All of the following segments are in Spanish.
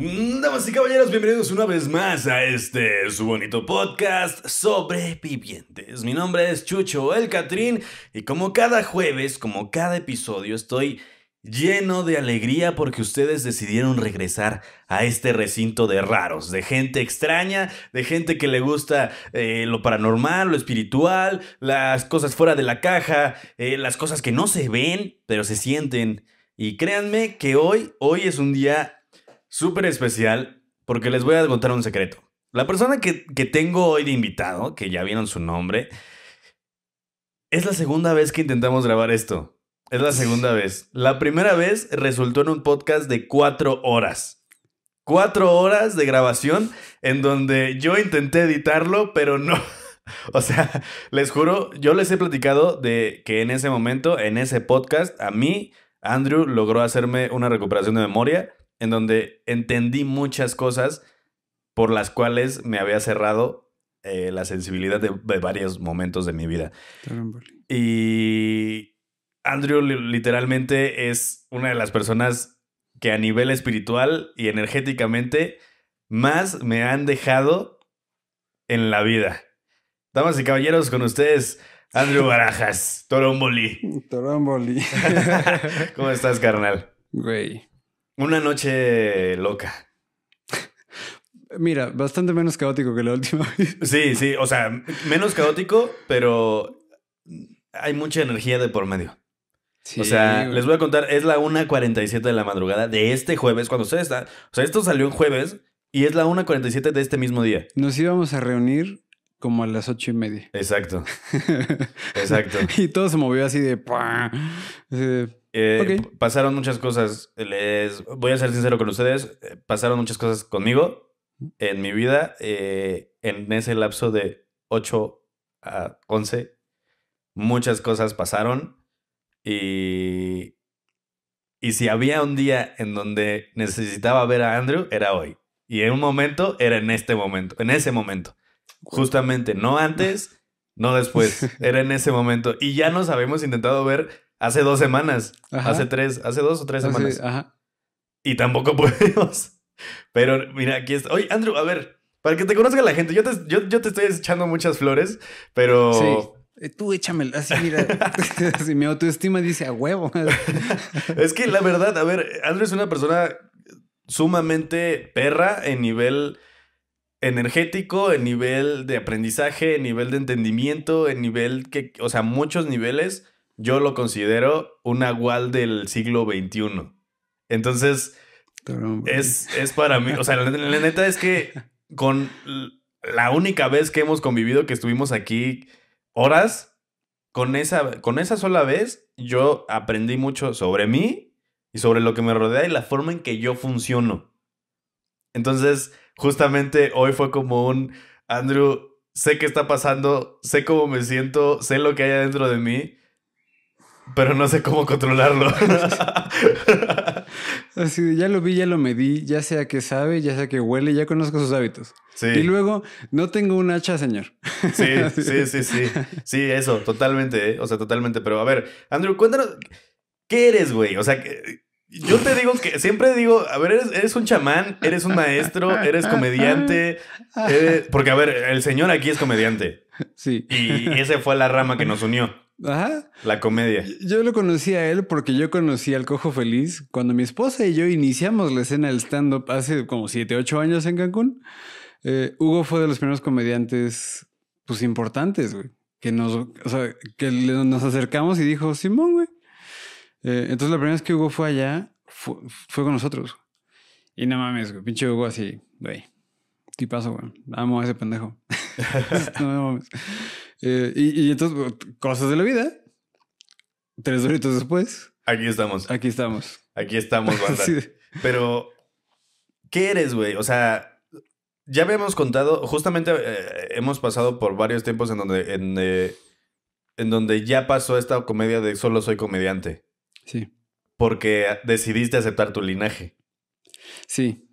Damas y caballeros, bienvenidos una vez más a este su bonito podcast Sobrevivientes. Mi nombre es Chucho El Catrín y como cada jueves, como cada episodio, estoy lleno de alegría porque ustedes decidieron regresar a este recinto de raros, de gente extraña, de gente que le gusta eh, lo paranormal, lo espiritual, las cosas fuera de la caja, eh, las cosas que no se ven, pero se sienten. Y créanme que hoy, hoy es un día súper especial porque les voy a contar un secreto. La persona que, que tengo hoy de invitado, que ya vieron su nombre, es la segunda vez que intentamos grabar esto. Es la segunda vez. La primera vez resultó en un podcast de cuatro horas. Cuatro horas de grabación en donde yo intenté editarlo, pero no. O sea, les juro, yo les he platicado de que en ese momento, en ese podcast, a mí, Andrew logró hacerme una recuperación de memoria en donde entendí muchas cosas por las cuales me había cerrado eh, la sensibilidad de, de varios momentos de mi vida. Y Andrew li- literalmente es una de las personas que a nivel espiritual y energéticamente más me han dejado en la vida. Damas y caballeros, con ustedes, Andrew Barajas, Toromboli. Toromboli. ¿Cómo estás, carnal? Güey. Una noche loca. Mira, bastante menos caótico que la última vez. Sí, sí, o sea, menos caótico, pero hay mucha energía de por medio. Sí, o sea, güey. les voy a contar, es la 1.47 de la madrugada de este jueves, cuando ustedes están... O sea, esto salió en jueves y es la 1.47 de este mismo día. Nos íbamos a reunir como a las ocho y media. Exacto, exacto. y todo se movió así de... Así de- Eh. Pasaron muchas cosas, les voy a ser sincero con ustedes, eh, pasaron muchas cosas conmigo en mi vida eh, en ese lapso de 8 a 11. Muchas cosas pasaron y, y si había un día en donde necesitaba ver a Andrew, era hoy. Y en un momento, era en este momento, en ese momento. Justamente, no antes, no después, era en ese momento. Y ya nos habíamos intentado ver hace dos semanas, Ajá. hace tres, hace dos o tres semanas. ajá. Y tampoco pudimos. Pero mira, aquí está. Oye, Andrew, a ver, para que te conozca la gente, yo te, yo, yo te estoy echando muchas flores, pero... Sí. Eh, Tú échame así, mira. así, mi autoestima dice a huevo. es que la verdad, a ver, Andrew es una persona sumamente perra en nivel energético, en nivel de aprendizaje, en nivel de entendimiento, en nivel que, o sea, muchos niveles, yo lo considero un agual del siglo XXI. Entonces, es, es para mí, o sea, la, la neta es que con la única vez que hemos convivido, que estuvimos aquí horas, con esa, con esa sola vez, yo aprendí mucho sobre mí y sobre lo que me rodea y la forma en que yo funciono. Entonces, justamente hoy fue como un, Andrew, sé qué está pasando, sé cómo me siento, sé lo que hay adentro de mí, pero no sé cómo controlarlo. Así ya lo vi, ya lo medí, ya sé a qué sabe, ya sé a qué huele, ya conozco sus hábitos. sí. Y luego, no tengo un hacha, señor. Sí, sí, sí, sí. Sí, eso, totalmente, ¿eh? O sea, totalmente. Pero a ver, Andrew, cuéntanos, ¿qué eres, güey? O sea, que- yo te digo que siempre digo, a ver, eres, eres un chamán, eres un maestro, eres comediante. eres- Porque, a ver, el señor aquí es comediante. Sí. Y esa fue la rama que nos unió, Ajá. la comedia. Yo lo conocí a él porque yo conocí al Cojo Feliz cuando mi esposa y yo iniciamos la escena del stand-up hace como 7, 8 años en Cancún. Eh, Hugo fue de los primeros comediantes, pues importantes, güey. Que nos, o sea, que le- nos acercamos y dijo, Simón, güey. Eh, entonces la primera vez que Hugo fue allá, fue, fue con nosotros. Y no mames, güey. Pinche Hugo así, güey. Tipazo, güey. Amo a ese pendejo. no mames. Eh, y, y entonces, cosas de la vida. Tres horitos después, Aquí estamos, aquí estamos. aquí estamos, banda. Pero ¿qué eres, güey? O sea, ya habíamos contado, justamente eh, hemos pasado por varios tiempos en donde, en, eh, en donde ya pasó esta comedia de solo soy comediante. Sí. Porque decidiste aceptar tu linaje. Sí.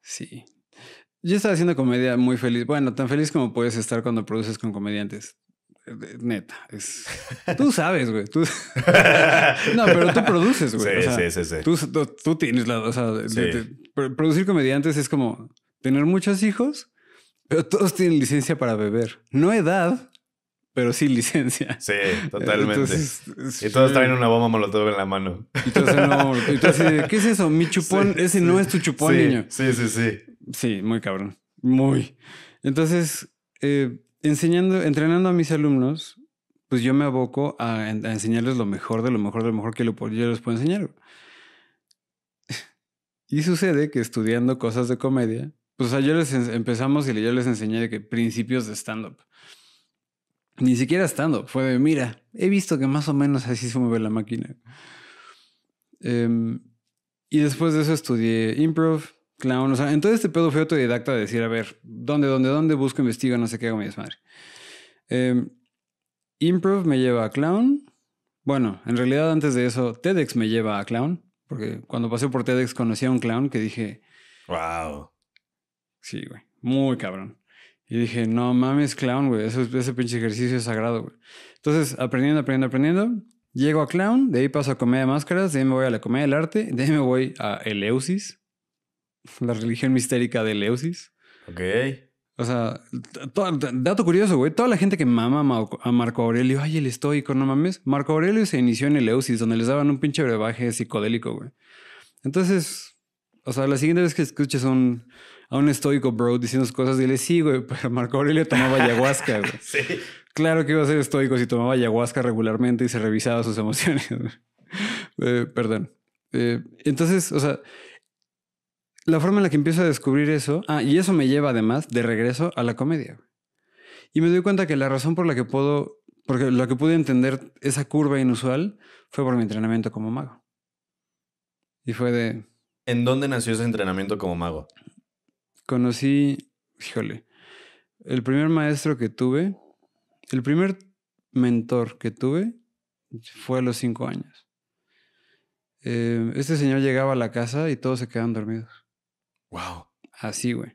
Sí. Yo estaba haciendo comedia muy feliz. Bueno, tan feliz como puedes estar cuando produces con comediantes. Eh, Neta, es... Tú sabes, güey. Tú... no, pero tú produces, Sí, güey. o sea, sí, sí, sí. Tú, tú- tú tienes la... O sea, Sí. de- pro- producir comediantes es como tener muchos hijos, pero todos tienen licencia para beber. No edad, pero sí licencia. Sí, totalmente. Entonces, es- y todos traen una bomba molotov en la mano. Y así, no, y tú así de, ¿qué es eso? Mi chupón, Sí, ese sí. no es tu chupón, sí, niño. Sí, sí, sí. Sí, muy cabrón. Muy. Entonces, eh, enseñando, entrenando a mis alumnos, pues yo me aboco a, en- a enseñarles lo mejor de lo mejor de lo mejor que lo, yo les puedo enseñar. Y sucede que estudiando cosas de comedia, pues yo les empezamos y yo les enseñé de que principios de stand-up. Ni siquiera stand-up, fue de, mira, he visto que más o menos así se mueve la máquina. Em, y después de eso estudié improv, clown, o sea, en todo este pedo fui autodidacta de decir, a ver, ¿dónde, dónde, dónde busco, investigo, no sé qué hago mi desmadre? Em, improv me lleva a clown. Bueno, en realidad antes de eso, TEDx me lleva a clown, porque cuando pasé por TEDx conocí a un clown que dije, Wow. sí, güey, muy cabrón. Y dije, no mames, clown, güey, eso, es- ese pinche ejercicio es sagrado, güey. Entonces, aprendiendo, aprendiendo, aprendiendo, llego a clown, de ahí paso a comedia de máscaras, de ahí me voy a la comedia del arte, de ahí me voy a Eleusis, la religión mistérica de Eleusis. Ok. O sea, todo- dato curioso, güey. Toda la gente que mama a Marco Aurelio, ay, el estoico, no mames. Marco Aurelio se inició en Eleusis, donde les daban un pinche brebaje psicodélico, güey. Entonces, o sea, la siguiente vez que escuches a un, a un estoico bro diciendo cosas, dile, sí, güey, pero Marco Aurelio tomaba ayahuasca, güey. Sí. Claro que iba a ser estoico si tomaba ayahuasca regularmente y se revisaba sus emociones. Eh, perdón. Eh, entonces, o sea, la forma en la que empiezo a descubrir eso, ah, y eso me lleva además de regreso a la comedia. Y me doy cuenta que la razón por la que puedo, porque lo que pude entender esa curva inusual fue por mi entrenamiento como mago. Y fue de, ¿En dónde nació ese entrenamiento como mago? conocí, híjole, el primer maestro que tuve, el primer mentor que tuve fue a los cinco años. Eh, este señor llegaba a la casa y todos se quedaban dormidos. Wow. Así, güey.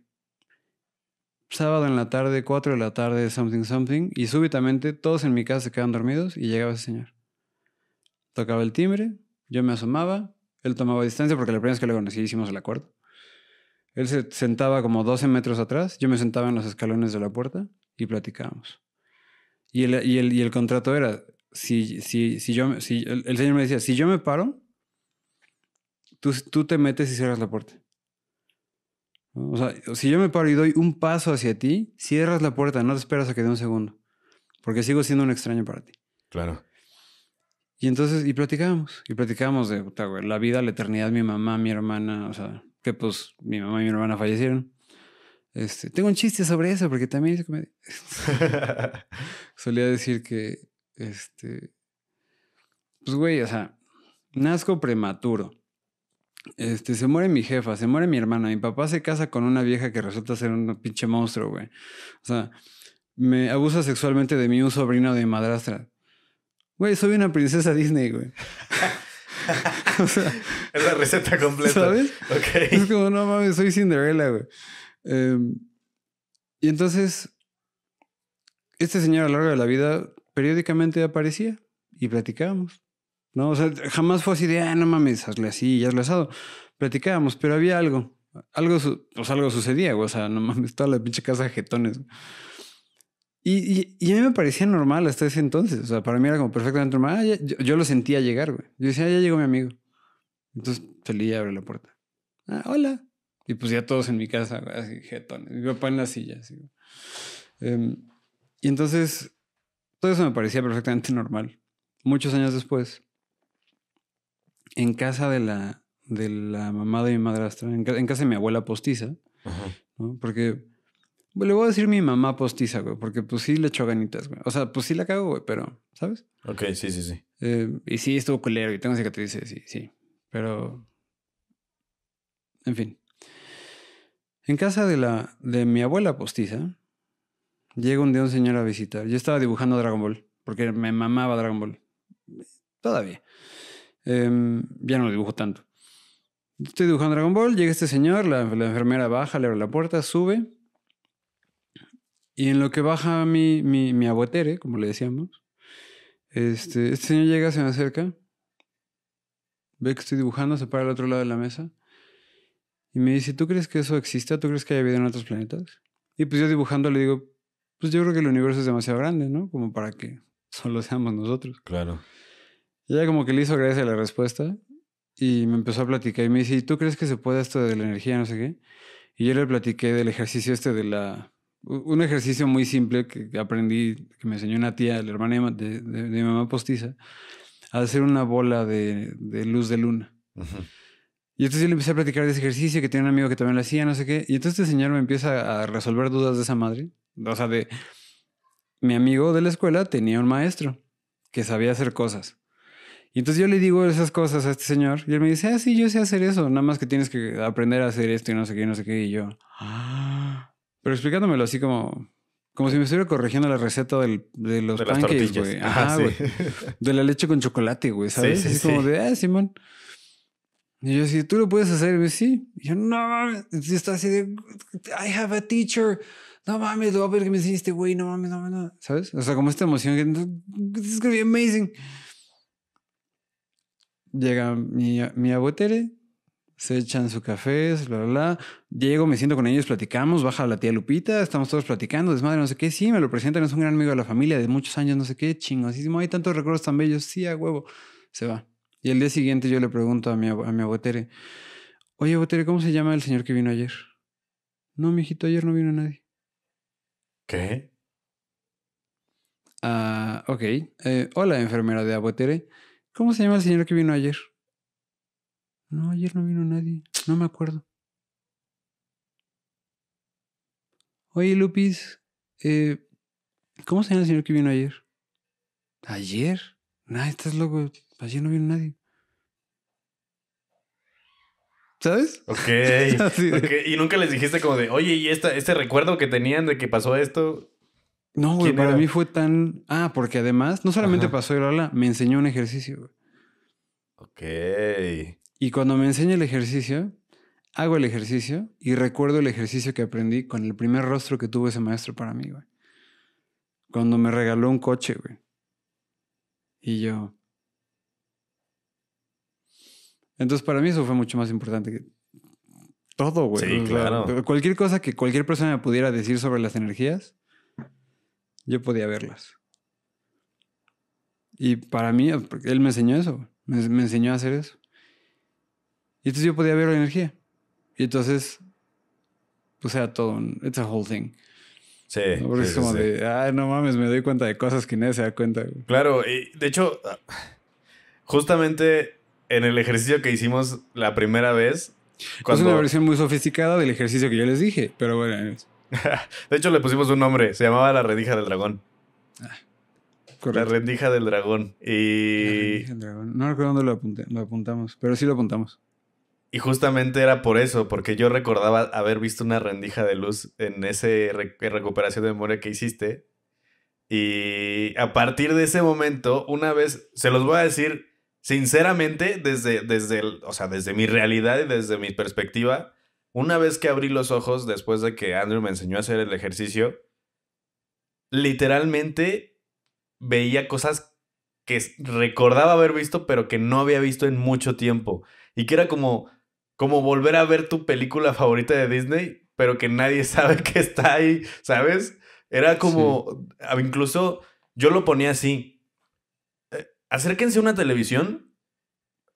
Sábado en la tarde, 4 de la tarde, something, something. Y súbitamente todos en mi casa se quedaban dormidos y llegaba ese señor. Tocaba el timbre, yo me asomaba, él tomaba distancia porque la primera vez que lo conocí hicimos el acuerdo. Él se sentaba como 12 metros atrás, yo me sentaba en los escalones de la puerta y platicábamos. Y el, y el, y el contrato era, si, si, si yo, si, el, el señor me decía, si yo me paro, tú, tú te metes y cierras la puerta. O sea, si yo me paro y doy un paso hacia ti, cierras la puerta, no te esperas a que dé un segundo. Porque sigo siendo un extraño para ti. Claro. Y entonces, y platicábamos. Y platicábamos de puta, güey, la vida, la eternidad, mi mamá, mi hermana, o sea, que pues mi mamá y mi hermana fallecieron. Este, tengo un chiste sobre eso porque también hice comedia. Solía decir que, este, pues güey, o sea, nazco prematuro. Este, se muere mi jefa, se muere mi hermana, mi papá se casa con una vieja que resulta ser un pinche monstruo, güey. O sea, me abusa sexualmente de mí un sobrino de madrastra. Güey, soy una princesa Disney, güey. o sea, es la receta completa. ¿sabes? Es como, no mames, soy Cinderella, güey. Em, y entonces, este señor a lo largo de la vida periódicamente aparecía y platicábamos. ¿No? O sea, jamás fue así de, ah, no mames, hazle así y hazle asado. Platicábamos, pero había algo. Algo, pues algo sucedía, güey. O sea, no mames, toda la pinche casa jetones. Y, y, a mí me parecía normal hasta ese entonces. O sea, para mí era como perfectamente normal. Ah, yo, lo sentía llegar, güey. Yo decía, ah, ya llegó mi amigo. Entonces salí y la puerta. Ah, hola. Y pues ya todos en mi casa, güey, así, jetones. Mi papá en la silla, así. güey. Em, y entonces, todo eso me parecía perfectamente normal. Muchos años después, en casa de la, de la mamá de mi madrastra, en, ca- en casa de mi abuela postiza, Ajá. ¿no? Porque bueno, le voy a decir mi mamá postiza, güey, porque pues sí le echo ganitas, güey. O sea, pues sí la cago, güey, pero, ¿sabes? Ok, sí, sí, sí. Eh, y sí, estuvo culero y tengo cicatrices, sí, sí. Pero. En fin. En casa de, la, de mi abuela postiza, llega un día un señor a visitar. Yo estaba dibujando Dragon Ball, porque me mamaba Dragon Ball. Todavía. Em, ya no lo dibujo tanto. Estoy dibujando Dragon Ball, llega este señor, la, la enfermera baja, le abre la puerta, sube. Y en lo que baja mi, mi, mi abuetere, como le decíamos, este, este señor llega, se me acerca, ve que estoy dibujando, se para al otro lado de la mesa y me dice, ¿tú crees que eso exista? ¿Tú crees que haya vida en otros planetas? Y pues yo dibujando le digo, pues yo creo que el universo es demasiado grande, ¿no? Como para que solo seamos nosotros. Claro. Y ella como que le hizo gracia la respuesta y me empezó a platicar y me dice, ¿y tú crees que se puede esto de la energía, no sé qué? Y yo le platiqué del ejercicio este de la... Un ejercicio muy simple que aprendí, que me enseñó una tía, la hermana de, de- mi mamá postiza, a hacer una bola de, de luz de luna. Ujú. Y entonces yo le empecé a platicar de ese ejercicio, que tiene un amigo que también lo hacía, no sé qué. Y entonces este señor me empieza a resolver dudas de esa madre. O sea, de... Mi amigo de la escuela tenía un maestro que sabía hacer cosas. Y entonces yo le digo esas cosas a este señor y él me dice, ah, sí, yo sé hacer eso, nada más que tienes que aprender a hacer esto y no sé qué, y no sé qué. Y yo, ah. Pero explicándomelo así como, como si me estuviera corrigiendo la receta del- de los De pancakes, güey. Ajá, sí. De la leche con chocolate, güey, ¿sabes? sí, así sí. como de, ah, Simón. Y yo así, ¿tú lo puedes hacer? Sí. Y yo, no mames. Y está así de, I have a teacher. No mames, lo voy a ver que me enseñe este güey. No mames, no mames, no. ¿Sabes? O sea, como esta emoción que, this is gonna be amazing. Llega mi, mi abuetere, se echan su café, bla, bla, bla. Llego, me siento con ellos, platicamos, baja la tía Lupita, estamos todos platicando, desmadre, no sé qué. Sí, me lo presentan, es un gran amigo de la familia de muchos años, no sé qué, chingosísimo. Hay tantos recuerdos tan bellos, sí, a huevo. Se va. Y el día siguiente yo le pregunto a mi, a mi abuetere, oye, abuetere, ¿cómo se llama el señor que vino ayer? No, mijito, ayer no vino nadie. ¿Qué? Ah, ok. Eh, hola, enfermera de abuetere. ¿Cómo se llama el señor que vino ayer? No, ayer no vino nadie. No me acuerdo. Oye, Lupis, eh, ¿cómo se llama el señor que vino ayer? ¿Ayer? Nah, estás loco. Ayer no vino nadie. ¿Sabes? Ok. Así de- ok. Y nunca les dijiste como de, oye, ¿y esta, este recuerdo que tenían de que pasó esto? No, güey, ¿Quién para era? mí fue tan... Ah, porque además, no solamente Ajá. pasó el hola, me enseñó un ejercicio, güey. Ok. Y cuando me enseña el ejercicio, hago el ejercicio y recuerdo el ejercicio que aprendí con el primer rostro que tuvo ese maestro para mí, güey. Cuando me regaló un coche, güey. Y yo... Entonces para mí eso fue mucho más importante que todo, güey. Sí, claro. cualquier cosa que cualquier persona me pudiera decir sobre las energías, yo podía verlas. Y para mí, porque él me enseñó eso, me, me enseñó a hacer eso. Y entonces yo podía ver la energía. Y entonces, pues era todo, un- it's a whole thing. Sí. ¿no? Porque sí, es como sí. de, ay, no mames, me doy cuenta de cosas que nadie se da cuenta. güey". Claro, y de hecho, justamente en el ejercicio que hicimos la primera vez, Es una versión muy sofisticada del ejercicio que yo les dije, pero bueno, es de hecho le pusimos un nombre, se llamaba la rendija del dragón. La correcto. rendija del dragón. La Y, rendija del dragón. No recuerdo dónde lo, apunté- lo apuntamos, pero sí lo apuntamos. y justamente era por eso, porque yo recordaba haber visto una rendija de luz en ese re- recuperación de memoria que hiciste. Y a partir de ese momento, una vez, se los voy a decir sinceramente, desde, desde, el- o sea, desde mi realidad y desde mi perspectiva, una vez que abrí los ojos después de que Andrew me enseñó a hacer el ejercicio, literalmente veía cosas que recordaba haber visto, pero que no había visto en mucho tiempo. Y que era como, como volver a ver tu película favorita de Disney, pero que nadie sabe que está ahí, ¿sabes? Era como, a- incluso yo lo ponía así. eh, acérquense a una televisión,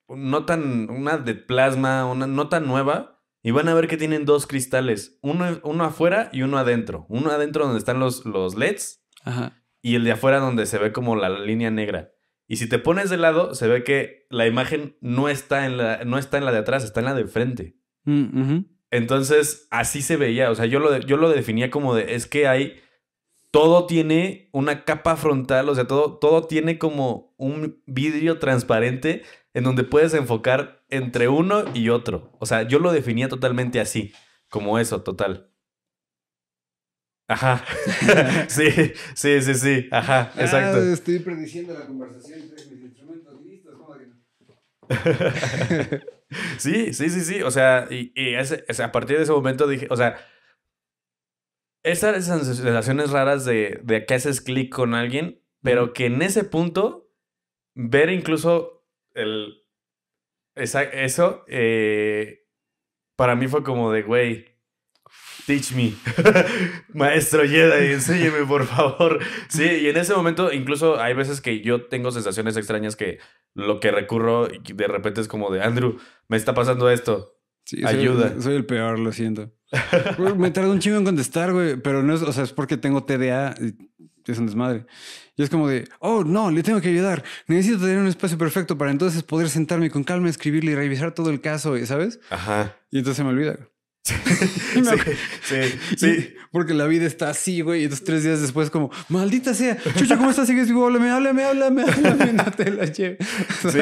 no tan, una de plasma, una no tan nueva, y van a ver que tienen dos cristales, uno, uno afuera y uno adentro. Uno adentro donde están los, los LEDs Ajá. y el de afuera donde se ve como la línea negra. Y si te pones de lado, se ve que la imagen no está en la, no está en la de atrás, está en la de frente. Mm. Entonces, así se veía. O sea, yo lo, yo lo definía como de, es que hay, todo tiene una capa frontal, o sea, todo, todo tiene como un vidrio transparente en donde puedes enfocar entre uno y otro. O sea, yo lo definía totalmente así. como eso, total. Ajá. sí, sí, sí, sí. Ajá, exacto. Ah, estoy prediciendo la conversación entre mis instrumentos listos. ¿cómo que no? sí, sí, sí, sí. O sea, y, y ese- ese- a partir de ese momento dije, o sea, esas, esas sensaciones raras de, de que haces clic con alguien, pero que en ese punto, ver incluso el, esa- eso, eh, para mí fue como de, güey, teach me. Maestro Jedi, enséñeme, por favor. Sí, y en ese momento, incluso hay veces que yo tengo sensaciones extrañas que lo que recurro de repente es como de, Andrew, me está pasando esto. Sí, Ayuda. Soy, el peor, lo siento. Me tardo un chingo en contestar, güey. Pero no es, o sea, es porque tengo TDA. y Es un desmadre. Y es como de, oh, no, le tengo que ayudar. Necesito tener un espacio perfecto para entonces poder sentarme con calma, escribirle y revisar todo el caso, ¿sabes? Ajá. Y entonces se me olvida. Sí, sí, sí. Porque la vida está así, güey. Y entonces tres días después, como, maldita sea, Chucho, ¿cómo estás? Sigues vivo, háblame, háblame, háblame, háblame, no te la lleves. Sí,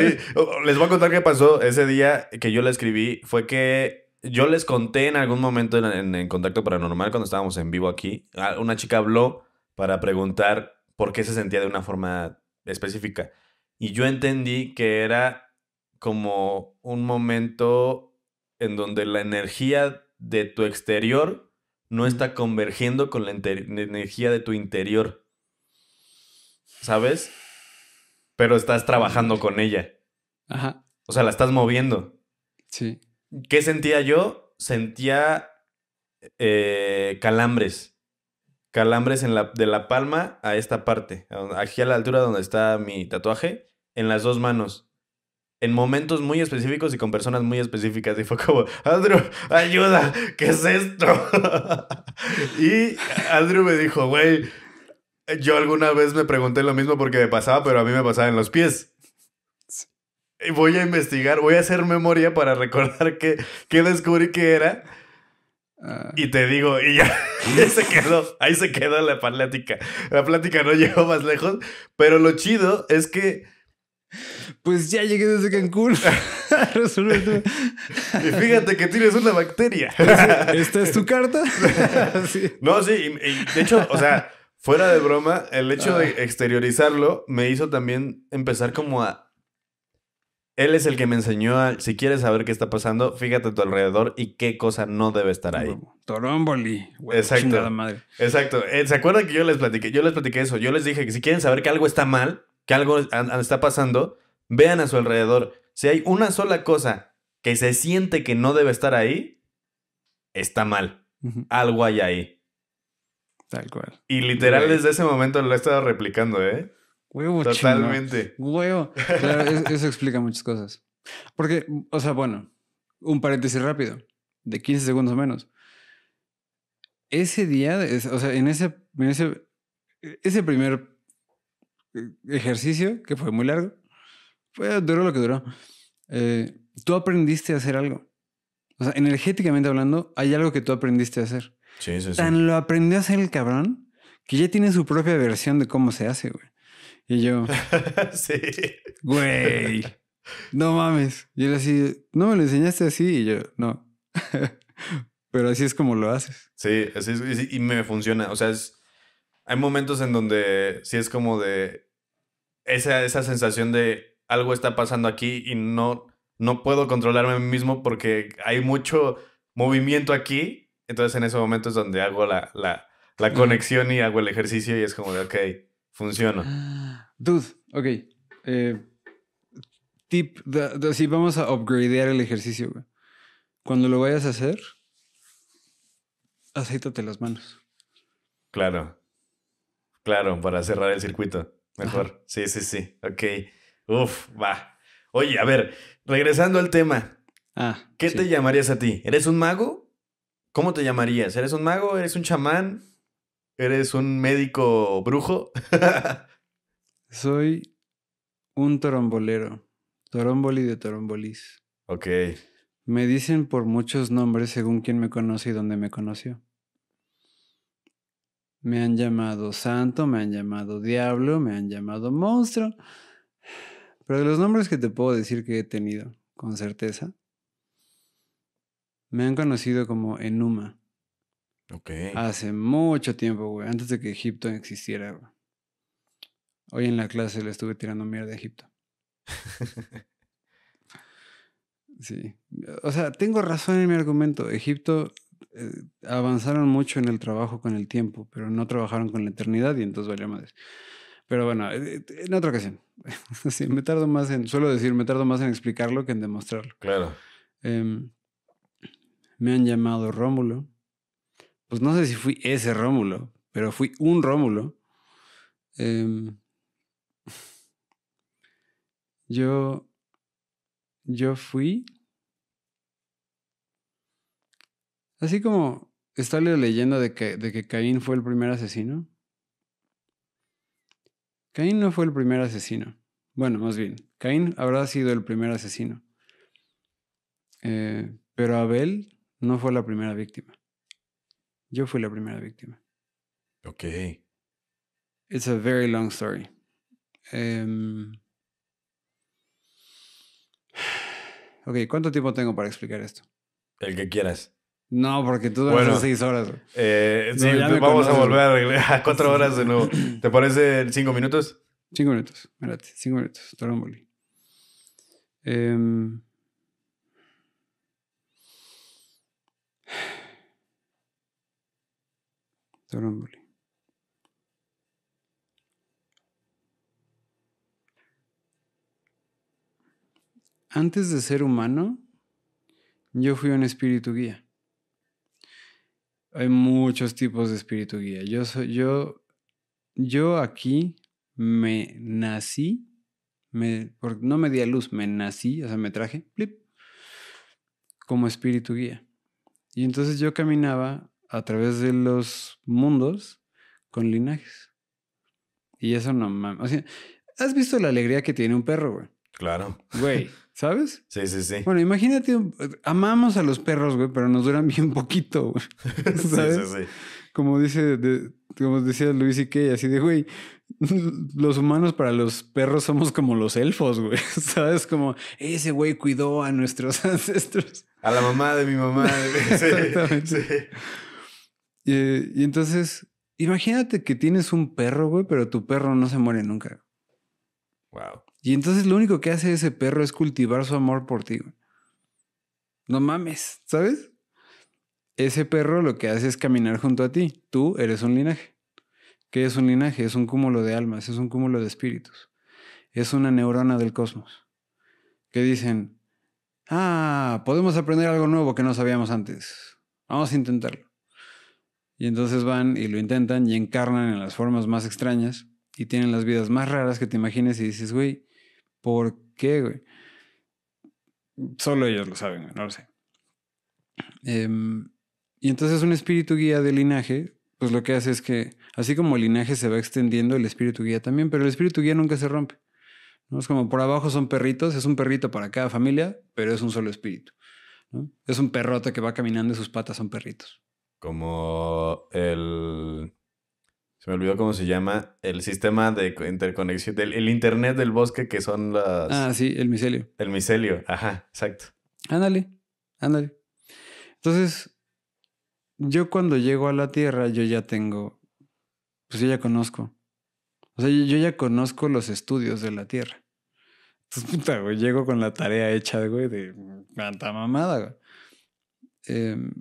les voy a contar qué pasó ese día que yo le escribí. Fue que yo les conté en algún momento en, en- en Contacto Paranormal, cuando estábamos en vivo aquí, a- una chica habló para preguntar por qué se sentía de una forma específica. Y yo entendí que era como un momento en donde la energía de tu exterior no está convergiendo con la energía de tu interior. ¿Sabes? Pero estás trabajando con ella. Ajá, O sea, la estás moviendo. sí. ¿Qué sentía yo? Sentía eh, calambres. Calambres en la, de la palma a esta parte. Aquí a la altura donde está mi tatuaje. En las dos manos. En momentos muy específicos y con personas muy específicas. Y fue como, Andrew, ayuda, ¿qué es esto? y Andrew me dijo, güey, yo alguna vez me pregunté lo mismo porque me pasaba, pero a mí me pasaba en los pies. Voy a investigar, voy a hacer memoria para recordar qué, qué descubrí que era. Ah, Y te digo, y ya, ahí se quedó, ahí se quedó la plática. La plática no llegó más lejos, pero lo chido es que, pues ya llegué desde Cancún. Y fíjate que tienes una bacteria. ¿Esta es tu carta? Sí. No, sí, y, y de hecho, o sea, fuera de broma, el hecho de exteriorizarlo me hizo también empezar como a... Él es el que me enseñó a, si quieres saber qué está pasando, fíjate a tu alrededor y qué cosa no debe estar ahí. Toromboli. güey, Exacto. madre. Exacto. Eh, ¿Se acuerdan que yo les platiqué? Yo les platiqué eso. Yo les dije que si quieren saber que algo está mal, que algo está pasando, vean a su alrededor. Si hay una sola cosa que se siente que no debe estar ahí, está mal. Algo hay ahí. Tal cual. Y literal desde ese momento lo he estado replicando, ¿eh? Huevo Totalmente. chingón. Huevo. Claro, es- eso explica muchas cosas. Porque, o sea, bueno, un paréntesis rápido, de 15 segundos menos. Ese día, o sea, en ese, en ese, ese primer eh, ejercicio, que fue muy largo, fue, duró lo que duró, eh, tú aprendiste a hacer algo. O sea, energéticamente hablando, hay algo que tú aprendiste a hacer. Sí, sí, sí. Tan lo aprendió a hacer el cabrón que ya tiene su propia versión de cómo se hace, güey. Y yo, sí. güey, no mames. Y él así, no me lo enseñaste así. Y yo, no. Pero así es como lo haces. Sí, así es, y me funciona. O sea, es, hay momentos en donde sí es como de esa, esa sensación de algo está pasando aquí y no, no puedo controlarme a mí mismo porque hay mucho movimiento aquí. Entonces en ese momento es donde hago la, la, la conexión y hago el ejercicio y es como de, ok, funciona. Dude, ok. eh, tip, da- da- sí, vamos a upgradear el ejercicio, güey. Cuando lo vayas a hacer, aceítate las manos. Claro. Claro, para cerrar el circuito. Mejor. Sí, sí, sí. Ok. Uf, va. Oye, a ver, regresando al tema. Ah, ¿Qué sí. te llamarías a ti? ¿Eres un mago? ¿Cómo te llamarías? ¿Eres un mago? ¿Eres un chamán? ¿Eres un médico brujo? Soy un torombolero. Toromboli de torombolis. ok. Me dicen por muchos nombres según quien me conoce y dónde me conoció. Me han llamado santo, me han llamado diablo, me han llamado monstruo. Pero de los nombres que te puedo decir que he tenido con certeza, Me han conocido como Enuma. Ok. Hace mucho tiempo, güey. Antes de que Egipto existiera, güey. Hoy en la clase le estuve tirando mierda a Egipto. Sí. O sea, tengo razón en mi argumento. Egipto eh, avanzaron mucho en el trabajo con el tiempo, pero no trabajaron con la eternidad y entonces valió madres. Pero bueno, eh, en otra ocasión. sí, me tardo más en, suelo decir, me tardo más en explicarlo que en demostrarlo. Claro. Em, me han llamado Rómulo. Pues no sé si fui ese Rómulo, pero fui un Rómulo. Em, yo, yo fui. Así como está la leyenda de que, de que Caín fue el primer asesino. Caín no fue el primer asesino. Bueno, más bien, Caín habrá sido el primer asesino. Eh, pero Abel no fue la primera víctima. Yo fui la primera víctima. Ok. It's a very long story. Em, ok, ¿cuánto tiempo tengo para explicar esto? El que quieras. No, porque tú Bueno. das seis horas. Eh, sí, vamos a volver a cuatro horas de nuevo. ¿Te parece cinco minutos? Cinco minutos, espérate, cinco minutos. Toromboli. Em, Antes de ser humano, yo fui un espíritu guía. Hay muchos tipos de espíritu guía. Yo yo, yo aquí me nací, me, no me di a luz, me nací, o sea, me traje, como espíritu guía. Y entonces yo caminaba a través de los mundos con linajes. Y eso no mames. O sea, ¿has visto la alegría que tiene un perro, güey? Claro. Güey, ¿sabes? Sí, sí, sí. Bueno, imagínate, amamos a los perros, güey, pero nos duran bien poquito, güey. sí, ¿Sabes? sí, sí. Como dice, de- como decía Luis y que así de, güey, los humanos para los perros somos como los elfos, güey. ¿Sabes? Como ese güey cuidó a nuestros ancestros. A la mamá de mi mamá. Exactamente. sí. Y, y entonces, imagínate que tienes un perro, güey, pero tu perro no se muere nunca. Wow. Y entonces lo único que hace ese perro es cultivar su amor por ti, güey. No mames, ¿sabes? Ese perro lo que hace es caminar junto a ti. Tú eres un linaje. ¿Qué es un linaje? Es un cúmulo de almas, es un cúmulo de espíritus. Es una neurona del cosmos. Que dicen, ah, podemos aprender algo nuevo que no sabíamos antes. Vamos a intentarlo. Y entonces van y lo intentan y encarnan en las formas más extrañas y tienen las vidas más raras que te imagines y dices, güey, ¿por qué, güey? Solo ellos lo saben, no lo sé. Em, y entonces un espíritu guía de linaje, pues lo que hace es que, así como el linaje se va extendiendo, el espíritu guía también, pero el espíritu guía nunca se rompe. ¿no? Es como por abajo son perritos, es un perrito para cada familia, pero es un solo espíritu. ¿no? Es un perrote que va caminando y sus patas son perritos. Como el. Se me olvidó cómo se llama. El sistema de co- interconexión. Del, el internet del bosque que son las. Ah, sí, el micelio. El micelio. Ajá, exacto. Ándale, ándale. Entonces, yo cuando llego a la Tierra, yo ya tengo, pues yo ya conozco. O sea, yo yo ya conozco los estudios de la Tierra. Entonces, puta, güey, llego con la tarea hecha, güey, de tanta mamada, güey. Em,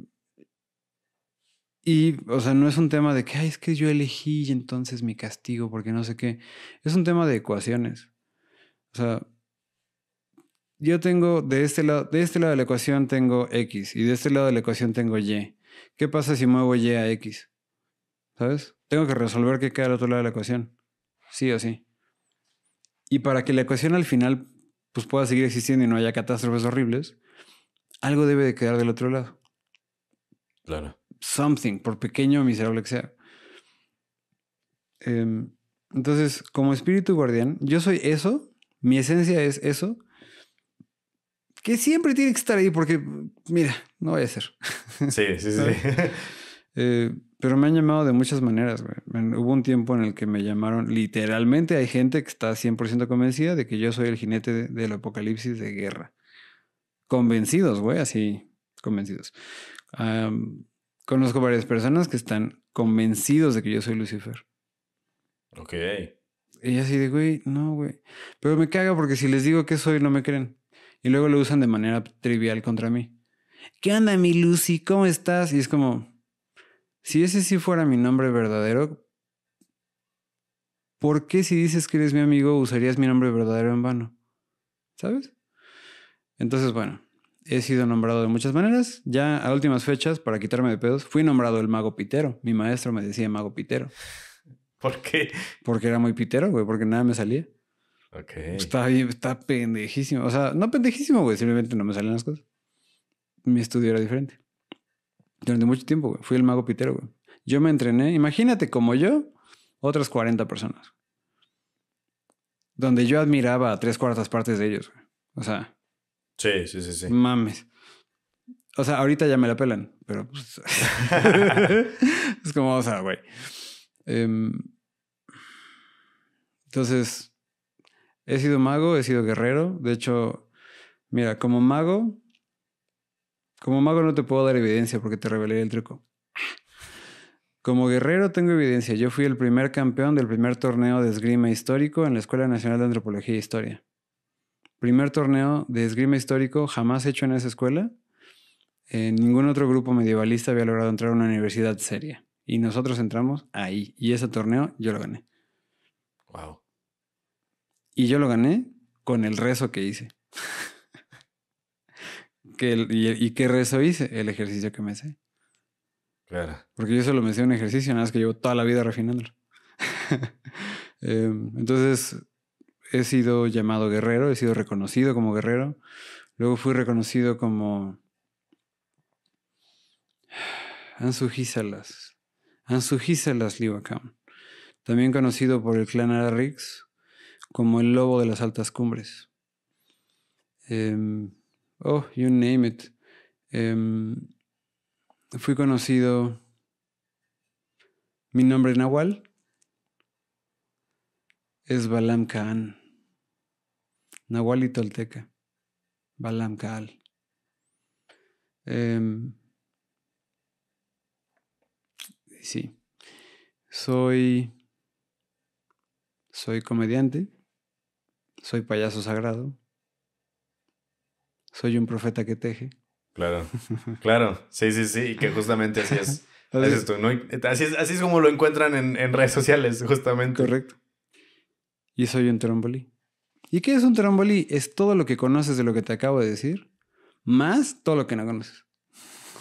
y, o sea, no es un tema de que, ay, es que yo elegí y entonces mi castigo, porque no sé qué. Es un tema de ecuaciones. O sea, yo tengo de este lado, de este lado de la ecuación tengo X y de este lado de la ecuación tengo Y. ¿Qué pasa si muevo Y a X? ¿Sabes? Tengo que resolver qué queda al otro lado de la ecuación. Sí o sí. Y para que la ecuación al final pues, pueda seguir existiendo y no haya catástrofes horribles, algo debe de quedar del otro lado. Claro. Something, por pequeño o miserable que sea. Em, entonces, como espíritu guardián, yo soy eso, mi esencia es eso, que siempre tiene que estar ahí porque, mira, no voy a ser. Sí, sí, sí. Eh, pero me han llamado de muchas maneras, güey. Hubo un tiempo en el que me llamaron, literalmente hay gente que está 100% convencida de que yo soy el jinete de- del apocalipsis de guerra. Convencidos, güey, así, convencidos. Am, conozco varias personas que están convencidos de que yo soy Lucifer. Ok. Y así de, güey, no, güey. Pero me caga porque si les digo que soy, no me creen. Y luego lo usan de manera trivial contra mí. ¿Qué onda, mi Lucy? ¿Cómo estás? Y es como, si ese sí fuera mi nombre verdadero, ¿por qué si dices que eres mi amigo usarías mi nombre verdadero en vano? ¿Sabes? Entonces, bueno, he sido nombrado de muchas maneras. Ya a últimas fechas, para quitarme de pedos, fui nombrado el mago pitero. Mi maestro me decía mago pitero. ¿Por qué? Porque era muy pitero, güey, porque nada me salía. Ok. Está bien, está pendejísimo. O sea, no pendejísimo, güey, simplemente no me salían las cosas. Mi estudio era diferente. Durante mucho tiempo, güey, fui el mago pitero, güey. Yo me entrené, imagínate como yo, otras 40 personas. Donde yo admiraba a tres cuartas partes de ellos, güey. O sea, Sí, sí, sí, sí. mames. O sea, ahorita ya me la pelan, pero pues, es como, o sea, güey. Em, entonces, he sido mago, he sido guerrero. De hecho, mira, como mago, como mago no te puedo dar evidencia porque te revelé el truco. Como guerrero tengo evidencia. Yo fui el primer campeón del primer torneo de esgrima histórico en la Escuela Nacional de Antropología e Historia. Primer torneo de esgrima histórico jamás hecho en esa escuela. Eh, ningún otro grupo medievalista había logrado entrar a una universidad seria. Y nosotros entramos ahí. Y ese torneo yo lo gané. Wow. Y yo lo gané con el rezo que hice. que el- y, ¿Y qué rezo hice? El ejercicio que me sé. Claro. Porque yo solo me sé un ejercicio, nada más que llevo toda la vida refinándolo. Em, entonces, he sido llamado guerrero, he sido reconocido como guerrero. Luego fui reconocido como Ansugisalas. Ansugisalas Liwakam. También conocido por el clan Ararix como el lobo de las altas cumbres. Em, oh, you name it. Em, fui conocido. Mi nombre nahual es Balam Kaan. Nahual y Tolteca. Balam Kaal. Em, sí. Soy. Soy comediante. Soy payaso sagrado. Soy un profeta que teje. Claro. Claro. Sí, sí, sí. Y que justamente así es. Así es, tú, ¿no? así, es así es como lo encuentran en, en redes sociales, justamente. Correcto. Y soy un trombolí. ¿Y qué es un trombolí? Es todo lo que conoces de lo que te acabo de decir, más todo lo que no conoces.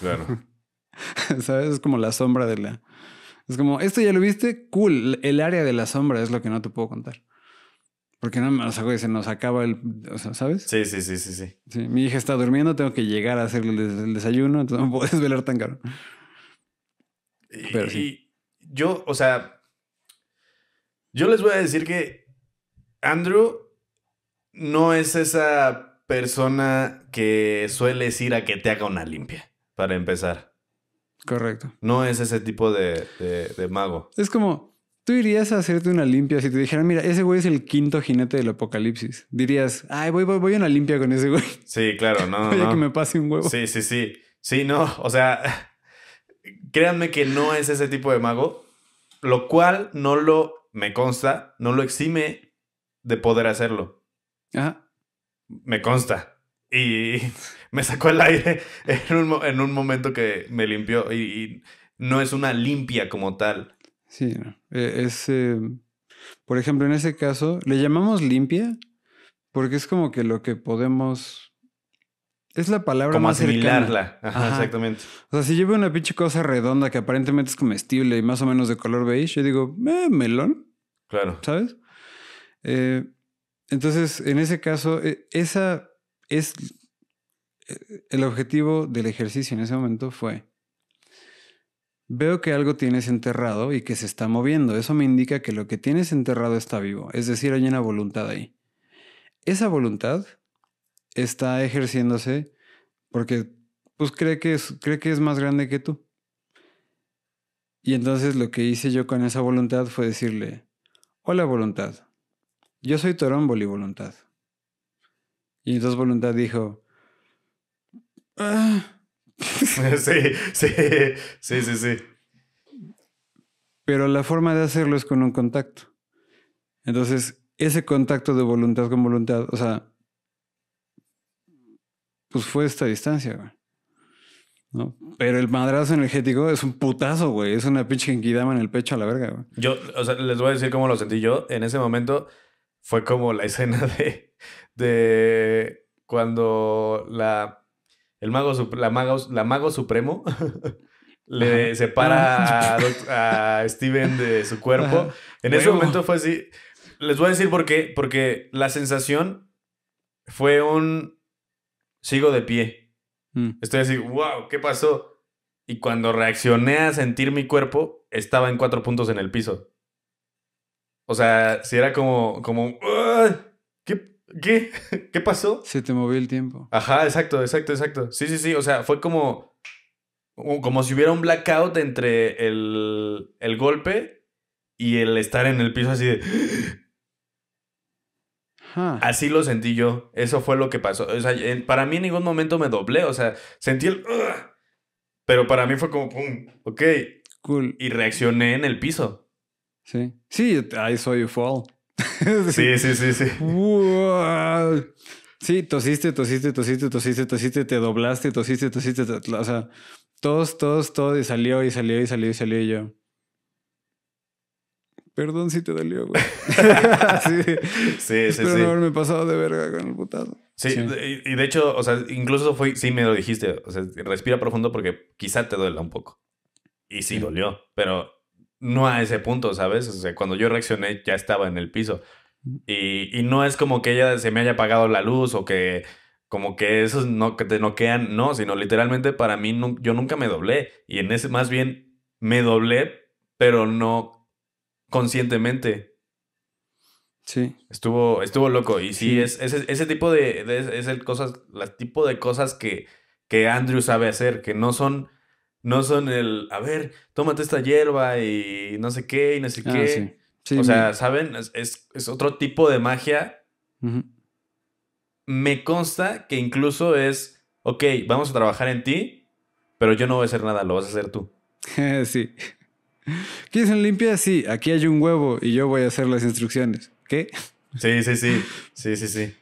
Claro. ¿Sabes? Es como la sombra de la... Es como, esto ya lo viste, cool. El área de la sombra es lo que no te puedo contar. Porque no, o sea, güey, se nos acaba el... O sea, ¿sabes? Sí, sí, sí, sí, sí. Sí, mi hija está durmiendo, tengo que llegar a hacerle el, des- el desayuno, entonces no puedes velar tan caro. Y, Pero sí. y yo, o sea, yo les voy a decir que Andrew no es esa persona que sueles ir a que te haga una limpia, para empezar. Correcto. No es ese tipo de, de- de mago. Es como, tú irías a hacerte una limpia si te dijeran, mira, ese güey es el quinto jinete del apocalipsis. Dirías, ay, voy, voy, voy a una limpia con ese güey. Sí, claro, no, Oye, no. que me pase un huevo. Sí, sí, sí. Sí, no, o sea, créanme que no es ese tipo de mago, lo cual no lo, me consta, no lo exime de poder hacerlo. Ajá. Me consta. Y me sacó el aire en un, en un momento que me limpió y, y no es una limpia como tal. Sí, no. Eh, es, eh, por ejemplo, en ese caso, le llamamos limpia porque es como que lo que podemos... Es la palabra Como más cercana. asimilarla. Ajá, Ajá. exactamente. O sea, si veo una pinche cosa redonda que aparentemente es comestible y más o menos de color beige, yo digo, eh, melón. Claro. ¿sabes? Eh, entonces, en ese caso, eh, esa es eh, el objetivo del ejercicio en ese momento fue veo que algo tienes enterrado y que se está moviendo. Eso me indica que lo que tienes enterrado está vivo. Es decir, hay una voluntad ahí. Esa voluntad está ejerciéndose porque pues cree que es, cree que es más grande que tú. Y entonces lo que hice yo con esa voluntad fue decirle, hola voluntad, yo soy Torómboli voluntad. Y entonces voluntad dijo, "Ah, sí, sí, sí, sí, sí. Pero la forma de hacerlo es con un contacto. Entonces, ese contacto de voluntad con voluntad, o sea, pues fue esta distancia, güey. ¿No? Pero el madrazo energético es un putazo, güey. Es una pinche genkidama en el pecho a la verga, güey. Yo, o sea, les voy a decir cómo lo sentí yo. En ese momento fue como la escena de, de cuando la, el mago, la, mago, la mago supremo le separa a, Steven de su cuerpo. Ajá. En ese Huevo. momento fue así. Les voy a decir por qué. Porque la sensación fue un sigo de pie. Mm. Estoy así, wow, ¿qué pasó? Y cuando reaccioné a sentir mi cuerpo, estaba en cuatro puntos en el piso. O sea, si era como, como, "Ah, ¿qué, qué, qué pasó? Se te movió el tiempo. Ajá, exacto, exacto, exacto. Sí, sí, sí. O sea, fue como, como si hubiera un blackout entre el, el golpe y el estar en el piso así de... Así lo sentí yo. Eso fue lo que pasó. O sea, para mí en ningún momento me doblé. O sea, sentí el... Pero para mí fue como, pum, ok. Cool. Y reaccioné en el piso. Sí. Sí, I saw you fall. Sí, sí, sí, sí. Wow. Sí, tosiste, tosiste, tosiste, tosiste, tosiste, te doblaste, tosiste, tosiste, te- o sea, todos, todos, todo y salió y salió y salió y salió y yo. Perdón si te dolió, güey. sí. Sí, sí, Espero sí. no haberme pasado de verga con el putazo. Sí, y y de hecho, o sea, incluso fue, sí me lo dijiste, o sea, respira profundo porque quizá te duela un poco. Y sí, Sí. dolió, pero no a ese punto, ¿sabes? O sea, cuando yo reaccioné ya estaba en el piso. Y, y no es como que ella se me haya apagado la luz o que como que esos no que te noquean, no, sino literalmente para mí yo nunca me doblé y en ese más bien me doblé, pero no conscientemente. Sí. Estuvo, estuvo loco. Y sí, Sí. es ese, ese tipo de, de- es el cosas, las tipo de cosas que, que Andrew sabe hacer, que no son, no son el, a ver, tómate esta hierba y no sé qué, y no sé Ah, qué. sí. Sí, o sea, ¿saben? Es, es, es otro tipo de magia. Me consta que incluso es, ok, vamos a trabajar en ti, pero yo no voy a hacer nada, lo vas a hacer tú. sí. ¿Quieres una limpia? Sí, aquí hay un huevo y yo voy a hacer las instrucciones. ¿Qué? Sí, sí, sí. Sí, sí, sí.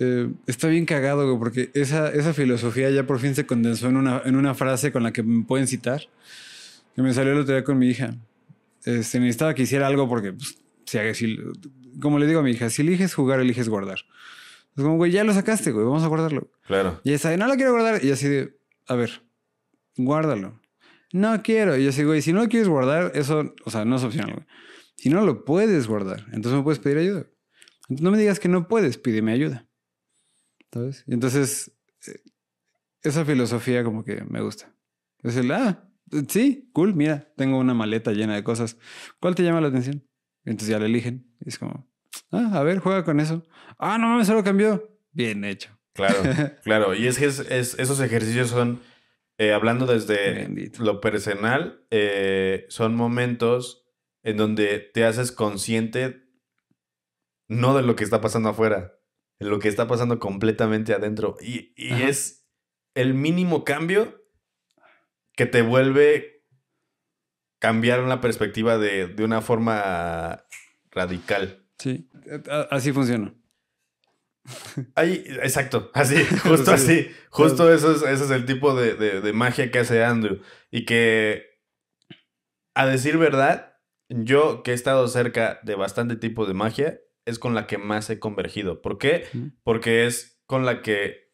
Eh, está bien cagado, güey, porque esa, esa filosofía ya por fin se condensó en una, en una frase con la que me pueden citar. Que me salió el otro día con mi hija. Este, necesitaba que hiciera algo porque, pues, si, si- como le digo a mi hija, si eliges jugar, eliges guardar. Es como, güey, ya lo sacaste, güey, vamos a guardarlo. Claro. Y ella sabe, no lo quiero guardar. Y así de, a ver, guárdalo. No quiero. Y yo así, güey, si no lo quieres guardar, eso, o sea, no es opcional, güey. Si no lo puedes guardar, entonces me puedes pedir ayuda. Entonces, no me digas que no puedes, pídeme ayuda. ¿Sabes? Y entonces, eh, esa filosofía como que me gusta. Es el, ah, sí, cool, mira, tengo una maleta llena de cosas. ¿Cuál te llama la atención? Y entonces ya la eligen. Y es como, ah, a ver, juega con eso. Ah, no mames, solo cambió. Bien hecho. Claro, claro. Y es que es- es- esos ejercicios son, eh, hablando desde Bendito. lo personal, eh, son momentos en donde te haces consciente no de lo que está pasando afuera, lo que está pasando completamente adentro. Y, y es el mínimo cambio que te vuelve cambiar una perspectiva de, de una forma radical. Sí, así funciona. Ahí, exacto, así, justo Sí. así, justo eso es, ese es el tipo de, de- de magia que hace Andrew. Y que, a decir verdad, yo que he estado cerca de bastante tipo de magia, es con la que más he convergido. ¿Por qué? Porque es con la que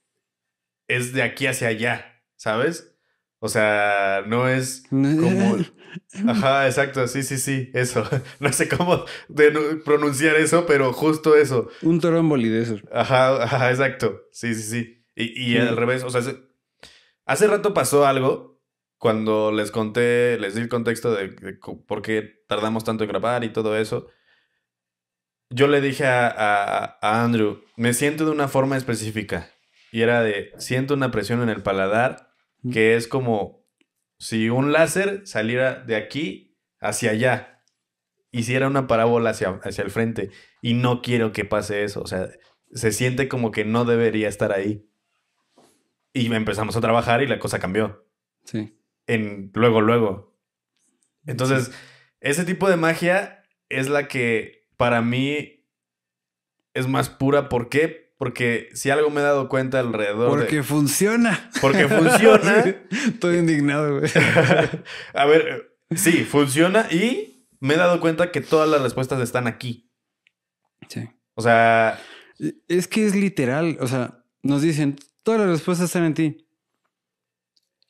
es de aquí hacia allá, ¿sabes? O sea, no es como... Ajá, exacto, sí, sí, sí, eso. No sé cómo pronunciar eso, pero justo eso. Un toromboli de esos. Ajá, ajá, exacto. Sí, sí, sí. Y, y al revés, o sea, se- hace rato pasó algo cuando les conté, les di el contexto de, de por qué tardamos tanto en grabar y todo eso. Yo le dije a, a- a Andrew, me siento de una forma específica. Y era de, siento una presión en el paladar que es como si un láser saliera de aquí hacia allá. Hiciera una parábola hacia, hacia el frente. Y no quiero que pase eso. O sea, se siente como que no debería estar ahí. Y empezamos a trabajar y la cosa cambió. Sí. en luego, luego. Entonces, ese tipo de magia es la que para mí es más pura. ¿Por qué? Porque si algo me he dado cuenta alrededor Porque de... funciona. Porque funciona. Estoy indignado, güey. A ver, sí, funciona y me he dado cuenta que todas las respuestas están aquí. Sí. O sea, Es que es literal. O sea, nos dicen, todas las respuestas están en ti.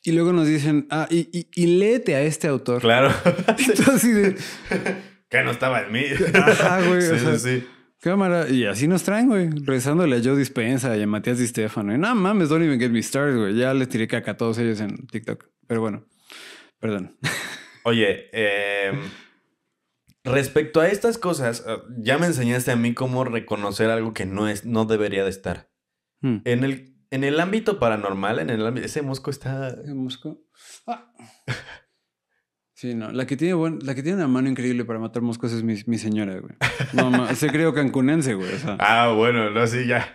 Y luego nos dicen, ah, y, y, y léete a este autor. claro. Entonces, así de, que no estaba en mí. Ajá, güey, Sí, o sea, sí, sí. cámara. Y así nos traen, güey. Rezándole a Joe Dispensa y a Matías Di Stefano. Y no mames, don't even get me started, güey. Ya les tiré caca a todos ellos en TikTok. Pero bueno, perdón. Oye, eh, respecto a estas cosas, eh, ya me enseñaste a mí cómo reconocer algo que no es, no debería de estar. Hmm. En el, en el ámbito paranormal, en el ámbito, ese mosco está. ¿El mosco? Ah. Sí, no. La que, tiene buen- la que tiene una mano increíble para matar moscos es mi, mi señora, güey. No, ma- se creo cancunense, güey. O sea, Ah, bueno, no, sí, ya.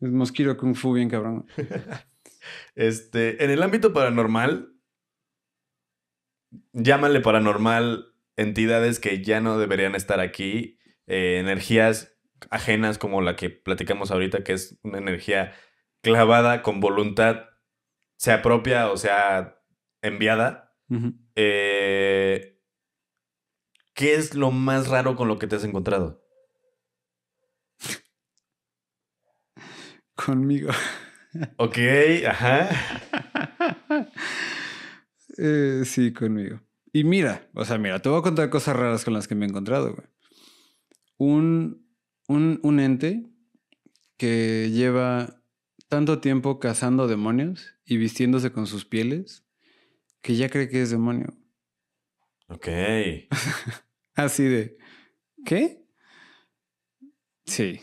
es mosquito kung fu bien cabrón. Este, en el ámbito paranormal, llámale paranormal entidades que ya no deberían estar aquí, eh, energías ajenas como la que platicamos ahorita, que es una energía clavada con voluntad, sea propia o sea enviada. Ujú. Eh, ¿Qué es lo más raro con lo que te has encontrado? Conmigo. Ok, ajá. Eh, sí, conmigo. Y mira, o sea, mira, te voy a contar cosas raras con las que me he encontrado, güey. Un, un, un ente que lleva tanto tiempo cazando demonios y vistiéndose con sus pieles que ya cree que es demonio. Ok. Así de, ¿qué? Sí.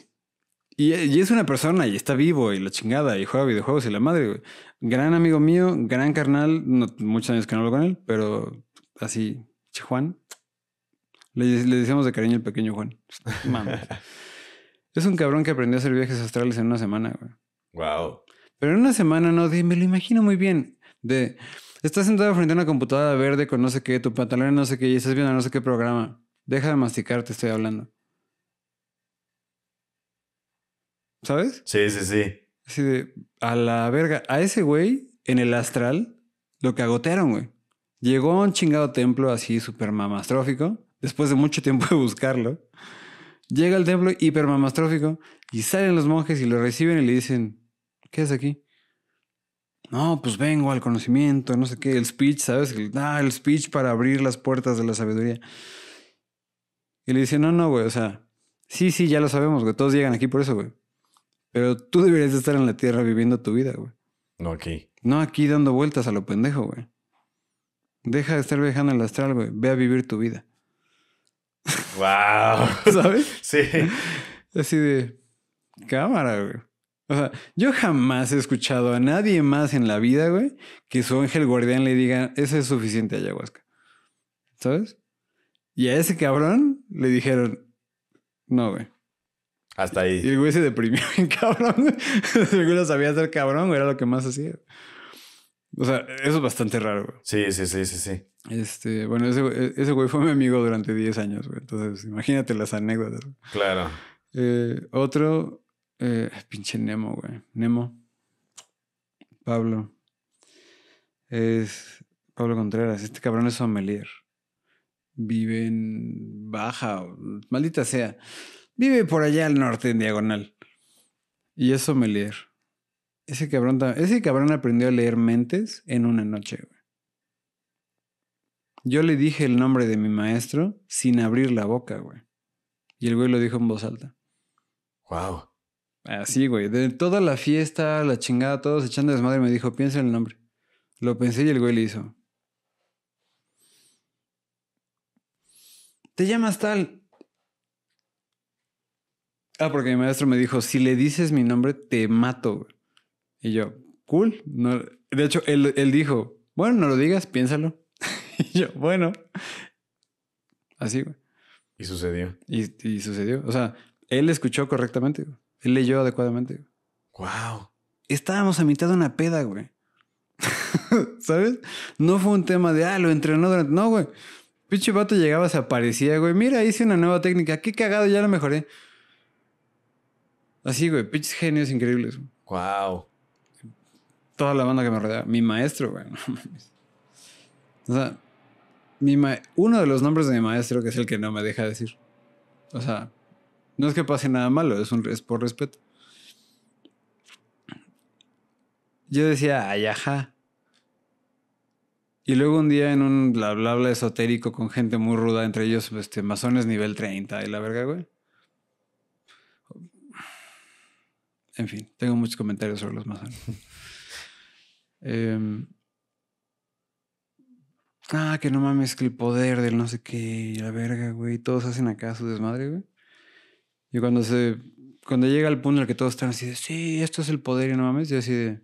Y, y es una persona y está vivo y la chingada y juega videojuegos y la madre, güey. Gran amigo mío, gran carnal, no, muchos años que no hablo con él, pero así, che, Juan. Le, le decíamos de cariño el pequeño Juan. Mames. es un cabrón que aprendió a hacer viajes astrales en una semana, güey. Wow. Pero en una semana no, de, me lo imagino muy bien. De, estás sentado frente a una computadora verde con no sé qué, tu pantalón no sé qué, y estás viendo no sé qué programa. Deja de masticar, te estoy hablando. ¿Sabes? Sí, sí, sí. Así de, a la verga. A ese güey, en el astral, lo cagotearon, güey. Llegó a un chingado templo así súper mamastrófico, después de mucho tiempo de buscarlo. Llega al templo hiper mamastrófico y salen los monjes y lo reciben y le dicen, ¿qué es aquí? No, pues vengo al conocimiento, no sé qué, el speech, ¿sabes? El, ah, el speech para abrir las puertas de la sabiduría. Y le dicen, no, no, güey, o sea, sí, sí, ya lo sabemos, güey, todos llegan aquí por eso, güey. Pero tú deberías de estar en la tierra viviendo tu vida, güey. No aquí. No aquí dando vueltas a lo pendejo, güey. Deja de estar viajando en el astral, güey. Ve a vivir tu vida. Wow. ¿Sabes? Sí. Así de cámara, güey. O sea, yo jamás he escuchado a nadie más en la vida, güey, que su ángel guardián le diga, eso es suficiente ayahuasca. ¿Sabes? Y a ese cabrón le dijeron, no, güey. Hasta Y ahí. el güey se deprimió bien cabrón. güey. El güey no sabía ser cabrón, güey, era lo que más hacía. O sea, eso es bastante raro, güey. Sí, sí, sí, sí, sí. Este, bueno, ese, güey- ese güey fue mi amigo durante 10 años, güey. Entonces, imagínate las anécdotas. güey. Claro. Eh, otro, eh, pinche Nemo, güey. Nemo. Pablo. Es Pablo Contreras. Este cabrón es sommelier. Vive en Baja, maldita sea. Vive por allá al norte, en diagonal. Y es sommelier. Ese cabrón, ese cabrón aprendió a leer mentes en una noche, güey. Yo le dije el nombre de mi maestro sin abrir la boca, güey. Y el güey lo dijo en voz alta. Wow. Así, güey. De toda la fiesta, la chingada, todos echando desmadre, me dijo, piensa en el nombre. Lo pensé y el güey le hizo. Te llamas tal. Ah, porque mi maestro me dijo, si le dices mi nombre, te mato. güey". Y yo, cool. No, de hecho, él, él dijo, bueno, no lo digas, piénsalo. y yo, bueno. Así, güey. Y sucedió. Y, y sucedió. O sea, él escuchó correctamente. güey. Él leyó adecuadamente. güey. Wow. Estábamos a mitad de una peda, güey. ¿Sabes? No fue un tema de, ah, lo entrenó durante... No, güey. Pinche vato llegaba, se aparecía, güey. Mira, hice una nueva técnica. Qué cagado, ya la mejoré. Así, güey. Pinches genios increíbles. Wow. Toda la banda que me rodea. Mi maestro, güey. O sea, mi ma- uno de los nombres de mi maestro, que es el que no me deja decir. O sea, no es que pase nada malo, es, un, es por respeto. Yo decía, ay, ajá. Y luego un día en un bla bla bla esotérico con gente muy ruda, entre ellos este, masones nivel 30 y la verga, güey. En fin, tengo muchos comentarios sobre los masones. Em, ah, que no mames, que el poder del no sé qué, y la verga, güey. Todos hacen acá su desmadre, güey. Y cuando se. Cuando llega el punto en el que todos están así de, sí, esto es el poder y no mames, yo así de.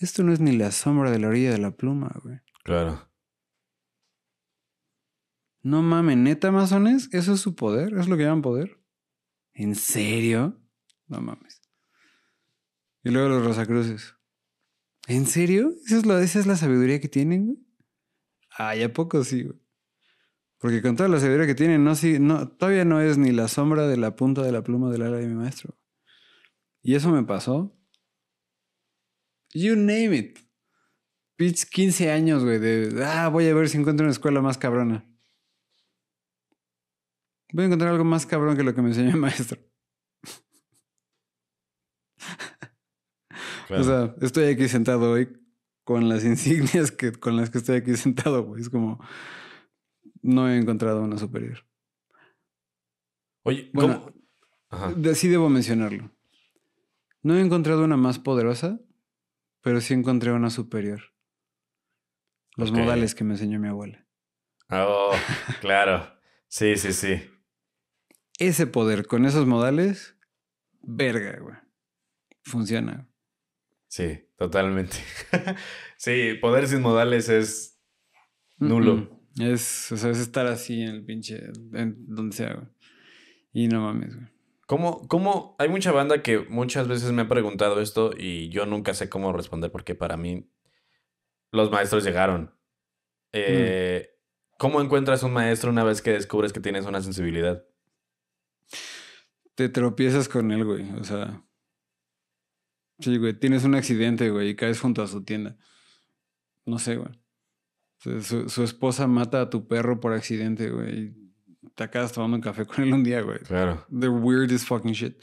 Esto no es ni la sombra de la orilla de la pluma, güey. Claro. No mames, neta, masones, eso es su poder, es lo que llaman poder. ¿En serio? No mames. Y luego los Rosacruces. ¿En serio? ¿Esa es, la, esa es la sabiduría que tienen, güey? Ay, ¿a poco sí, güey? Porque con toda la sabiduría que tienen, no, sí, no, todavía no es ni la sombra de la punta de la pluma del ala de mi maestro. Y eso me pasó. You name it. Pitch 15 años, güey, de, ah, voy a ver si encuentro una escuela más cabrona. Voy a encontrar algo más cabrón que lo que me enseñó el maestro. claro. O sea, estoy aquí sentado hoy con las insignias que, con las que estoy aquí sentado, güey. Es como, no he encontrado una superior. Oye, bueno, ¿cómo? Ajá. Sí debo mencionarlo. No he encontrado una más poderosa, pero sí encontré una superior. Los modales que me enseñó mi abuela. Oh, claro. Sí, sí, sí. Ese poder con esos modales, verga, güey. Funciona. Sí, totalmente. sí, poder sin modales es nulo. Es, o sea, es estar así en el pinche, en donde sea, güey. Y no mames, güey. ¿Cómo, cómo? Hay mucha banda que muchas veces me ha preguntado esto y yo nunca sé cómo responder porque para mí los maestros llegaron. Eh, ¿Cómo encuentras un maestro una vez que descubres que tienes una sensibilidad? Te tropiezas con él, güey. O sea. Sí, güey. Tienes un accidente, güey, y caes junto a su tienda. No sé, güey. Su, su esposa mata a tu perro por accidente, güey. Te acabas tomando un café con él un día, güey. Claro. The weirdest fucking shit.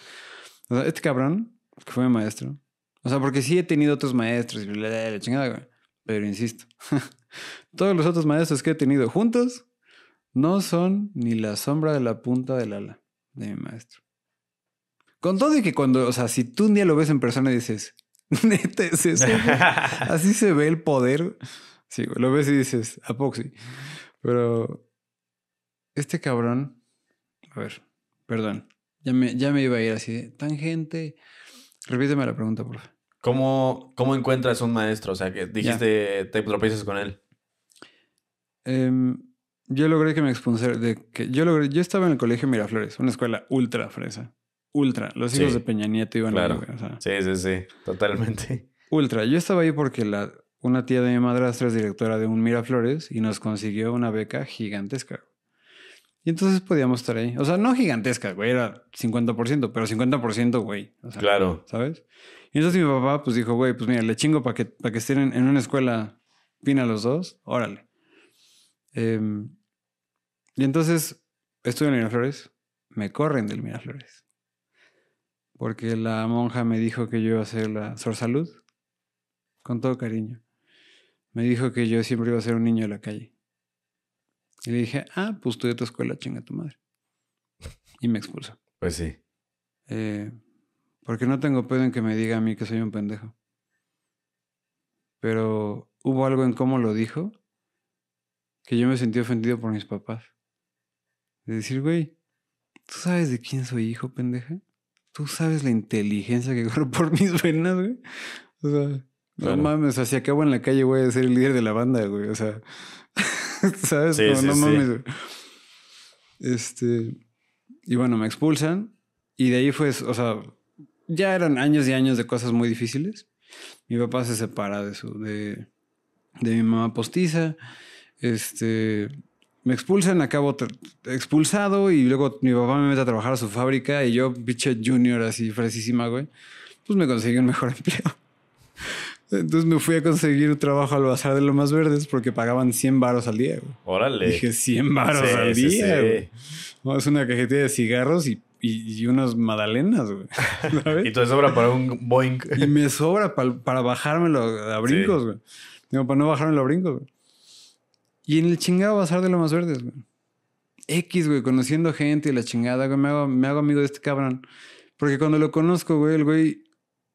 O sea, este cabrón, que fue mi maestro. O sea, porque sí he tenido otros maestros y bla, bla, bla, la chingada, güey. Pero insisto, todos los otros maestros que he tenido juntos no son ni la sombra de la punta del ala de mi maestro. Con todo y que cuando, o sea, si tú un día lo ves en persona y dices, neta, es eso. Así se ve el poder. Sí, güey, lo ves y dices, ¿a? Pero este cabrón, a ver, perdón, ya me, ya me iba a ir así de tangente. Repíteme la pregunta, por favor. ¿Cómo, ¿Cómo encuentras un maestro? O sea, que dijiste, te tropiezas con él. Em, yo logré que me expulsara de que yo logré, yo estaba en el colegio Miraflores, una escuela ultra fresa. Ultra. Los hijos Sí. de Peña Nieto iban Claro. o sea, Sí, sí, sí. Totalmente. ultra. Yo estaba ahí porque la, una tía de mi madrastra es directora de un Miraflores y nos consiguió una beca gigantesca. Y entonces podíamos estar ahí. O sea, no gigantesca, güey, era 50%, pero 50%, güey. O sea, Claro. ¿Sabes? Y entonces mi papá pues dijo, güey, pues mira, le chingo para que, para que estén en, en una escuela fina los dos, órale. Em, y entonces estuve en Miraflores, me corren del Miraflores. Porque la monja me dijo que yo iba a ser la Sor Salud, con todo cariño. Me dijo que yo siempre iba a ser un niño de la calle. Y le dije, ah, pues tú de tu escuela, chinga tu madre. Y me expulsó. Pues sí. Eh, porque no tengo pedo en que me diga a mí que soy un pendejo. Pero hubo algo en cómo lo dijo que yo me sentí ofendido por mis papás. De decir, güey, ¿tú sabes de quién soy hijo, pendeja? ¿Tú sabes la inteligencia que corre por mis venas, güey? O sea, Claro. no mames, o sea, si acabo en la calle voy a ser el líder de la banda, güey. O sea, ¿sabes? Sí, Como, sí, no sí. mames, güey. Este, y bueno, me expulsan y de ahí fue, o sea, ya eran años y años de cosas muy difíciles. Mi papá se separa de su, de, de mi mamá postiza. Este, me expulsan, acabo expulsado y luego mi papá me mete a trabajar a su fábrica y yo, pinche junior así, fresísima, güey, pues me conseguí un mejor empleo. Entonces me fui a conseguir un trabajo al Bazar de Lomas Verdes porque pagaban 100 varos al día, güey. Órale. Dije, 100 varos Sí, al sí, día, sí. güey. No, es una cajetilla de cigarros y, y, y unas magdalenas, güey. ¿Sabes? Y todo sobra para un Boeing. Y me sobra pal- para bajármelo a brincos, güey. Digo, para no bajármelo a brincos, güey. Y en el chingado bazar de Lomas Verdes, güey. X, güey, conociendo gente y la chingada, güey. Me hago, me hago amigo de este cabrón. Porque cuando lo conozco, güey, el güey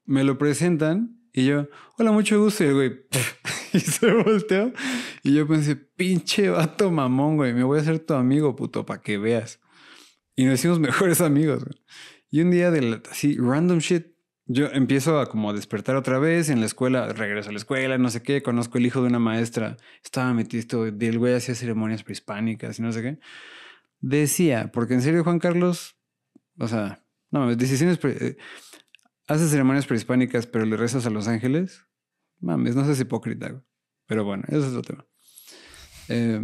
me lo presentan y yo, hola, mucho gusto. Y el güey, y se volteó. Y yo pensé, pinche vato mamón, güey. Me voy a hacer tu amigo, puto, para que veas. Y nos hicimos mejores amigos, güey. Y un día de la- así, random shit, yo empiezo a como despertar otra vez en la escuela, regreso a la escuela, no sé qué, conozco el hijo de una maestra, estaba metido, del güey hacía ceremonias prehispánicas y no sé qué. Decía, porque en serio Juan Carlos, o sea, no, decisiones, pre- eh, hace ceremonias prehispánicas, pero le rezas a los ángeles. Mames, no seas hipócrita. Pero bueno, ese es otro tema. Eh,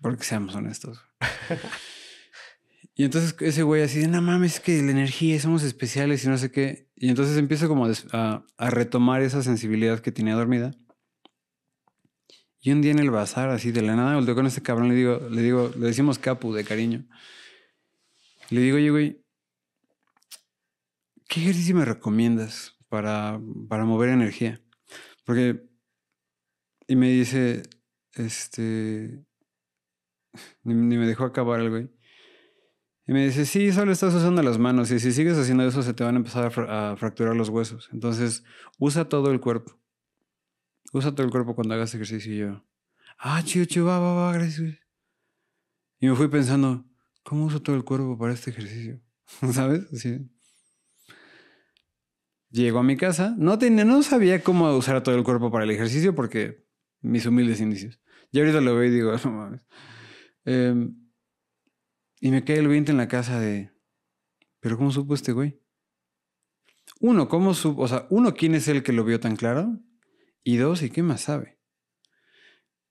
porque seamos honestos. Y entonces ese güey así no mames, es que la energía, somos especiales y no sé qué. Y entonces empiezo como a- a retomar esa sensibilidad que tenía dormida. Y un día en el bazar, así de la nada, volteo con este cabrón, le digo, le digo, le decimos Capu de cariño. Le digo, oye, güey, ¿qué ejercicio me recomiendas para, para mover energía? Porque, y me dice, este, ni, me dejó acabar el güey. Y me dice, sí, solo estás usando las manos y si sigues haciendo eso se te van a empezar a, fra- a fracturar los huesos. Entonces, usa todo el cuerpo. Usa todo el cuerpo cuando hagas ejercicio y yo. Ah, chido, chido, va, va, va, gracias. güey". Y me fui pensando, ¿cómo uso todo el cuerpo para este ejercicio? ¿Sabes? Así. Llego a mi casa. No, tenía, no sabía cómo usar todo el cuerpo para el ejercicio porque mis humildes inicios. Y ahorita lo veo y digo, no mames. Em, y me cae el 20 en la casa de, ¿pero cómo supo este güey? Uno, ¿cómo supo? O sea, uno, ¿quién es el que lo vio tan claro? Y dos, ¿y qué más sabe?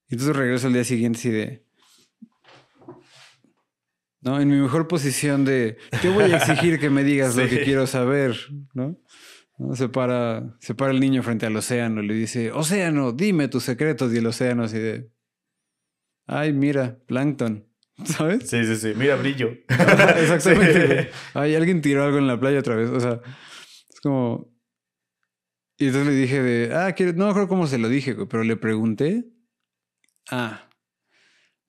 Y entonces regreso al día siguiente y de... ¿No? En mi mejor posición de... Yo voy a exigir que me digas lo que quiero saber, ¿no? ¿No? Se, para, se para el niño frente al océano y le dice, Océano, dime tus secretos. Y el océano así de... Ay, mira, plancton. ¿Sabes? Sí, sí, sí. Mira, brillo. Exactamente. Sí. Ay, alguien tiró algo en la playa otra vez. O sea, es como. Y entonces le dije de. Ah, quiero- no me acuerdo cómo se lo dije, pero le pregunté. Ah.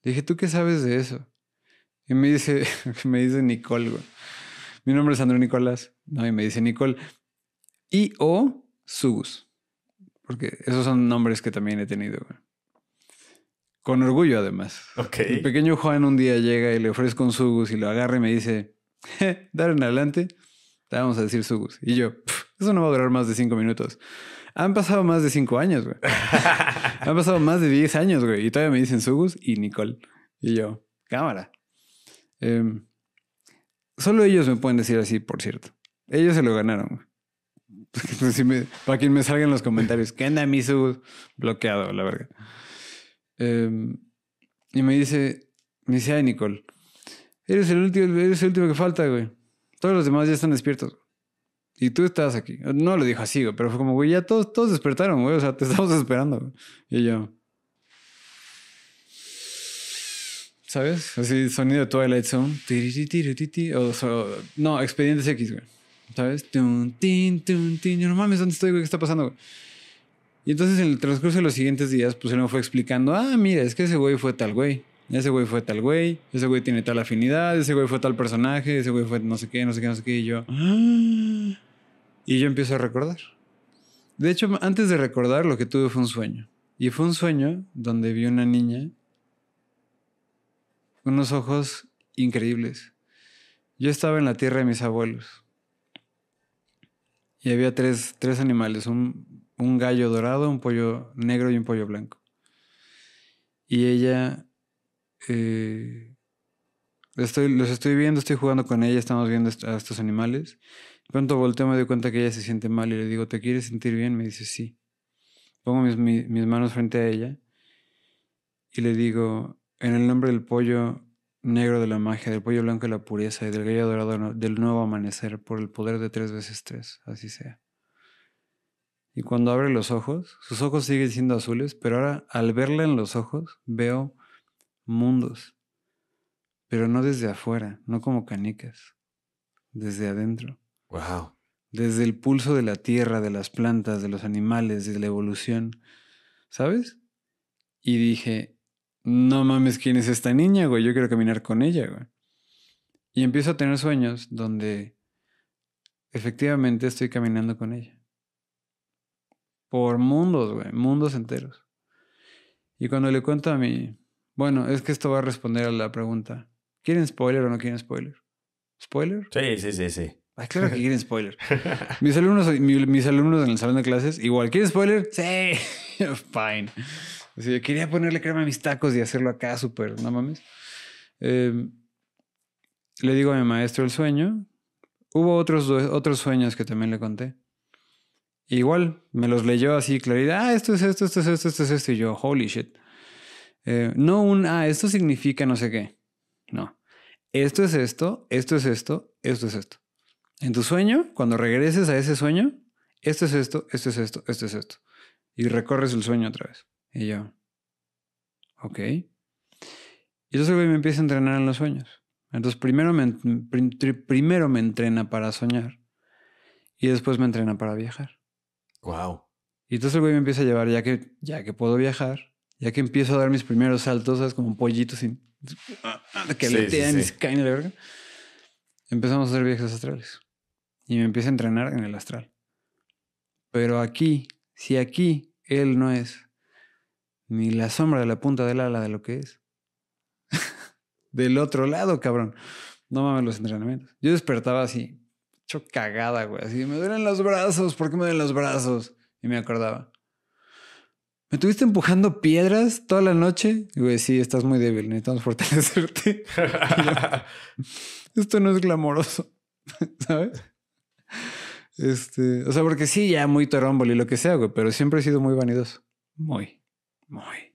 Le dije, ¿tú qué sabes de eso? Y me dice, me dice Nicole, güey. Mi nombre es André Nicolás. No, y me dice Nicole. Y o Sugus. Porque esos son nombres que también he tenido, güey. Con orgullo, además. El pequeño Juan un día llega y le ofrezco un Sugus y lo agarra y me dice, "Je, dar en adelante, te vamos a decir Sugus. Y yo, "Pf, eso no va a durar más de cinco minutos. Han pasado más de cinco años, güey. Han pasado más de diez años, güey. Y todavía me dicen Sugus y Nicole. Y yo, cámara. Em, solo ellos me pueden decir así, por cierto. Ellos se lo ganaron, güey. si me- para quien me salga en los comentarios, ¿qué anda mi Sugus? Bloqueado, la verga. Em, y me dice, me dice, ay, Nicole, eres el último, eres el último que falta, güey. Todos los demás ya están despiertos. Y tú estás aquí. No lo dijo así, güey, pero fue como, güey, ya todos, todos despertaron, güey. O sea, te estamos esperando. güey. Y yo. ¿Sabes? Así, sonido de Twilight Zone. O, so- no, Expedientes X, güey. ¿Sabes? Yo no mames, ¿dónde estoy, güey? ¿Qué está pasando? Y entonces en el transcurso de los siguientes días, pues él me fue explicando, ah, mira, es que ese güey fue tal güey, ese güey fue tal güey, ese güey tiene tal afinidad, ese güey fue tal personaje, ese güey fue no sé qué, no sé qué, no sé qué, y yo, y yo empiezo a recordar. De hecho, antes de recordar, lo que tuve fue un sueño. Y fue un sueño donde vi una niña, unos ojos increíbles. Yo estaba en la tierra de mis abuelos. Y había tres, tres animales, un, un gallo dorado, un pollo negro y un pollo blanco. Y ella, eh, estoy, los estoy viendo, estoy jugando con ella, estamos viendo a estos animales. pronto volteo, me doy cuenta que ella se siente mal y le digo, ¿te quieres sentir bien? Me dice, sí. Pongo mis, mi- mis manos frente a ella y le digo, en el nombre del pollo negro de la magia, del pollo blanco de la pureza y del gallo dorado del nuevo amanecer, por el poder de tres veces tres, así sea. Y cuando abre los ojos, sus ojos siguen siendo azules, pero ahora al verla en los ojos veo mundos, pero no desde afuera, no como canicas, desde adentro Wow. desde el pulso de la tierra, de las plantas, de los animales, de la evolución, ¿sabes? Y dije, no mames, ¿quién es esta niña, güey? Yo quiero caminar con ella, güey. Y empiezo a tener sueños donde efectivamente estoy caminando con ella. Por mundos, güey, mundos enteros. Y cuando le cuento a mi... Bueno, es que esto va a responder a la pregunta. ¿Quieren spoiler o no quieren spoiler? ¿Spoiler? Sí, sí, sí, sí. Ay, claro que quieren spoiler. mis, alumnos, mi- mis alumnos en el salón de clases, igual, ¿quieren spoiler? Sí. Fine. Quería ponerle crema a mis tacos y hacerlo acá súper, no mames. Eh, le digo a mi maestro el sueño. Hubo otros, otros sueños que también le conté. Igual, me los leyó así, claridad. Ah, esto es esto, esto es esto, esto es esto. Y yo, holy shit. Eh, no un, ah, esto significa no sé qué. No. Esto es esto, esto es esto, esto es esto. En tu sueño, cuando regreses a ese sueño, esto es esto, esto es esto, esto es esto. Y recorres el sueño otra vez. Y yo, ok. Y entonces el güey me empieza a entrenar en los sueños. Entonces primero me, primero me entrena para soñar y después me entrena para viajar. Wow. Y entonces el güey me empieza a llevar, ya que, ya que puedo viajar, ya que empiezo a dar mis primeros saltos, ¿sabes? Como un pollito sin... que Sí, aletean sí, y sí. caen la verga. Empezamos a hacer viajes astrales. Y me empieza a entrenar en el astral. Pero aquí, si aquí él no es ni la sombra de la punta del ala de lo que es. Del otro lado, cabrón. No mames los entrenamientos. Yo despertaba así, hecho cagada, güey. Así, me duelen los brazos, ¿por qué me duelen los brazos? Y me acordaba. ¿Me tuviste empujando piedras toda la noche? Y güey, sí, estás muy débil, necesitamos fortalecerte. Esto no es glamoroso, ¿sabes? Este, o sea, porque sí, ya muy torómbolo y lo que sea, güey, pero siempre he sido muy vanidoso. Muy, muy.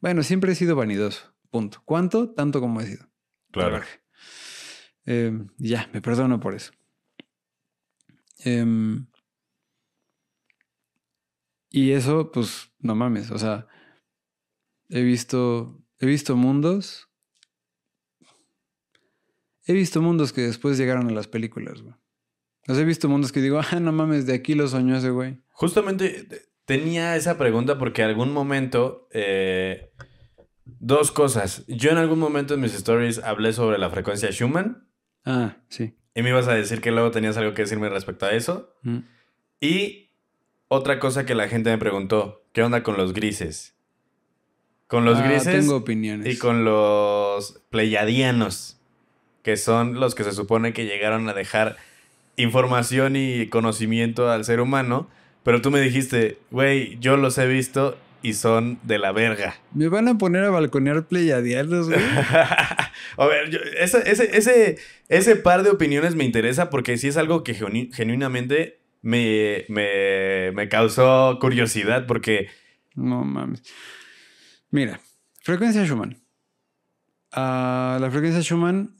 Bueno, siempre he sido vanidoso. Punto. ¿Cuánto? Tanto como he sido. Claro. Eh, ya, me perdono por eso. Em, y eso, pues, no mames. O sea, he visto. He visto mundos. He visto mundos que después llegaron a las películas, güey. O sea, he visto mundos que digo, ah, no mames, de aquí lo soñó ese güey. Justamente tenía esa pregunta porque algún momento. eh, dos cosas. Yo en algún momento en mis stories hablé sobre la frecuencia Schumann. Ah, sí. Y me ibas a decir que luego tenías algo que decirme respecto a eso. Mm. Y otra cosa que la gente me preguntó, ¿qué onda con los grises? Con los Ah, grises Tengo opiniones. y con los pleiadianos, que son los que se supone que llegaron a dejar información y conocimiento al ser humano, pero tú me dijiste, güey, yo los he visto y son de la verga. Me van a poner a balconear pleiadianos, güey. a ver, yo- ese, ese, ese, ese par de opiniones me interesa porque sí es algo que genu- genuinamente me, me, me causó curiosidad porque... No mames. Mira, frecuencia Schumann. Ah, la frecuencia Schumann,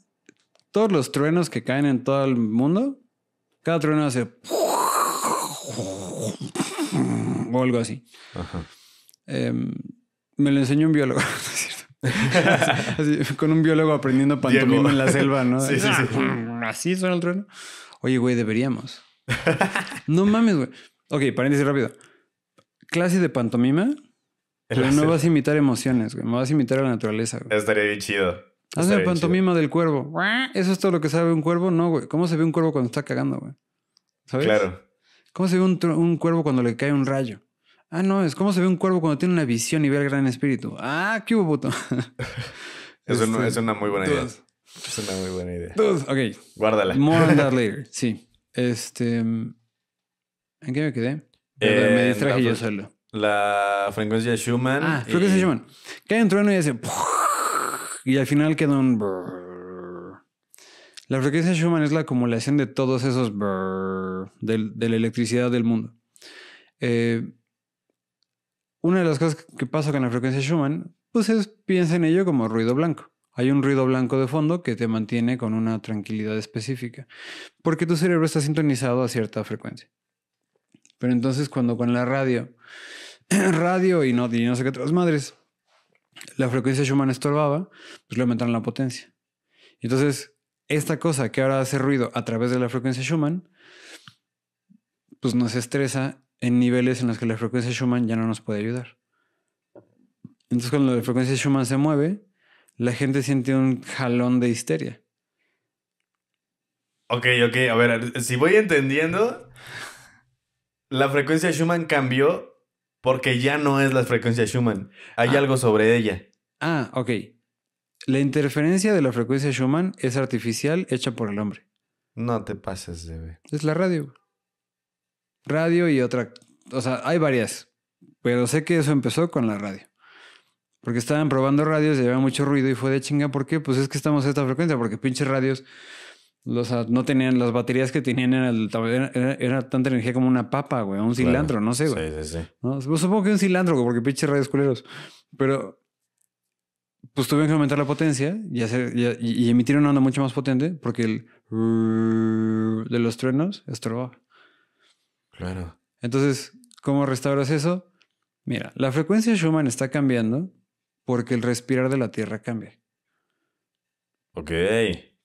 todos los truenos que caen en todo el mundo, cada trueno hace. Algo así. Em, me lo enseñó un biólogo. ¿no es cierto? Así, con un biólogo aprendiendo pantomima Diego. en la selva, ¿no? Sí, sí, sí. Así suena el trueno. Oye, güey, deberíamos. no mames, güey. Ok, paréntesis rápido. Clase de pantomima, pero no vas a imitar emociones, güey. Me vas a imitar a la naturaleza, güey. Estaría bien chido. Hazme bien pantomima del cuervo. ¿Eso es todo lo que sabe un cuervo? No, güey. ¿Cómo se ve un cuervo cuando está cagando, güey? ¿Sabes? Claro. ¿Cómo se ve un cuervo cuando le cae un rayo? Ah, no, es cómo se ve un cuervo cuando tiene una visión y ve al gran espíritu. Ah, qué hubo, puto. Es, una, Este, es una muy buena idea. Es una muy buena idea. dudes. Ok, Guárdala. more on that later. Sí. Este. ¿En qué me quedé? Perdón, me distraje yo solo. La frecuencia Schumann. Ah, y- se llaman. Cae un trueno y hace. Y al final queda un. La frecuencia Schumann es la acumulación de todos esos de, la electricidad del mundo. Eh, una de las cosas que pasa con la frecuencia Schumann, pues es, piensa en ello como ruido blanco. Hay un ruido blanco de fondo que te mantiene con una tranquilidad específica, porque tu cerebro está sintonizado a cierta frecuencia. Pero entonces cuando con la radio, radio y no, y no sé qué otras madres, la frecuencia Schumann estorbaba, pues le aumentaron la potencia. Entonces, esta cosa que ahora hace ruido a través de la frecuencia Schumann, pues nos estresa en niveles en los que la frecuencia Schumann ya no nos puede ayudar. Entonces, cuando la frecuencia Schumann se mueve, la gente siente un jalón de histeria. Ok, ok, a ver, si voy entendiendo, la frecuencia Schumann cambió porque ya no es la frecuencia Schumann. Hay Ah. algo sobre ella. Ah, ok. La interferencia de la frecuencia Schumann es artificial hecha por el hombre. No te pases de. Es la radio. Radio y otra. O sea, hay varias. Pero sé que eso empezó con la radio. Porque estaban probando radios y había mucho ruido y fue de chinga. ¿Por qué? Pues es que estamos a esta frecuencia. Porque pinches radios los, no tenían las baterías que tenían. Era, era, tanta energía como una papa, güey. Un cilantro, no sé, güey. Sí, sí, sí. ¿no? Pues Supongo que un cilantro, güey, porque pinches radios culeros. Pero pues tuvieron que aumentar la potencia y, hacer, y, y emitir una onda mucho más potente porque el de los truenos estorbaba. Claro. Entonces, ¿cómo restauras eso? Mira, la frecuencia Schumann está cambiando porque el respirar de la Tierra cambia. Ok.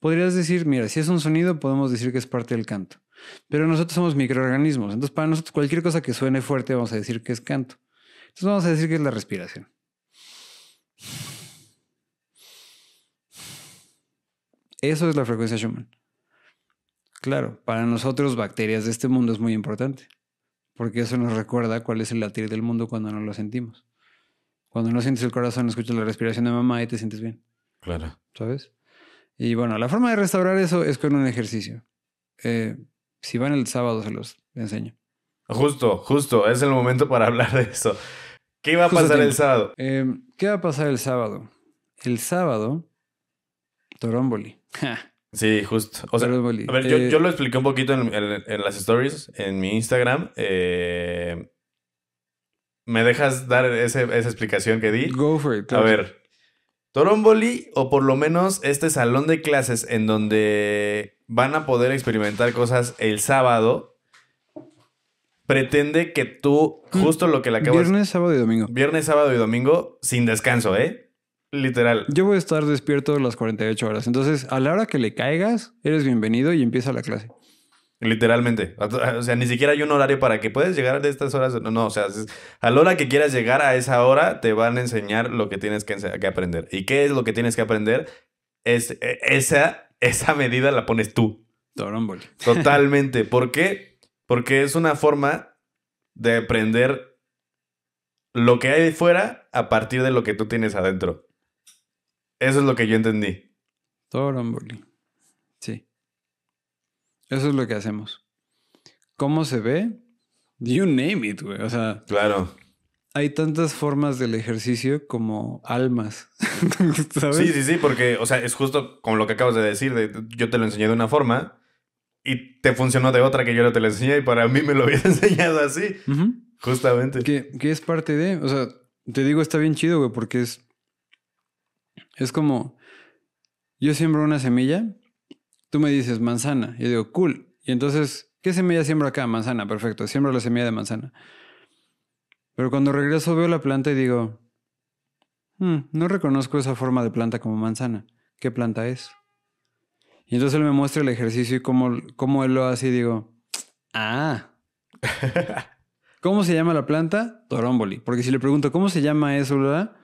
Podrías decir, mira, si es un sonido, podemos decir que es parte del canto. Pero nosotros somos microorganismos. Entonces, para nosotros, cualquier cosa que suene fuerte, vamos a decir que es canto. Entonces, vamos a decir que es la respiración. Eso es la frecuencia Schumann. Claro, para nosotros, bacterias de este mundo es muy importante. Porque eso nos recuerda cuál es el latir del mundo cuando no lo sentimos. Cuando no sientes el corazón, escuchas la respiración de mamá y te sientes bien. Claro. ¿sabes? Y bueno, la forma de restaurar eso es con un ejercicio. Eh, si van el sábado, se los enseño. Justo, justo. Es el momento para hablar de eso. ¿Qué va a Justo pasar el sábado? Eh, ¿Qué va a pasar el sábado? El sábado, Toromboli. Ja, Sí, justo. O sea, a ver, yo, Eh, yo lo expliqué un poquito en, en- en las stories, en mi Instagram. Eh, ¿Me dejas dar ese- esa explicación que di? Go for it. A ver, Toromboli, o por lo menos este salón de clases en donde van a poder experimentar cosas el sábado, pretende que tú, justo lo que le acabas... Viernes, sábado y domingo. Viernes, sábado y domingo, sin descanso, ¿eh? Literal. Yo voy a estar despierto las 48 horas. Entonces, a la hora que le caigas, eres bienvenido y empieza la clase. Literalmente. O sea, ni siquiera hay un horario para que puedes llegar de estas horas. No, no, o sea, a la hora que quieras llegar a esa hora, te van a enseñar lo que tienes que, aprender. ¿Y qué es lo que tienes que aprender? Es, eh, esa, esa medida la pones tú. Totalmente. ¿Por qué? Porque es una forma de aprender lo que hay fuera a partir de lo que tú tienes adentro. Eso es lo que yo entendí. Toromboli. Sí. Eso es lo que hacemos. ¿Cómo se ve? You name it, güey. O sea, Claro. hay tantas formas del ejercicio como almas. ¿Sabes? Sí, sí, sí, porque, o sea, es justo como lo que acabas de decir. de- yo te lo enseñé de una forma y te funcionó de otra que yo no te lo enseñé y para mí me lo habías enseñado así. Justamente. que, que es parte de. O sea, te digo, está bien chido, güey, porque es. Es como. Yo siembro una semilla, tú me dices manzana. Yo digo, cool. Y entonces, ¿qué semilla siembro acá? Manzana, perfecto. Siembro la semilla de manzana. Pero cuando regreso veo la planta y digo, "Hmm, no reconozco esa forma de planta como manzana. ¿Qué planta es? Y entonces él me muestra el ejercicio y cómo, cómo él lo hace y digo, ah. ¿Cómo se llama la planta? Toromboli. Porque si le pregunto, ¿cómo se llama eso? ¿verdad?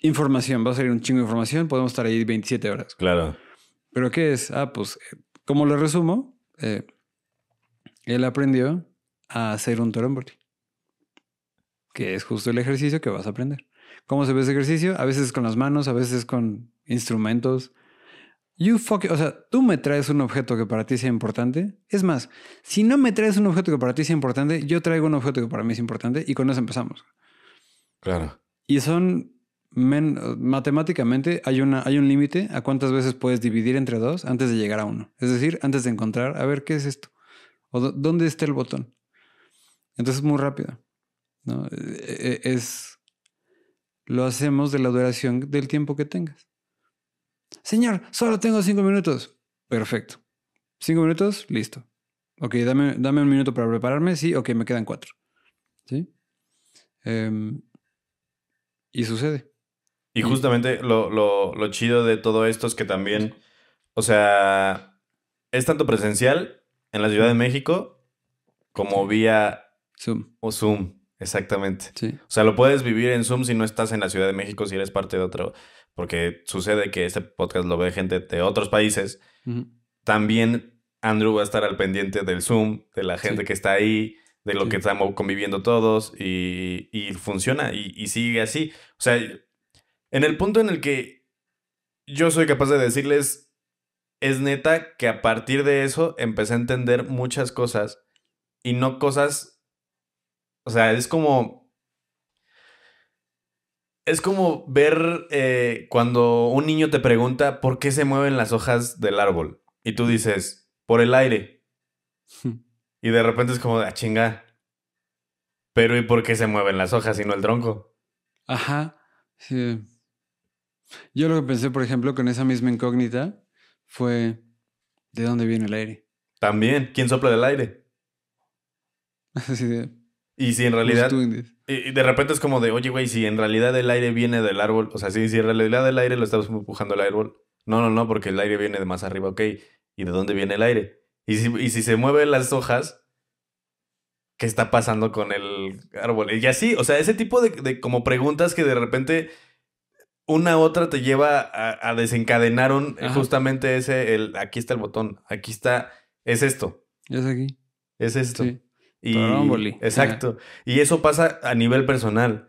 Información. Va a salir un chingo de información. Podemos estar ahí 27 horas. Claro. ¿Pero qué es? Ah, pues, eh, como lo resumo, eh, él aprendió a hacer un toromboli. Que es justo el ejercicio que vas a aprender. ¿Cómo se ve ese ejercicio? A veces con las manos, a veces con instrumentos. You fuck it. O sea, tú me traes un objeto que para ti sea importante. Es más, si no me traes un objeto que para ti sea importante, yo traigo un objeto que para mí es importante y con eso empezamos. Claro. Y son men- matemáticamente hay, una, hay un límite a cuántas veces puedes dividir entre dos antes de llegar a uno. Es decir, antes de encontrar, a ver, ¿qué es esto? ¿O dó- dónde está el botón? Entonces es muy rápido. ¿no? E- e- Es, lo hacemos de la duración del tiempo que tengas. Señor, solo tengo cinco minutos. Perfecto. Cinco minutos, listo. Ok, dame, dame un minuto para prepararme. Sí, ok, me quedan cuatro. ¿Sí? Em, y sucede. Y justamente lo, lo, lo chido de todo esto es que también, o sea, es tanto presencial en la Ciudad de México como vía Zoom. o Zoom, exactamente. Sí. O sea, lo puedes vivir en Zoom si no estás en la Ciudad de México, si eres parte de otro, porque sucede que este podcast lo ve gente de otros países. También Andrew va a estar al pendiente del Zoom, de la gente Sí. que está ahí, de lo Sí. que estamos conviviendo todos y, y funciona y, y sigue así. O sea, en el punto en el que yo soy capaz de decirles, es neta que a partir de eso empecé a entender muchas cosas y no cosas, o sea, es como... Es como ver eh, cuando un niño te pregunta por qué se mueven las hojas del árbol. Y tú dices, por el aire. Y de repente es como, ah, chinga. Pero ¿y por qué se mueven las hojas y no el tronco? Ajá. Sí. Yo lo que pensé, por ejemplo, con esa misma incógnita fue ¿de dónde viene el aire? También, ¿quién sopla del aire? Así de. Y si en "Who's realidad... doing this?" Y y de repente es como de, oye, güey, si en realidad el aire viene del árbol, o sea, si, si en realidad el aire lo estamos empujando al árbol. No, no, no, porque el aire viene de más arriba, ok. ¿Y de dónde viene el aire? Y si, y si se mueven las hojas, ¿qué está pasando con el árbol? Y así, o sea, ese tipo de, de como preguntas que de repente una otra te lleva a, a desencadenar un, justamente ese, el, aquí está el botón, aquí está, es esto, Es aquí. es esto. Sí. Y, exacto. Y eso pasa a nivel personal.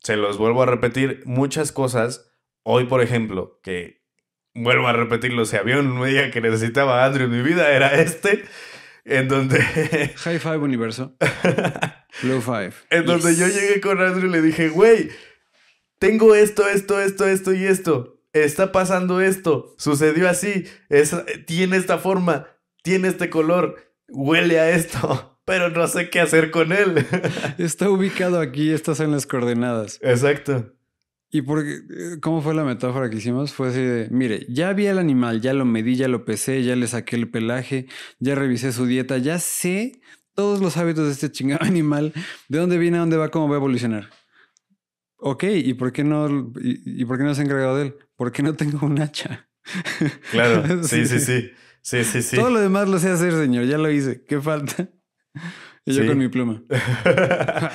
Se los vuelvo a repetir. Muchas cosas. Hoy, por ejemplo, que vuelvo a repetirlo. Si había un día que necesitaba a Andrew en mi vida, era este. En donde, High five universo. Low five. en donde Yes. yo llegué con Andrew y le dije, güey, tengo esto, esto, esto, esto y esto. Está pasando esto. Sucedió así. Es, tiene esta forma. Tiene este color. Huele a esto. Pero no sé qué hacer con él. Está ubicado aquí, estas son las coordenadas. Exacto. ¿Y por qué- cómo fue la metáfora que hicimos? Fue así de, mire, ya vi al animal, ya lo medí, ya lo pesé, ya le saqué el pelaje, ya revisé su dieta, ya sé todos los hábitos de este chingado animal, de dónde viene, a dónde va, cómo va a evolucionar. Ok, ¿y por qué no, y, y por qué no se ha encargado de él? ¿Por qué no tengo un hacha? Claro, sí, sí, sí. Sí, sí, sí. Todo lo demás lo sé hacer, señor, ya lo hice. ¿Qué falta? Y yo Sí. con mi pluma.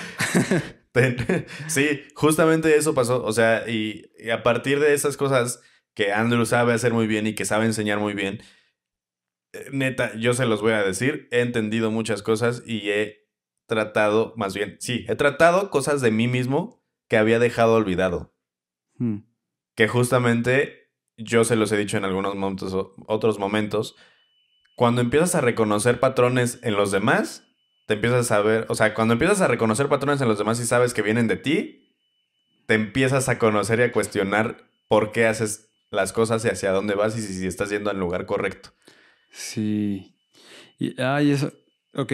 Sí, justamente eso pasó. O sea, y, y a partir de esas cosas que Andrew sabe hacer muy bien y que sabe enseñar muy bien, eh, neta, yo se los voy a decir, he entendido muchas cosas y he tratado, más bien, sí, he tratado cosas de mí mismo que había dejado olvidado. Hmm. que justamente yo se los he dicho en algunos momentos, otros momentos, cuando empiezas a reconocer patrones en los demás, te empiezas a saber, o sea, cuando empiezas a reconocer patrones en los demás y sabes que vienen de ti, te empiezas a conocer y a cuestionar por qué haces las cosas y hacia dónde vas y si, si estás yendo al lugar correcto. Sí. Y, ah, y eso. Ok.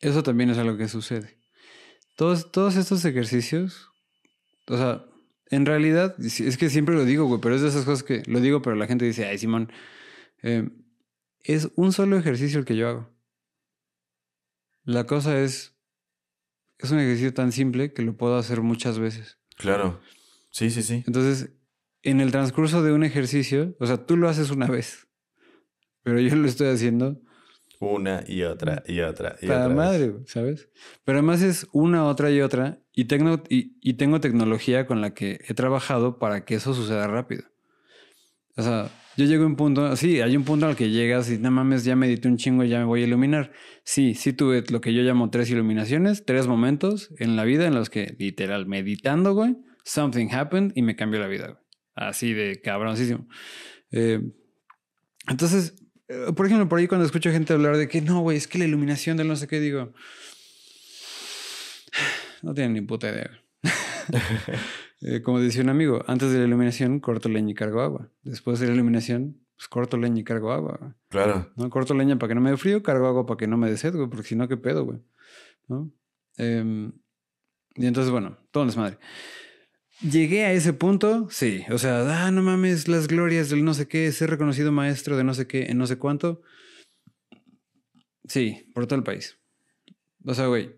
Eso también es algo que sucede. Todos, todos estos ejercicios. O sea, en realidad, es que siempre lo digo, güey, pero es de esas cosas que lo digo, pero la gente dice, ay, Simón, eh, es un solo ejercicio el que yo hago. La cosa es. Es un ejercicio tan simple que lo puedo hacer muchas veces. Claro. Sí, sí, sí. Entonces, en el transcurso de un ejercicio, o sea, tú lo haces una vez, pero yo lo estoy haciendo Una y otra y otra y para otra. vez. madre, güey, ¿sabes? Pero además es una, otra y otra, y tengo, y, y tengo tecnología con la que he trabajado para que eso suceda rápido. O sea, yo llego a un punto, sí, hay un punto al que llegas y no mames, ya medité un chingo y ya me voy a iluminar. Sí, sí tuve lo que yo llamo tres iluminaciones, tres momentos en la vida en los que, literal, meditando, güey, something happened y me cambió la vida, güey. Así de cabroncísimo. Eh, entonces, por ejemplo, por ahí cuando escucho gente hablar de que no, güey, es que la iluminación del no sé qué, digo, no tienen ni puta idea. Eh, como decía un amigo, antes de la iluminación corto leña y cargo agua. Después de la iluminación, pues corto leña y cargo agua. Claro. ¿no? Corto leña para que no me dé frío, cargo agua para que no me dé sed, güey, porque si no, ¿qué pedo, güey? ¿No? Em, y entonces, bueno, todo un desmadre. Llegué a ese punto, sí. O sea, ah, no mames, las glorias del no sé qué, ser reconocido maestro de no sé qué, en no sé cuánto. Sí, por todo el país. O sea, güey,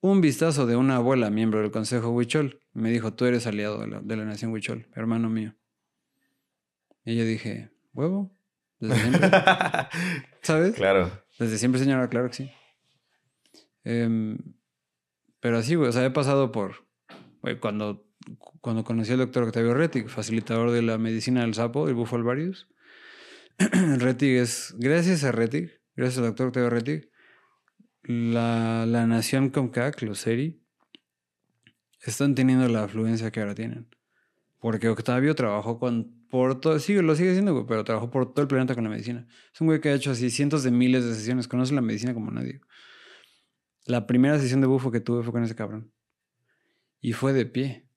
un vistazo de una abuela, miembro del Consejo Huichol, me dijo, tú eres aliado de la, de la nación Huichol, hermano mío. Y yo dije, huevo, desde siempre. ¿Sabes? claro. Desde siempre, señora, claro que sí. Em, pero así, güey, o sea, he pasado por, güey, cuando, cuando conocí al doctor Octavio Rettig, facilitador de la medicina del sapo, el bufo alvarius. Rettig es, gracias a Rettig, gracias al doctor Octavio Rettig, la, la nación Comcac, los SERI, están teniendo la afluencia que ahora tienen. Porque Octavio trabajó con, por todo, sí, lo sigue haciendo, pero trabajó por todo el planeta con la medicina. Es un güey que ha hecho así cientos de miles de sesiones, conoce la medicina como nadie. La primera sesión de bufo que tuve fue con ese cabrón. Y fue de pie.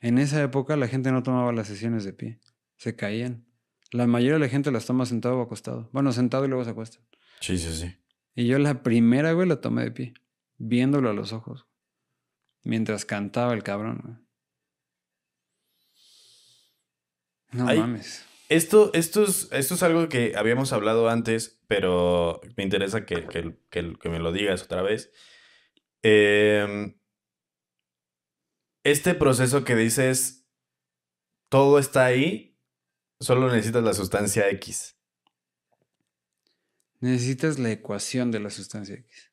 En esa época la gente no tomaba las sesiones de pie. Se caían. La mayoría de la gente las toma sentado o acostado. Bueno, sentado y luego se acuesta. Sí, sí, sí. Y yo la primera, güey, la tomé de pie. Viéndolo a los ojos. Mientras cantaba el cabrón, güey. No Ay. mames. Esto, esto, es, esto es algo que habíamos hablado antes, pero me interesa que, que- que- que me lo digas otra vez. Eh, este proceso que dices, todo está ahí, solo necesitas la sustancia X. Necesitas la ecuación de la sustancia X.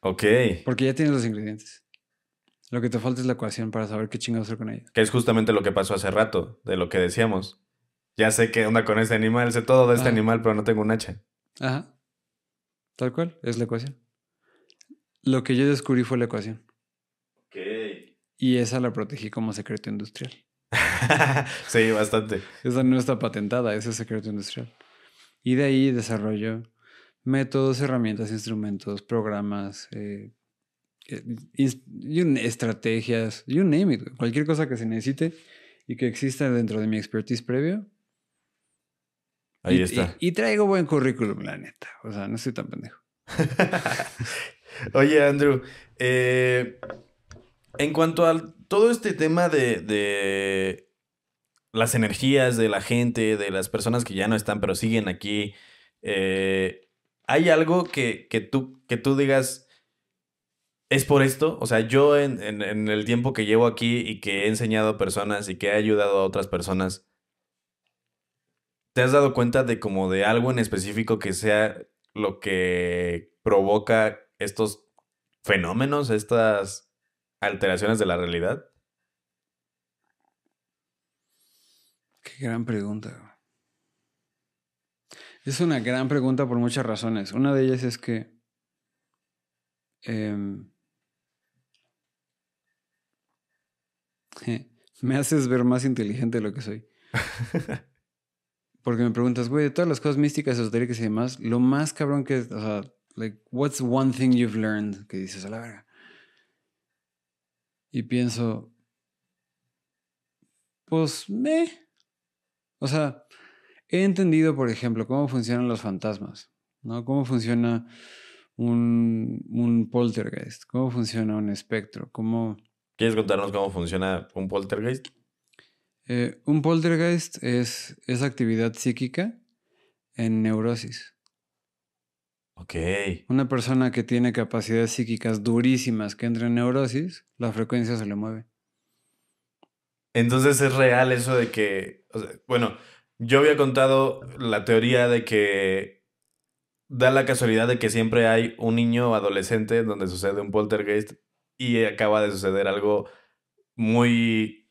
Ok. Porque ya tienes los ingredientes. Lo que te falta es la ecuación para saber qué chingados hacer con ella. Que es justamente lo que pasó hace rato, de lo que decíamos. Ya sé qué onda con este animal, sé todo de este animal, pero no tengo un hacha. Ajá. Tal cual, es la ecuación. Lo que yo descubrí fue la ecuación. Y esa la protegí como secreto industrial. sí, bastante. Esa no está patentada, ese es secreto industrial. Y de ahí desarrollo métodos, herramientas, instrumentos, programas, eh, eh, estrategias, you name it. Cualquier cosa que se necesite y que exista dentro de mi expertise previo. Ahí Y- está. Y, y traigo buen currículum, la neta. O sea, no estoy tan pendejo. Oye, Andrew, eh, en cuanto a todo este tema de, de las energías de la gente, de las personas que ya no están, pero siguen aquí, eh, ¿hay algo que, que tú, que tú digas, es por esto? O sea, yo en, en- en el tiempo que llevo aquí y que he enseñado a personas y que he ayudado a otras personas, ¿te has dado cuenta de como de algo en específico que sea lo que provoca estos fenómenos, estas alteraciones de la realidad? Qué gran pregunta. Es una gran pregunta por muchas razones. Una de ellas es que em, me haces ver más inteligente de lo que soy. Porque me preguntas, güey, de todas las cosas místicas, esotéricas y demás, lo más cabrón que es, o sea, like, what's one thing you've learned? Que dices, a la verga. Y pienso, pues, me. O sea, he entendido, por ejemplo, cómo funcionan los fantasmas, ¿no? Cómo funciona un, un poltergeist, cómo funciona un espectro, cómo... ¿Quieres contarnos cómo funciona un poltergeist? Eh, un poltergeist es, es actividad psíquica en neurosis. Ok. Una persona que tiene capacidades psíquicas durísimas que entra en neurosis, la frecuencia se le mueve. Entonces es real eso de que, o sea, bueno, yo había contado la teoría de que da la casualidad de que siempre hay un niño o adolescente donde sucede un poltergeist y acaba de suceder algo muy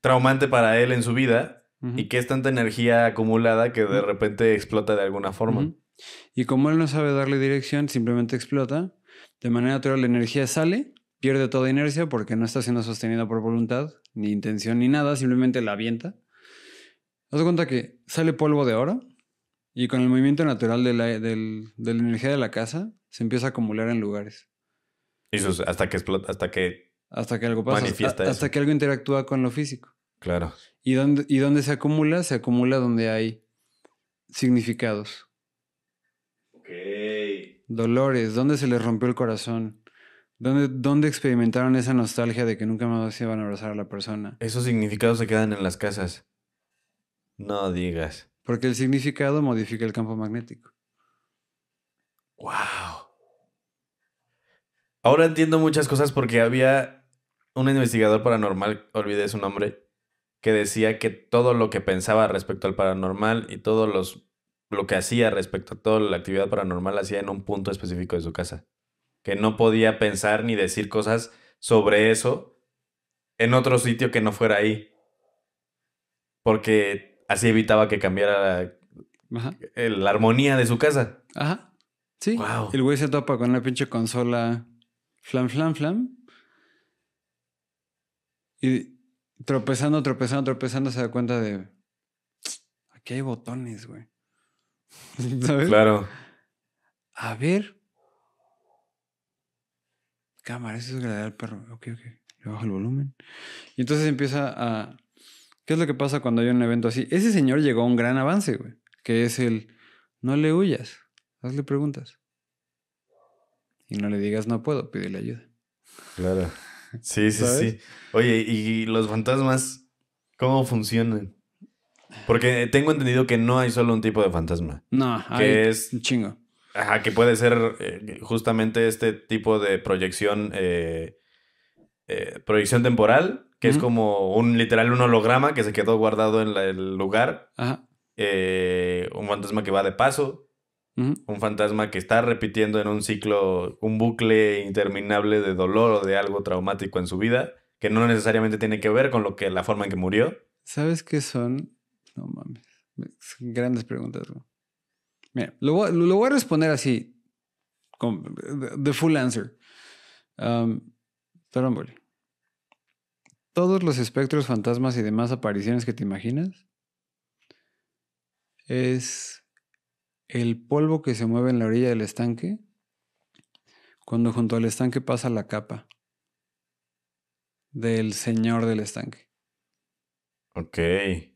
traumante para él en su vida y que es tanta energía acumulada que de repente explota de alguna forma. Y como él no sabe darle dirección, simplemente explota. De manera natural, la energía sale, pierde toda inercia porque no está siendo sostenida por voluntad, ni intención, ni nada, simplemente la avienta. Haz cuenta que sale polvo de oro y con el movimiento natural de la, del- de la energía de la casa se empieza a acumular en lugares. Y sus- hasta que explota, hasta que hasta que algo pasa. Manifiesta hasta eso. que algo interactúa con lo físico. Claro. ¿Y dónde, ¿Y dónde se acumula? Se acumula donde hay significados. Dolores, dónde se les rompió el corazón, dónde, dónde experimentaron esa nostalgia de que nunca más se iban a abrazar a la persona. Esos significados se quedan en las casas. No digas. Porque el significado modifica el campo magnético. Wow. Ahora entiendo muchas cosas porque había un investigador paranormal, olvidé su nombre, que decía que todo lo que pensaba respecto al paranormal y todo los, lo que hacía respecto a toda la actividad paranormal hacía en un punto específico de su casa. Que no podía pensar ni decir cosas sobre eso en otro sitio que no fuera ahí. Porque así evitaba que cambiara la, Ajá. la armonía de su casa. Ajá. Sí. Wow. El güey se topa con una pinche consola flam, flam, flam. Y tropezando, tropezando, tropezando se da cuenta de... Aquí hay botones, güey. ¿Sabes? Claro. A ver. Cámara, eso es agradar al perro. Ok, ok. Le bajo el volumen. Y entonces empieza a... ¿Qué es lo que pasa cuando hay un evento así? Ese señor llegó a un gran avance, güey. Que es el... No le huyas. Hazle preguntas. Y no le digas no puedo, pídele ayuda. Claro. Sí, sí, ¿Sabes? sí. Oye, ¿y los fantasmas cómo funcionan? Porque tengo entendido que no hay solo un tipo de fantasma. No, Que hay es- un chingo. Ajá, que puede ser eh, justamente este tipo de proyección, eh, eh, proyección temporal, que es como un literal un holograma que se quedó guardado en la- el lugar. Ajá. un fantasma que va de paso. Un fantasma que está repitiendo en un ciclo, un bucle interminable de dolor o de algo traumático en su vida, que no necesariamente tiene que ver con lo que la forma en que murió. ¿Sabes qué son? No mames. Grandes preguntas, güey. Mira, lo voy, a responder así. Con, the full answer. Um. Todos los espectros, fantasmas y demás apariciones que te imaginas es el polvo que se mueve en la orilla del estanque cuando junto al estanque pasa la capa del señor del estanque. Ok.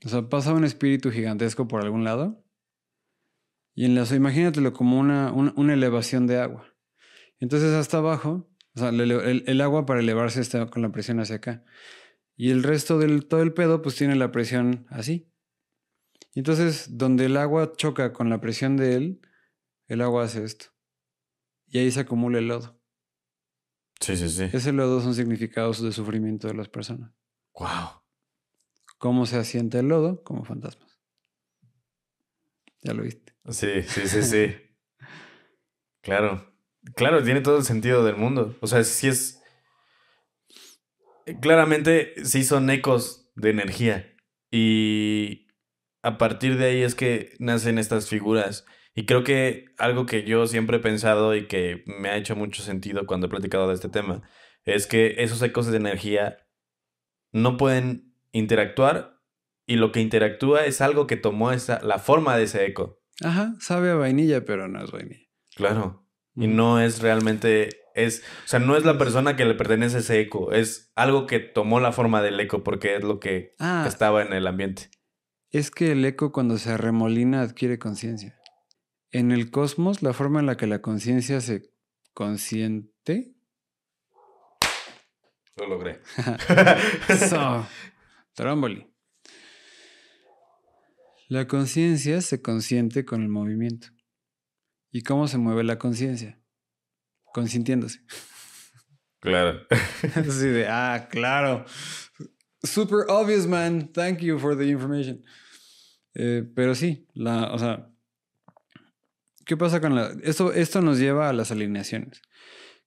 O sea, pasa un espíritu gigantesco por algún lado. Y en la, o sea, imagínatelo como una, una, una elevación de agua. Entonces hasta abajo, o sea, el, el- el agua para elevarse está con la presión hacia acá. Y el resto del todo el pedo, pues tiene la presión así. Y entonces, donde el agua choca con la presión de él, el agua hace esto. Y ahí se acumula el lodo. Sí, sí, sí. Ese lodo son significados de sufrimiento de las personas. Wow. ¿Cómo se asienta el lodo? Como fantasmas. Ya lo viste. Sí, sí, sí, sí. claro. Claro, tiene todo el sentido del mundo. O sea, sí es. Claramente sí son ecos de energía. Y a partir de ahí es que nacen estas figuras. Y creo que algo que yo siempre he pensado y que me ha hecho mucho sentido cuando he platicado de este tema es que esos ecos de energía no pueden interactuar y lo que interactúa es algo que tomó esa, la forma de ese eco. Ajá, sabe a vainilla, pero no es vainilla. Claro. Y Ujú. no es realmente, es, o sea, no es la persona que le pertenece ese eco, es algo que tomó la forma del eco porque es lo que Ah, estaba en el ambiente. es que el eco cuando se arremolina adquiere conciencia. En el cosmos, la forma en la que la conciencia se consiente. Lo logré. Eso. Trómboli. La conciencia se consiente con el movimiento. ¿Y cómo se mueve la conciencia? Consintiéndose. Claro. Así de, ah, claro. Super obvious, man. Thank you for the information. Eh, pero sí, la, o sea, ¿qué pasa con la... Esto, esto nos lleva a las alineaciones.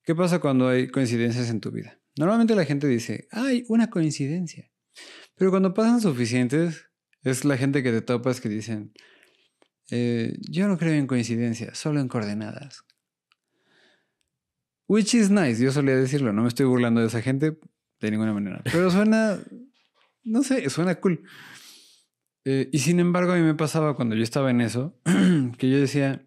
¿Qué pasa cuando hay coincidencias en tu vida? Normalmente la gente dice, hay una coincidencia. Pero cuando pasan suficientes, es la gente que te topas que dicen, eh, yo no creo en coincidencias, solo en coordenadas. Which is nice, yo solía decirlo, no me estoy burlando de esa gente de ninguna manera. Pero suena, no sé, suena cool. Eh, y sin embargo, a mí me pasaba cuando yo estaba en eso, que yo decía,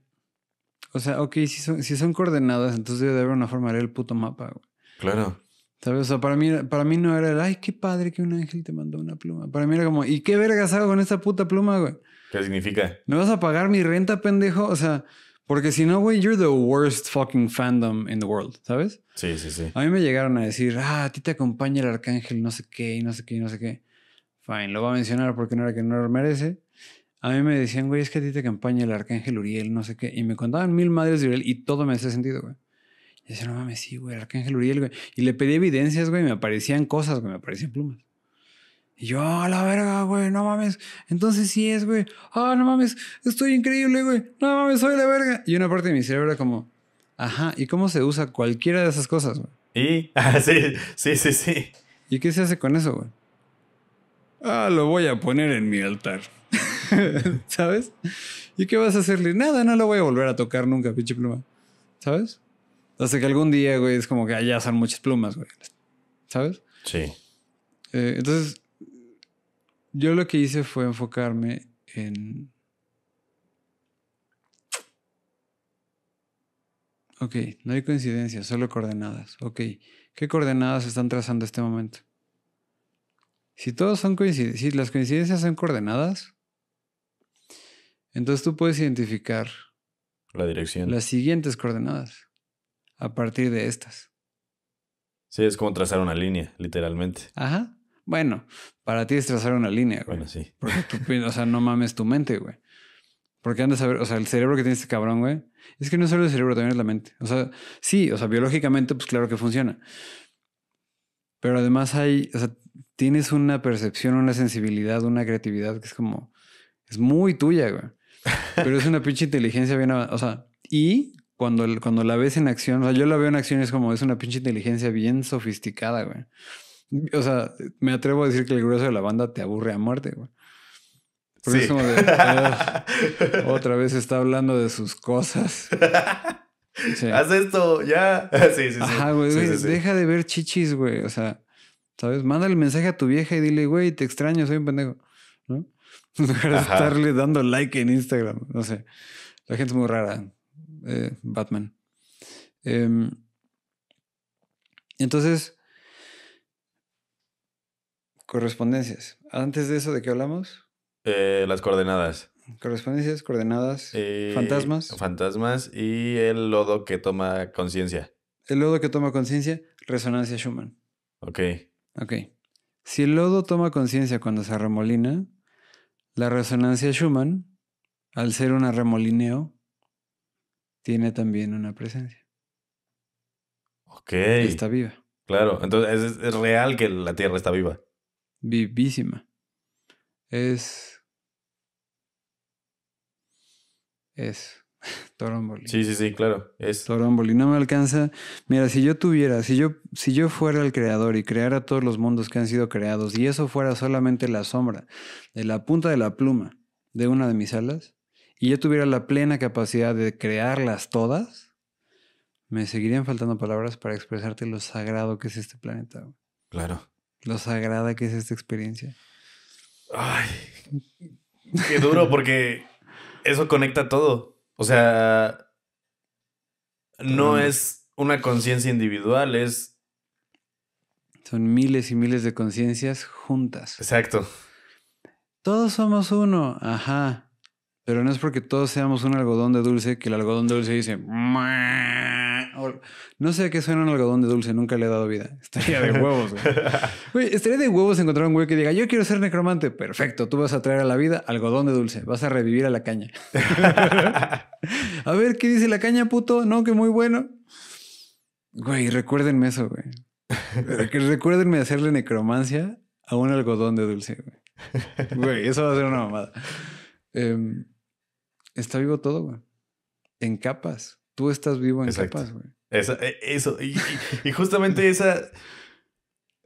o sea, ok, si son, si son coordenadas, entonces debe haber una forma de el puto mapa. Claro. ¿Sabes? O sea, para mí, para mí no era el, ay, qué padre que un ángel te mandó una pluma. Para mí era como, ¿y qué vergas hago con esta puta pluma, güey? ¿Qué significa? ¿Me vas a pagar mi renta, pendejo? O sea, porque si no, güey, you're the worst fucking fandom in the world, ¿sabes? Sí, sí, sí. A mí me llegaron a decir, ah, a ti te acompaña el arcángel, no sé qué, y no sé qué, y no sé qué. Fine, lo voy a mencionar porque no era que no lo merece. A mí me decían, güey, es que a ti te acompaña el arcángel Uriel, no sé qué. Y me contaban mil madres de Uriel y todo me hacía sentido, güey. Y decía, no mames, sí, güey, el arcángel Uriel, güey. Y le pedí evidencias, güey, y me aparecían cosas, güey, me aparecían plumas. Y yo, a la verga, güey, no mames. Entonces sí es, güey. Ah, no mames, estoy increíble, güey. No mames, soy la verga. Y una parte de mi cerebro era como, ajá, ¿y cómo se usa cualquiera de esas cosas, güey? ¿Y? Ah, sí, sí, sí, sí. ¿Y qué se hace con eso, güey? Ah, lo voy a poner en mi altar. ¿Sabes? ¿Y qué vas a hacerle? Nada, no lo voy a volver a tocar nunca, pinche pluma. ¿Sabes? Hasta que algún día, güey, es como que allá son muchas plumas, güey. ¿Sabes? Sí. Eh, entonces, yo lo que hice fue enfocarme en... Ok, no hay coincidencias, solo coordenadas. Ok, ¿qué coordenadas están trazando este momento? Si todos son coincidencias, si las coincidencias son coordenadas, entonces tú puedes identificar La dirección. las siguientes coordenadas a partir de estas. Sí, es como trazar una línea, literalmente. Ajá. Bueno, para ti es trazar una línea, güey. Bueno, sí. Porque tú, o sea, no mames tu mente, güey. Porque andas a ver, o sea, el cerebro que tiene este cabrón, güey, es que no es solo el cerebro, también es la mente. O sea, sí, o sea, biológicamente, pues claro que funciona. Pero además hay, o sea, tienes una percepción, una sensibilidad, una creatividad que es como, es muy tuya, güey. Pero es una pinche inteligencia bien, o sea, y cuando, el- cuando la ves en acción, o sea, yo la veo en acción es como, es una pinche inteligencia bien sofisticada, güey. O sea, me atrevo a decir que el grueso de la banda te aburre a muerte, güey. Porque Sí. es como de, "Ugh, otra vez está hablando de sus cosas. Sí. Haz esto, ya. Sí, sí, sí. Ajá, güey, Sí, güey, deja de ver chichis, güey. O sea, ¿sabes? Mándale mensaje a tu vieja y dile, güey, te extraño, soy un pendejo. ¿No? Lugar de estarle dando like en Instagram. No sé. La gente es muy rara. Eh, Batman. Em, entonces, correspondencias. Antes de eso, ¿de qué hablamos? Eh, las coordenadas. Correspondencias, coordenadas, Eh, fantasmas. Fantasmas y el lodo que toma conciencia. El lodo que toma conciencia, resonancia Schumann. Ok. Ok. Si el lodo toma conciencia cuando se remolina, la resonancia Schumann, al ser un remolineo, tiene también una presencia. Ok. Está viva, Claro. Entonces es, es real que la Tierra está viva. vivísima. Es. Es. Toromboli. Sí, sí, sí, claro. Es. Toromboli. No me alcanza. Mira, si yo tuviera, si yo, si yo fuera el creador y creara todos los mundos que han sido creados y eso fuera solamente la sombra de la punta de la pluma de una de mis alas y yo tuviera la plena capacidad de crearlas todas, me seguirían faltando palabras para expresarte lo sagrado que es este planeta. Claro. lo sagrada que es esta experiencia. Ay. Qué duro porque eso conecta todo. O sea, no es una conciencia individual, es. Son miles y miles de conciencias juntas. Exacto. Todos somos uno, ajá. Pero no es porque todos seamos un algodón de dulce que el algodón de dulce dice. No sé a qué suena un algodón de dulce, nunca le he dado vida. Estaría de huevos, güey. Güey, estaría de huevos encontrar un güey que diga, yo quiero ser necromante. Perfecto, tú vas a traer a la vida algodón de dulce, vas a revivir a la caña. a ver, ¿qué dice la caña, puto? No, que muy bueno. Güey, recuérdenme eso, güey. Recuérdenme hacerle necromancia a un algodón de dulce, güey. Güey, eso va a ser una mamada. Em, está vivo todo, güey. En capas. Tú estás vivo en Exacto. capas, güey. Esa- e- eso. Y, y- y justamente esa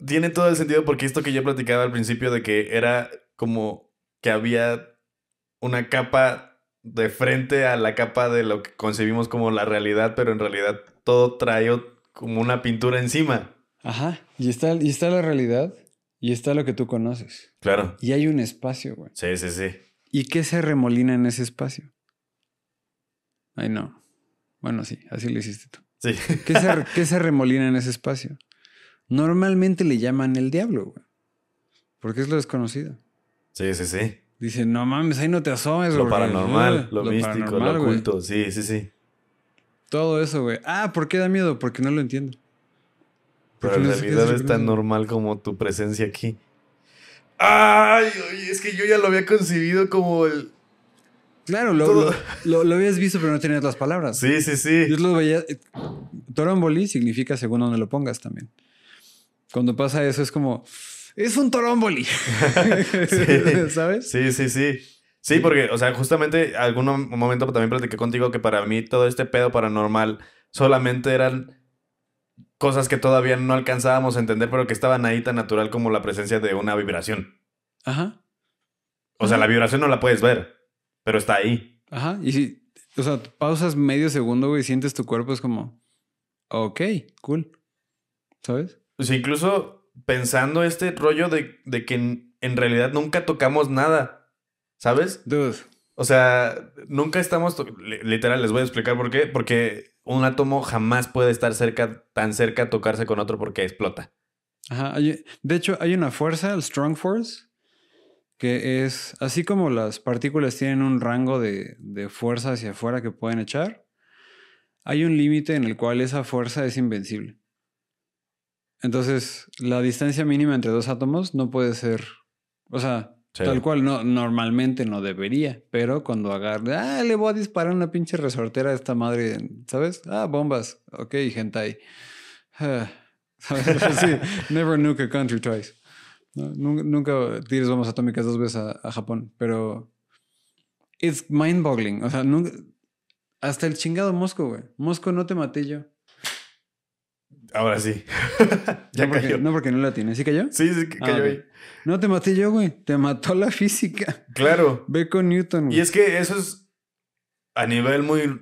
tiene todo el sentido porque esto que yo platicaba al principio de que era como que había una capa de frente a la capa de lo que concebimos como la realidad, pero en realidad todo trae como una pintura encima. Ajá. Y está, y está la realidad y está lo que tú conoces. Claro. Y hay un espacio, güey. Sí, sí, sí. ¿Y qué se remolina en ese espacio? Ay, no. Bueno, sí, así lo hiciste tú. Sí. ¿Qué se, qué se remolina en ese espacio? Normalmente le llaman el diablo, güey. Porque es lo desconocido. Sí, sí, sí. Dicen, no mames, ahí no te asomes, Lo güey. paranormal, Uh, lo, místico, paranormal, lo güey. oculto. Sí, sí, sí. Todo eso, güey. Ah, ¿por qué da miedo? Porque no lo entiendo. Pero en no realidad es es tan normal como tu presencia aquí. Ay, oye, es que yo ya lo había concebido como el. Claro, lo, lo, lo- lo habías visto, pero no tenías las palabras. Sí, sí, sí. Yo lo veía. eh, Toromboli significa según donde lo pongas también. Cuando pasa eso es como. Es un toromboli. ¿Sabes? Sí, sí, sí. Sí, porque, o sea, justamente algún momento también platiqué contigo que para mí todo este pedo paranormal solamente eran cosas que todavía no alcanzábamos a entender, pero que estaban ahí tan natural como la presencia de una vibración. Ajá. O sea, Ajá. la vibración no la puedes ver, pero está ahí. Ajá. Y si. O sea, pausas medio segundo, güey, y sientes tu cuerpo, es como. Ok, cool. ¿Sabes? O sea, incluso pensando este rollo de, de que en, en realidad nunca tocamos nada, ¿sabes? Dude. O sea, nunca estamos, literal, les voy a explicar por qué, porque un átomo jamás puede estar cerca, tan cerca a tocarse con otro porque explota. Ajá. de hecho, hay una fuerza, el Strong Force, que es así como las partículas tienen un rango de, de fuerza hacia afuera que pueden echar, hay un límite en el cual esa fuerza es invencible. Entonces, la distancia mínima entre dos átomos no puede ser, o sea, Sí. tal cual no, normalmente no debería, pero cuando agarre, ah, le voy a disparar una pinche resortera a esta madre, ¿sabes? Ah, bombas, ok, hentai. Ah, ¿sabes? sí, never nuke a country twice. No, nunca, nunca tires bombas atómicas dos veces a, a Japón, pero it's mind-boggling. O sea, nunca, hasta el chingado Mosco, güey. Mosco no te maté yo. Ahora sí. ya no, porque, cayó. no porque no la tiene. ¿Sí cayó? Sí, sí, Ah, cayó ahí. No te maté yo, güey. Te mató la física. Claro. Ve con Newton, güey. Y es que eso es a nivel muy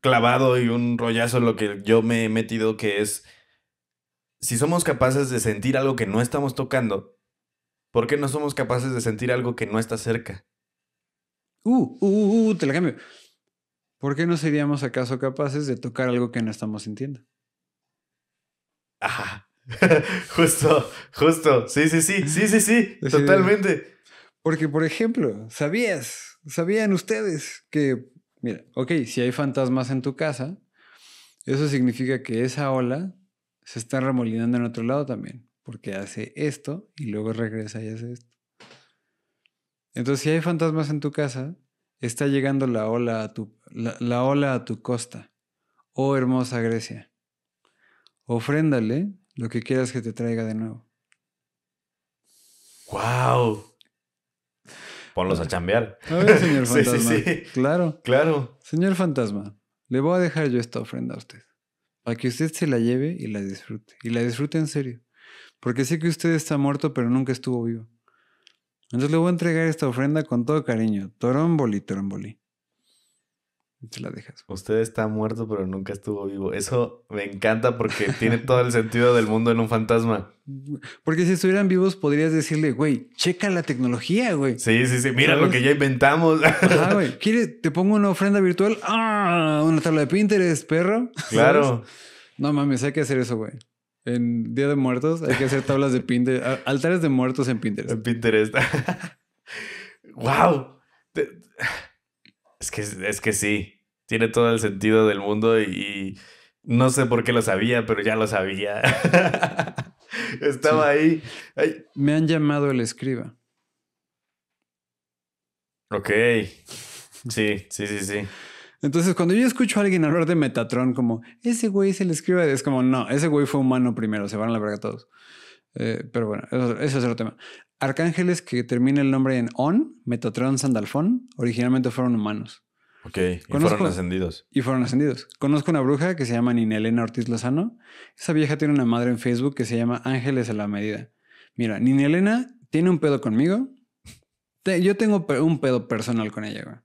clavado y un rollazo lo que yo me he metido que es si somos capaces de sentir algo que no estamos tocando, ¿por qué no somos capaces de sentir algo que no está cerca? Uh, uh, uh, uh, te la cambio. ¿Por qué no seríamos acaso capaces de tocar algo que no estamos sintiendo? Ajá. justo, justo. Sí, sí, sí, sí, sí, sí, Sí. totalmente. Porque, por ejemplo, ¿sabías? ¿Sabían ustedes que, mira, ok, si hay fantasmas en tu casa, eso significa que esa ola se está remolinando en otro lado también, porque hace esto y luego regresa y hace esto. Entonces, si hay fantasmas en tu casa, está llegando la ola a tu, la, la ola a tu costa. Oh, hermosa Grecia. Ofréndale lo que quieras que te traiga de nuevo. Wow. Ponlos a chambear. A ver, señor Sí, sí, fantasma. sí. Claro. Claro. Señor fantasma, le voy a dejar yo esta ofrenda a usted. Para que usted se la lleve y la disfrute. Y la disfrute en serio. Porque sé que usted está muerto, pero nunca estuvo vivo. Entonces le voy a entregar esta ofrenda con todo cariño. Toromboli, toromboli. Te la dejas. Usted está muerto, pero nunca estuvo vivo. Eso me encanta porque tiene todo el sentido del mundo en un fantasma. Porque si estuvieran vivos, podrías decirle, güey, checa la tecnología, güey. Sí, sí, sí. Mira ¿Sabes? lo que ya inventamos. Ajá, güey. ¿Quieres? Te pongo una ofrenda virtual. ¡Ah! Una tabla de Pinterest, perro. ¿Sabes? claro. No mames, hay que hacer eso, güey. En Día de Muertos hay que hacer tablas de Pinterest, altares de muertos en Pinterest. En Pinterest. wow. Es que, es que sí. Tiene todo el sentido del mundo y, y no sé por qué lo sabía, pero ya lo sabía. Estaba ahí. Ay. Me han llamado el escriba. Ok. Sí, sí, sí, sí. Entonces, cuando yo escucho a alguien hablar de Metatron como, ese güey es el escriba, es como, no, ese güey fue humano primero, se van a la verga todos. Eh, pero bueno, eso, ese es otro tema. Arcángeles que termina el nombre en On, Metatron, Sandalfón, originalmente fueron humanos Ok. Y Conozco- fueron ascendidos. y fueron ascendidos. Conozco una bruja que se llama Nina Elena Ortiz Lozano. Esa vieja tiene una madre en Facebook que se llama Ángeles a la Medida. Mira, Nina Elena tiene un pedo conmigo. Yo tengo un pedo personal con ella, güey.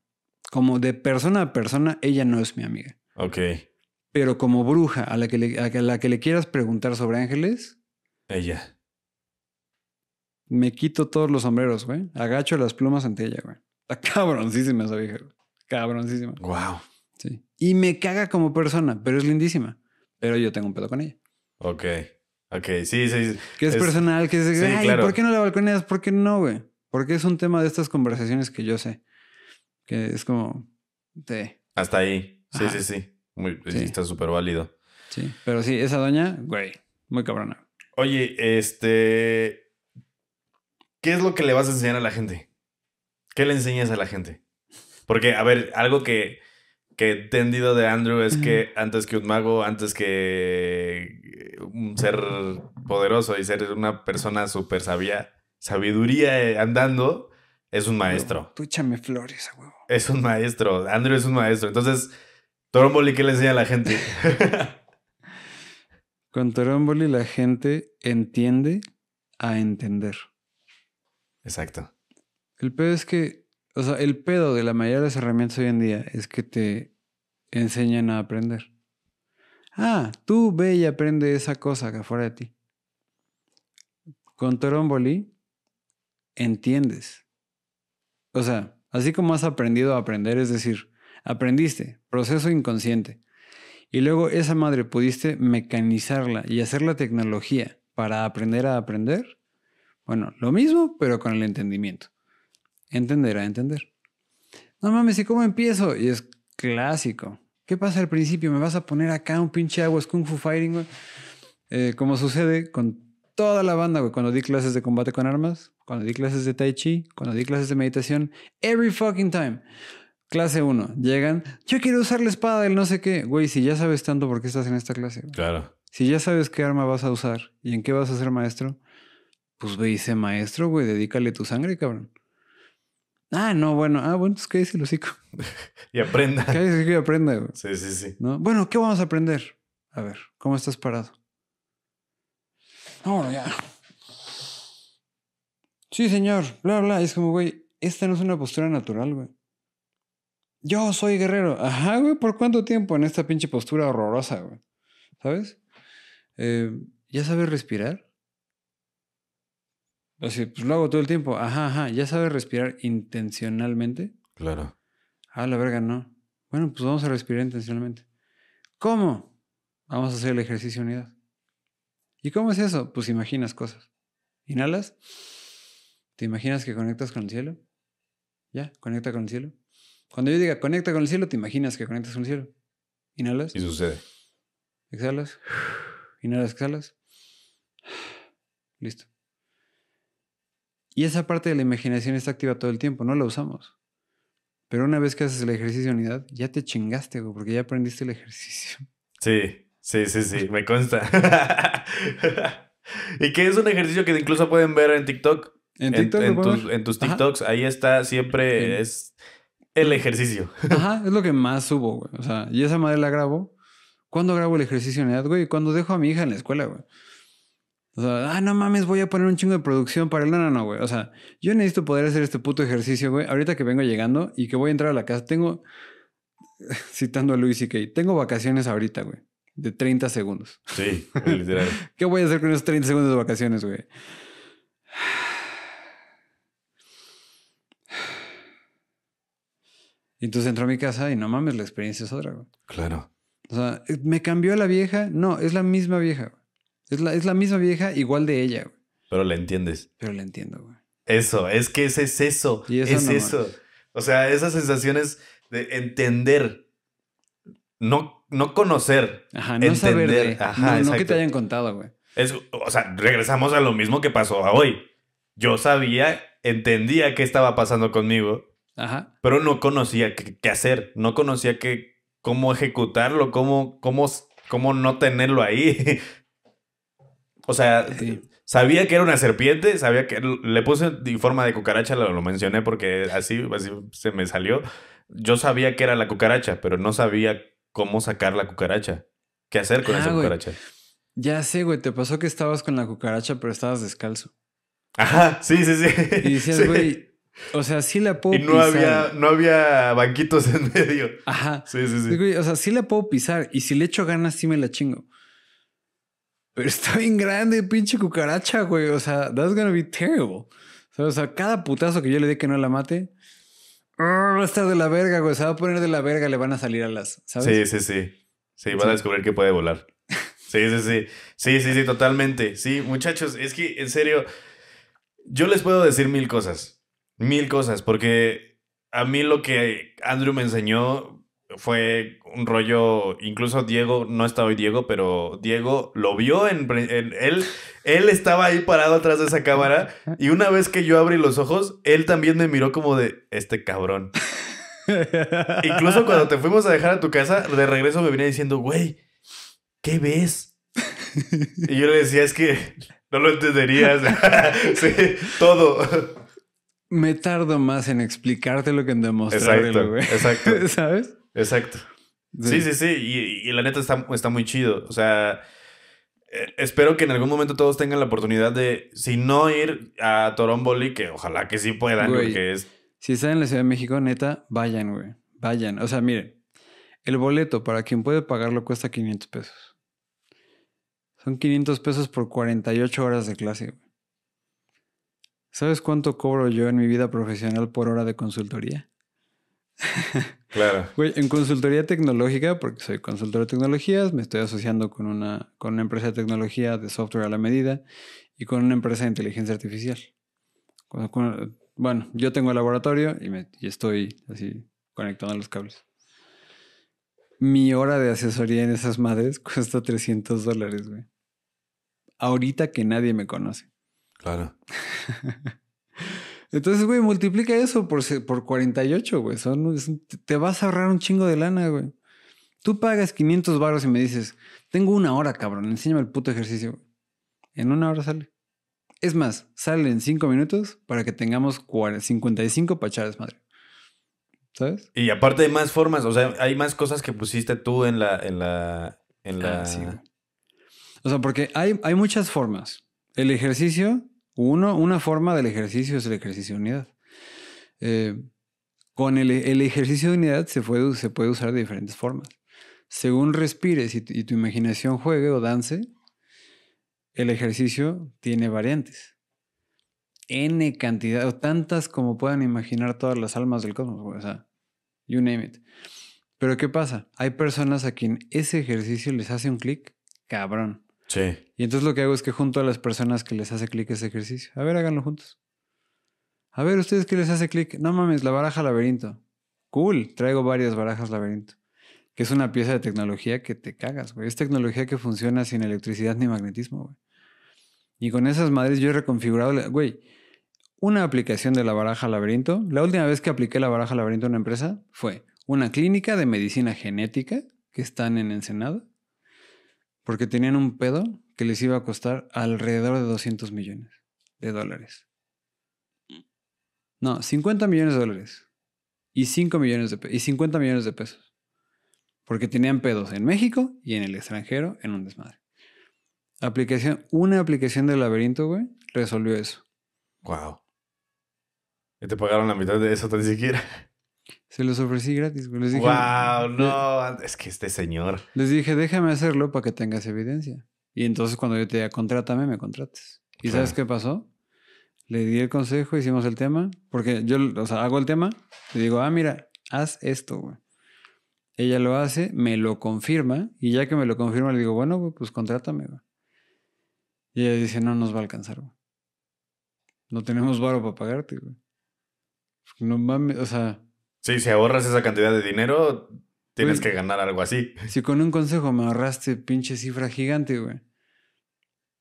Como de persona a persona, ella no es mi amiga. Ok. Pero como bruja a la que le, a la que le quieras preguntar sobre ángeles, Ella. Me quito todos los sombreros, güey. Agacho las plumas ante ella, güey. Está cabroncísima esa vieja, güey. Cabroncísima. Wow. Sí. Y me caga como persona, pero es lindísima. Pero yo tengo un pedo con ella. Ok. Ok, sí, sí. sí. Que es, personal, que es, Sí, ay, claro. ¿por qué no la balconeas? ¿Por qué no, güey? Porque es un tema de estas conversaciones que yo sé. Que es como, sí, Hasta ahí. Sí, Ajá. sí, sí. Muy, Sí. Está súper válido. sí. Pero sí, esa doña, güey, muy cabrona. Oye, este. ¿Qué es lo que le vas a enseñar a la gente? ¿Qué le enseñas a la gente? Porque, a ver, algo que, que he entendido de Andrew es que antes que un mago, antes que un ser poderoso y ser una persona súper sabia, sabiduría eh, andando, es un maestro. Tú échame flores, huevo. Es un maestro. Andrew es un maestro. Entonces, Toromboli, ¿qué le enseña a la gente? Con Toromboli la gente entiende a entender. Exacto. El pedo es que, o sea, el pedo de la mayoría de las herramientas hoy en día es que te enseñan a aprender. Ah, tú ve y aprende esa cosa que afuera de ti. Con Toromboli entiendes. O sea, así como has aprendido a aprender, es decir, aprendiste, proceso inconsciente. Y luego esa madre pudiste mecanizarla y hacer la tecnología para aprender a aprender. Bueno, lo mismo, pero con el entendimiento. Entender a entender. No mames, ¿y cómo empiezo? Y es clásico. ¿Qué pasa al principio? ¿Me vas a poner acá un pinche aguas Kung Fu Fighting, güey? Eh, como sucede con toda la banda, güey. Cuando di clases de combate con armas, cuando di clases de Tai Chi, cuando di clases de meditación. Every fucking time. Clase 1. Llegan. Yo quiero usar la espada del no sé qué. Güey, si ya sabes tanto, ¿por qué estás en esta clase? güey? Claro. Si ya sabes qué arma vas a usar y en qué vas a ser maestro, pues ve sé maestro, güey. Dedícale tu sangre, cabrón. Ah, no, bueno. Ah, bueno, pues cállese el hocico. Y aprenda. Cállese y aprenda, güey. Sí, sí, sí. ¿No? Bueno, ¿qué vamos a aprender? A ver, ¿cómo estás parado? No, ya. Sí, señor, bla, bla. Es como, güey, esta no es una postura natural, güey. Yo soy guerrero. Ajá, güey, ¿por cuánto tiempo en esta pinche postura horrorosa, güey? ¿Sabes? Eh, ¿Ya sabes respirar? Así, pues lo hago todo el tiempo. Ajá, ajá. ¿Ya sabes respirar intencionalmente? Claro. Ah, la verga, no. Bueno, pues vamos a respirar intencionalmente. ¿Cómo? Vamos a hacer el ejercicio unidad. ¿Y cómo es eso? Pues imaginas cosas. Inhalas. ¿Te imaginas que conectas con el cielo? ¿Ya? Conecta con el cielo. Cuando yo diga conecta con el cielo, te imaginas que conectas con el cielo. Inhalas. Y sucede. Exhalas. Inhalas, exhalas. Listo. Y esa parte de la imaginación está activa todo el tiempo, no la usamos. Pero una vez que haces el ejercicio de unidad, ya te chingaste, güey, porque ya aprendiste el ejercicio. Sí, sí, sí, sí, me consta. y que es un ejercicio que incluso pueden ver en TikTok. En TikTok en, tus, en tus Ajá. TikToks, ahí está, siempre es el ejercicio. Ajá, es lo que más subo, güey. O sea, y esa madre la grabo. ¿Cuándo grabo el ejercicio de unidad, güey? Cuando dejo a mi hija en la escuela, güey. O sea, ah, no mames, voy a poner un chingo de producción para el. No, no, no, güey. O sea, yo necesito poder hacer este puto ejercicio, güey. Ahorita que vengo llegando y que voy a entrar a la casa, tengo. Citando a Luis y Kay, tengo vacaciones ahorita, güey. De 30 segundos. Sí, literal. ¿Qué voy a hacer con esos 30 segundos de vacaciones, güey? Y entonces entro a mi casa y no mames, la experiencia es otra, güey. Claro. O sea, ¿me cambió la vieja? No, es la misma vieja, güey. Es la, es la misma vieja igual de ella, güey. Pero la entiendes. Pero la entiendo, güey. Eso, es que ese es eso. Y eso es no eso. O sea, esas sensaciones de entender. No, no conocer. Ajá, no saber de... Entender. Ajá, no, no que te hayan contado, güey. Es, o sea, regresamos a lo mismo que pasó a hoy. Yo sabía, entendía qué estaba pasando conmigo, Ajá. pero no conocía qué, qué hacer. No conocía qué, cómo ejecutarlo, cómo, cómo, cómo no tenerlo ahí. o sea, Sí. sabía que era una serpiente, sabía que le puse en forma de cucaracha, lo, lo mencioné porque así, así se me salió. Yo sabía que era la cucaracha, pero no sabía cómo sacar la cucaracha. ¿Qué hacer con Ah, esa güey. cucaracha? Ya sé, güey. Te pasó que estabas con la cucaracha, pero estabas descalzo. Ajá, sí, sí, sí. Y decías, Sí. güey, o sea, sí la puedo Y no pisar. había, no había banquitos en medio. Ajá. Sí, sí, Sí, o sea, sí la puedo pisar. Y si le echo ganas, sí me la chingo. Pero está bien grande, pinche cucaracha, güey. O sea, that's gonna be terrible. O sea, cada putazo que yo le dé que no la mate, ah, va a estar de la verga, güey. Se va a poner de la verga, le van a salir a las, ¿sabes? Sí, sí, sí. Sí, va a descubrir que puede volar. Sí, sí, sí. Sí, sí, sí, totalmente. Sí, muchachos, es que en serio, yo les puedo decir mil cosas. Mil cosas, porque a mí lo que Andrew me enseñó fue un rollo, incluso Diego, no está hoy Diego, pero Diego lo vio en, en- él, él estaba ahí parado atrás de esa cámara y una vez que yo abrí los ojos, él también me miró como de este cabrón. Incluso cuando te fuimos a dejar a tu casa, de regreso me venía diciendo, güey, ¿qué ves? Y yo le decía, es que no lo entenderías. sí, todo. Me tardo más en explicártelo que en demostrártelo, güey. exacto. ¿Sabes? Exacto. Sí, sí, sí. Y, y la neta está, está muy chido. O sea, eh, espero que en algún momento todos tengan la oportunidad de, si no ir a Toromboli, que ojalá que sí puedan, Güey. porque es. Si están en la Ciudad de México, neta, vayan, güey. Vayan. O sea, miren, el boleto para quien puede pagarlo cuesta 500 pesos. Son 500 pesos por 48 horas de clase, güey. ¿Sabes cuánto cobro yo en mi vida profesional por hora de consultoría? Claro. Güey, en consultoría tecnológica, porque soy consultor de tecnologías, me estoy asociando con una, con una empresa de tecnología de software a la medida y con una empresa de inteligencia artificial. Con- con- bueno, yo tengo el laboratorio y, me- y estoy así conectando los cables. Mi hora de asesoría en esas madres cuesta 300 dólares, güey. Ahorita que nadie me conoce. Claro. Entonces, güey, multiplica eso por, por 48, güey. Son, es te vas a ahorrar un chingo de lana, güey. Tú pagas 500 baros y me dices, tengo una hora, cabrón, enséñame el puto ejercicio. güey. En una hora sale. Es más, sale en 5 minutos para que tengamos 40 55 para echar desmadre. ¿Sabes? Y aparte hay más formas, o sea, hay más cosas que pusiste tú en la. En la, en la... Ah, sí, güey. O sea, porque hay, hay muchas formas. El ejercicio, una forma del ejercicio es el ejercicio de unidad. Eh, con el, ejercicio de unidad se puede, usar de diferentes formas. Según respires y, tu- imaginación juegue o dance, el ejercicio tiene variantes. N cantidad, o tantas como puedan imaginar todas las almas del cosmos, O sea, you name it. Pero ¿qué pasa? Hay personas a quien ese ejercicio les hace un clic cabrón. Sí. Y entonces lo que hago es que junto a las personas que les hace clic ese ejercicio. A ver, háganlo juntos. A ver, ¿ustedes qué les hace clic? No mames, la baraja laberinto. Cool, traigo varias barajas laberinto. Que es una pieza de tecnología que te cagas, güey. Es tecnología que funciona sin electricidad ni magnetismo, güey. Y con esas madres yo he reconfigurado, güey, una aplicación de la baraja laberinto. La última vez que apliqué la baraja laberinto en una empresa fue una clínica de medicina genética que están en Ensenada porque tenían un pedo que les iba a costar alrededor de 200 millones de dólares. No, 50 millones de dólares. Y 5 millones de y 50 millones de pesos. Porque tenían pedos en México y en el extranjero en un desmadre. Aplicación, una aplicación de laberinto, güey, resolvió eso. Wow. Y te pagaron la mitad de eso tan siquiera. Se los ofrecí gratis, güey. Les dije, Wow, no. Es que este señor. Les dije, déjame hacerlo para que tengas evidencia. Y entonces cuando yo te diga, contrátame, me contrates. ¿Y sabes qué pasó? Le di el consejo, hicimos el tema, porque yo, o sea, hago el tema, le digo, ah, mira, haz esto, güey. Ella lo hace, me lo confirma, y ya que me lo confirma, le digo, bueno, güey, pues contrátame, güey. Y ella dice, no nos va a alcanzar, güey. No tenemos varo para pagarte, güey. No mames, o sea, Sí, si ahorras esa cantidad de dinero, tienes Güey. que ganar algo así. Si con un consejo me ahorraste pinche cifra gigante, güey.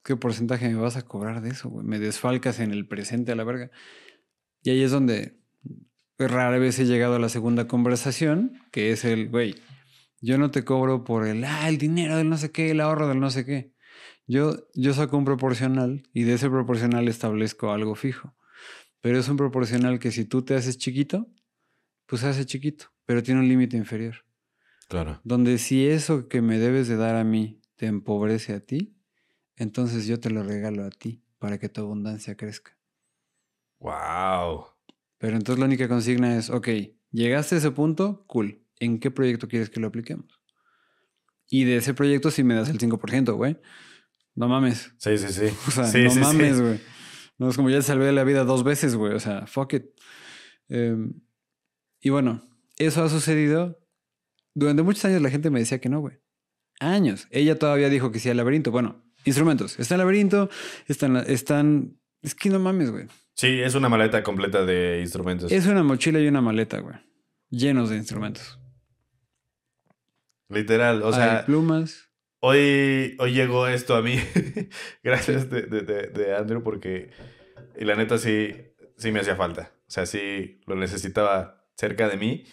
¿Qué porcentaje me vas a cobrar de eso, güey? Me desfalcas en el presente a la verga. Y ahí es donde rara vez he llegado a la segunda conversación, que es el, güey, yo no te cobro por el, ah, el dinero del no sé qué, el ahorro del no sé qué. Yo, yo saco un proporcional y de ese proporcional establezco algo fijo. Pero es un proporcional que si tú te haces chiquito, pues se hace chiquito, pero tiene un límite inferior Claro. donde si eso que me debes de dar a mí te empobrece a ti, entonces yo te lo regalo a ti para que tu abundancia crezca. Wow. Pero entonces la única consigna es, ok, llegaste a ese punto, cool. ¿En qué proyecto quieres que lo apliquemos? Y de ese proyecto sí me das el 5%, güey. No mames. Sí, sí, sí. O sea, sí, no sí, sí. mames, güey. No es como ya te salvé la vida dos veces, güey. O sea, fuck it. Em, y bueno, eso ha sucedido. Durante muchos años la gente me decía que no, güey. Años. Ella todavía dijo que sí al laberinto. Bueno, instrumentos. Está en laberinto, están, están. Es que no mames, güey. Sí, es una maleta completa de instrumentos. Es una mochila y una maleta, güey. Llenos de instrumentos. Literal, o Hay sea, plumas. hoy, hoy llegó esto a mí. Gracias de, de- de- de Andrew porque, y la neta sí, sí me hacía falta. O sea, sí lo necesitaba cerca de mí.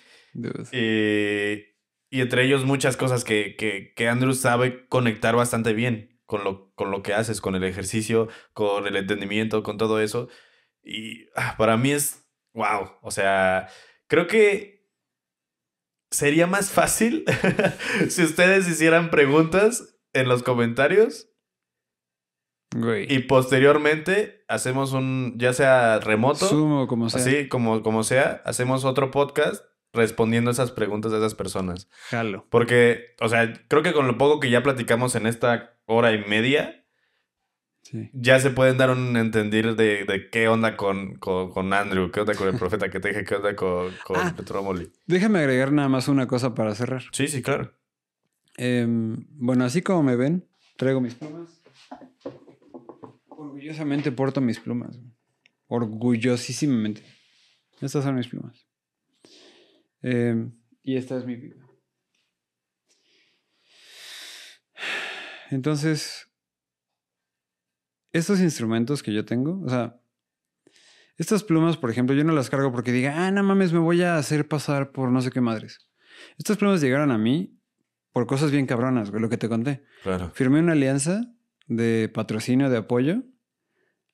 Y, y entre ellos muchas cosas que, que, que Andrew sabe conectar bastante bien con lo, con lo que haces, con el ejercicio, con el entendimiento, con todo eso. Y ah, para mí es, wow, o sea, creo que sería más fácil si ustedes hicieran preguntas en los comentarios Güey. y posteriormente hacemos un, ya sea remoto. Sumo como sea. Así como, como sea, hacemos otro podcast respondiendo esas preguntas de esas personas. Jalo. Porque, o sea, creo que con lo poco que ya platicamos en esta hora y media, Sí. ya se pueden dar un entender de, de qué onda con, con, con Andrew, qué onda con el profeta que te dije, qué onda con, con Ah. Petromoli. Déjame agregar nada más una cosa para cerrar. Sí, sí, claro. Em, bueno, así como me ven, traigo mis plumas. Orgullosamente porto mis plumas. Orgullosísimamente. Estas son mis plumas. Em, y esta es mi pipa. Entonces, estos instrumentos que yo tengo, o sea, estas plumas, por ejemplo, yo no las cargo porque diga, ah, no mames, me voy a hacer pasar por no sé qué madres. Estas plumas llegaron a mí por cosas bien cabronas, güey, lo que te conté. Claro. Firmé una alianza de patrocinio, de apoyo.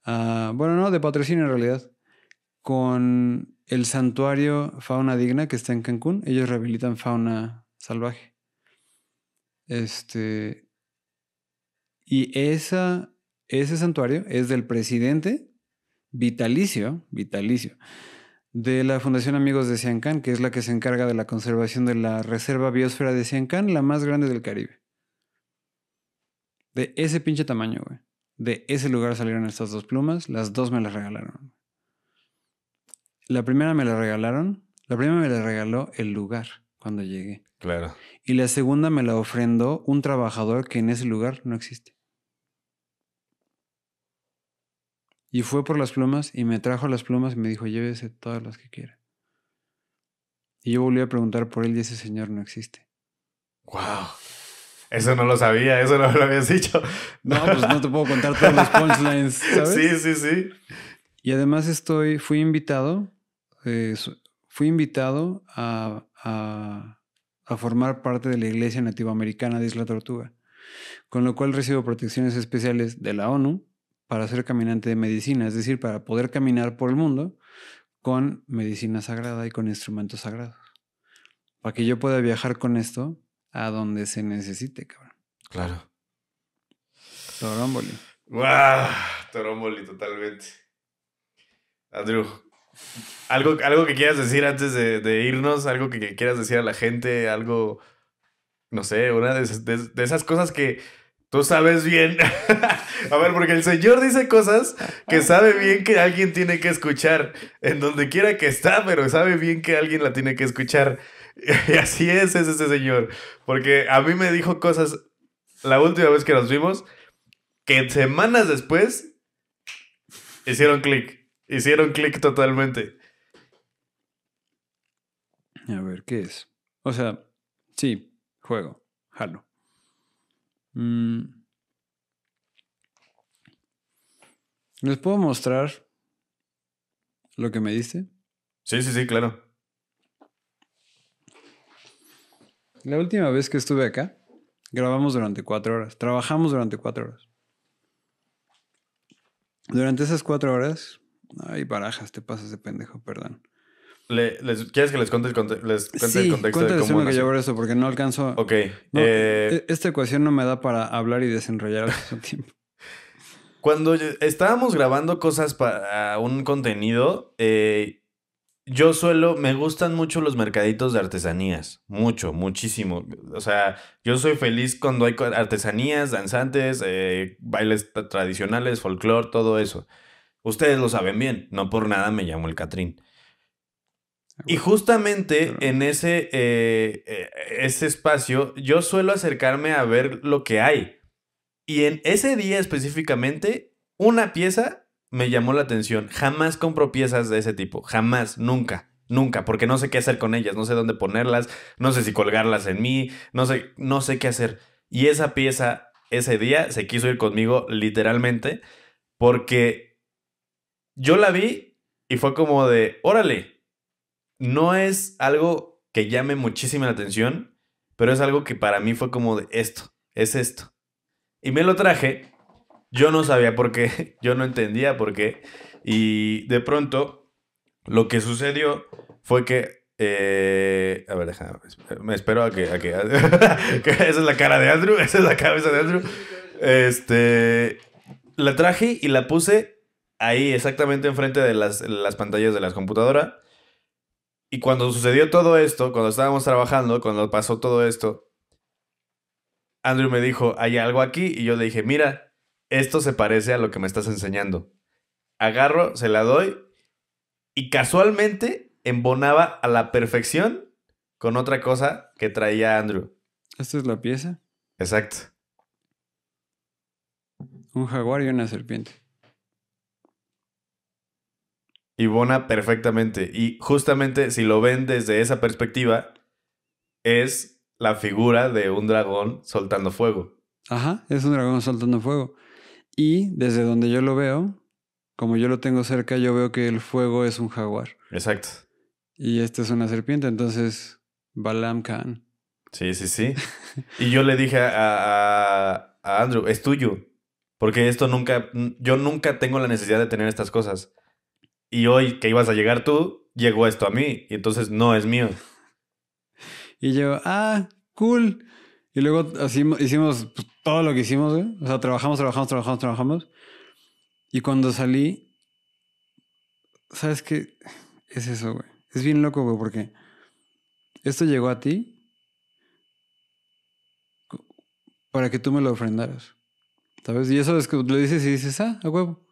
A- bueno, no, de patrocinio en realidad. Con el santuario Fauna Digna que está en Cancún. Ellos rehabilitan fauna salvaje. Este. Y ese santuario es del presidente vitalicio, vitalicio, de la Fundación Amigos de Siancán, que es la que se encarga de la conservación de la Reserva Biosfera de Siancán, la más grande del Caribe. De ese pinche tamaño, güey. De ese lugar salieron estas dos plumas. Las dos me las regalaron. La primera me la regalaron. La primera me la regaló el lugar cuando llegué. Claro. Y la segunda me la ofrendó un trabajador que en ese lugar no existe. Y fue por las plumas y me trajo las plumas y me dijo, llévese todas las que quiera. Y yo volví a preguntar por él y ese señor no existe. Wow. Eso no lo sabía, eso no me lo habías dicho. No, pues no te puedo contar todos los punchlines, ¿sabes? Sí, sí, sí. Y además estoy, fui invitado, eh, fui invitado a, a- a formar parte de la Iglesia Nativoamericana de Isla Tortuga, con lo cual recibo protecciones especiales de la ONU para ser caminante de medicina, es decir, para poder caminar por el mundo con medicina sagrada y con instrumentos sagrados, para que yo pueda viajar con esto a donde se necesite, cabrón. Claro. Torómboli. Wow, Toromboli, totalmente. Andrew, ¿algo, algo que quieras decir antes de, de irnos, algo que, que quieras decir a la gente, algo, no sé, una de, esas- de- de esas cosas que tú sabes bien. a ver, porque el Señor dice cosas que sabe bien que alguien tiene que escuchar, en donde quiera que está, pero sabe bien que alguien la tiene que escuchar. Y así es, es ese Señor. Porque a mí me dijo cosas la última vez que nos vimos que semanas después hicieron clic. Hicieron clic totalmente. A ver, ¿qué es? O sea, sí, juego, jalo. Mm. ¿Les puedo mostrar lo que me diste? Sí, sí, sí, claro. La última vez que estuve acá, grabamos durante cuatro horas, trabajamos durante cuatro horas. Durante esas cuatro horas, ay, barajas, te pasas de pendejo, perdón. Le- les- ¿Quieres que les cuente el, conte- les cuente el Sí, contexto de cómo que yo eso porque no alcanzo. Ok. No, eh, e- esta ecuación no me da para hablar y desenrollar al mismo tiempo. Cuando estábamos grabando cosas para un contenido, eh, yo suelo, me gustan mucho los mercaditos de artesanías, mucho, muchísimo. O sea, yo soy feliz cuando hay artesanías, danzantes, eh, bailes tra- tradicionales, folclore, todo eso. Ustedes lo saben bien, no por nada me llamo el Catrín. Y justamente en ese, eh, eh, ese espacio yo suelo acercarme a ver lo que hay. Y en ese día específicamente, una pieza me llamó la atención. Jamás compro piezas de ese tipo. Jamás, nunca. Nunca, porque no sé qué hacer con ellas, no sé dónde ponerlas, no sé si colgarlas en mí, no sé, no sé qué hacer. Y esa pieza, ese día, se quiso ir conmigo literalmente, porque yo la vi y fue como de, órale, no es algo que llame muchísima la atención, pero es algo que para mí fue como de esto, es esto. Y me lo traje, yo no sabía por qué, yo no entendía por qué, y de pronto lo que sucedió fue que. Eh, a ver, déjame. Me espero a que. esa es la cara de Andrew. Esa es la cabeza de Andrew. Este. La traje y la puse ahí, exactamente enfrente de las, las pantallas de la computadora. Y cuando sucedió todo esto, cuando estábamos trabajando, cuando pasó todo esto, Andrew me dijo, hay algo aquí. Y yo le dije, mira, esto se parece a lo que me estás enseñando. Agarro, se la doy y casualmente embonaba a la perfección con otra cosa que traía Andrew. ¿Esta es la pieza? Exacto. Un jaguar y una serpiente. Y bona perfectamente. Y justamente si lo ven desde esa perspectiva, es la figura de un dragón soltando fuego. Ajá, es un dragón soltando fuego. Y desde donde yo lo veo, como yo lo tengo cerca, yo veo que el fuego es un jaguar. Exacto. Y esta es una serpiente, entonces Balam Khan. Sí, sí, sí. y yo le dije a, a, Andrew, es tuyo. Porque esto nunca, yo nunca tengo la necesidad de tener estas cosas. Y hoy que ibas a llegar tú, llegó esto a mí. Y entonces no es mío. Y yo, ah, cool. Y luego así hicimos pues, todo lo que hicimos, ¿eh? O sea, trabajamos, trabajamos, trabajamos, trabajamos. Y cuando salí, ¿sabes qué? Es eso, güey. Es bien loco, güey, porque esto llegó a ti para que tú me lo ofrendaras. ¿Sabes? Y eso es que lo dices y dices, ah, a huevo.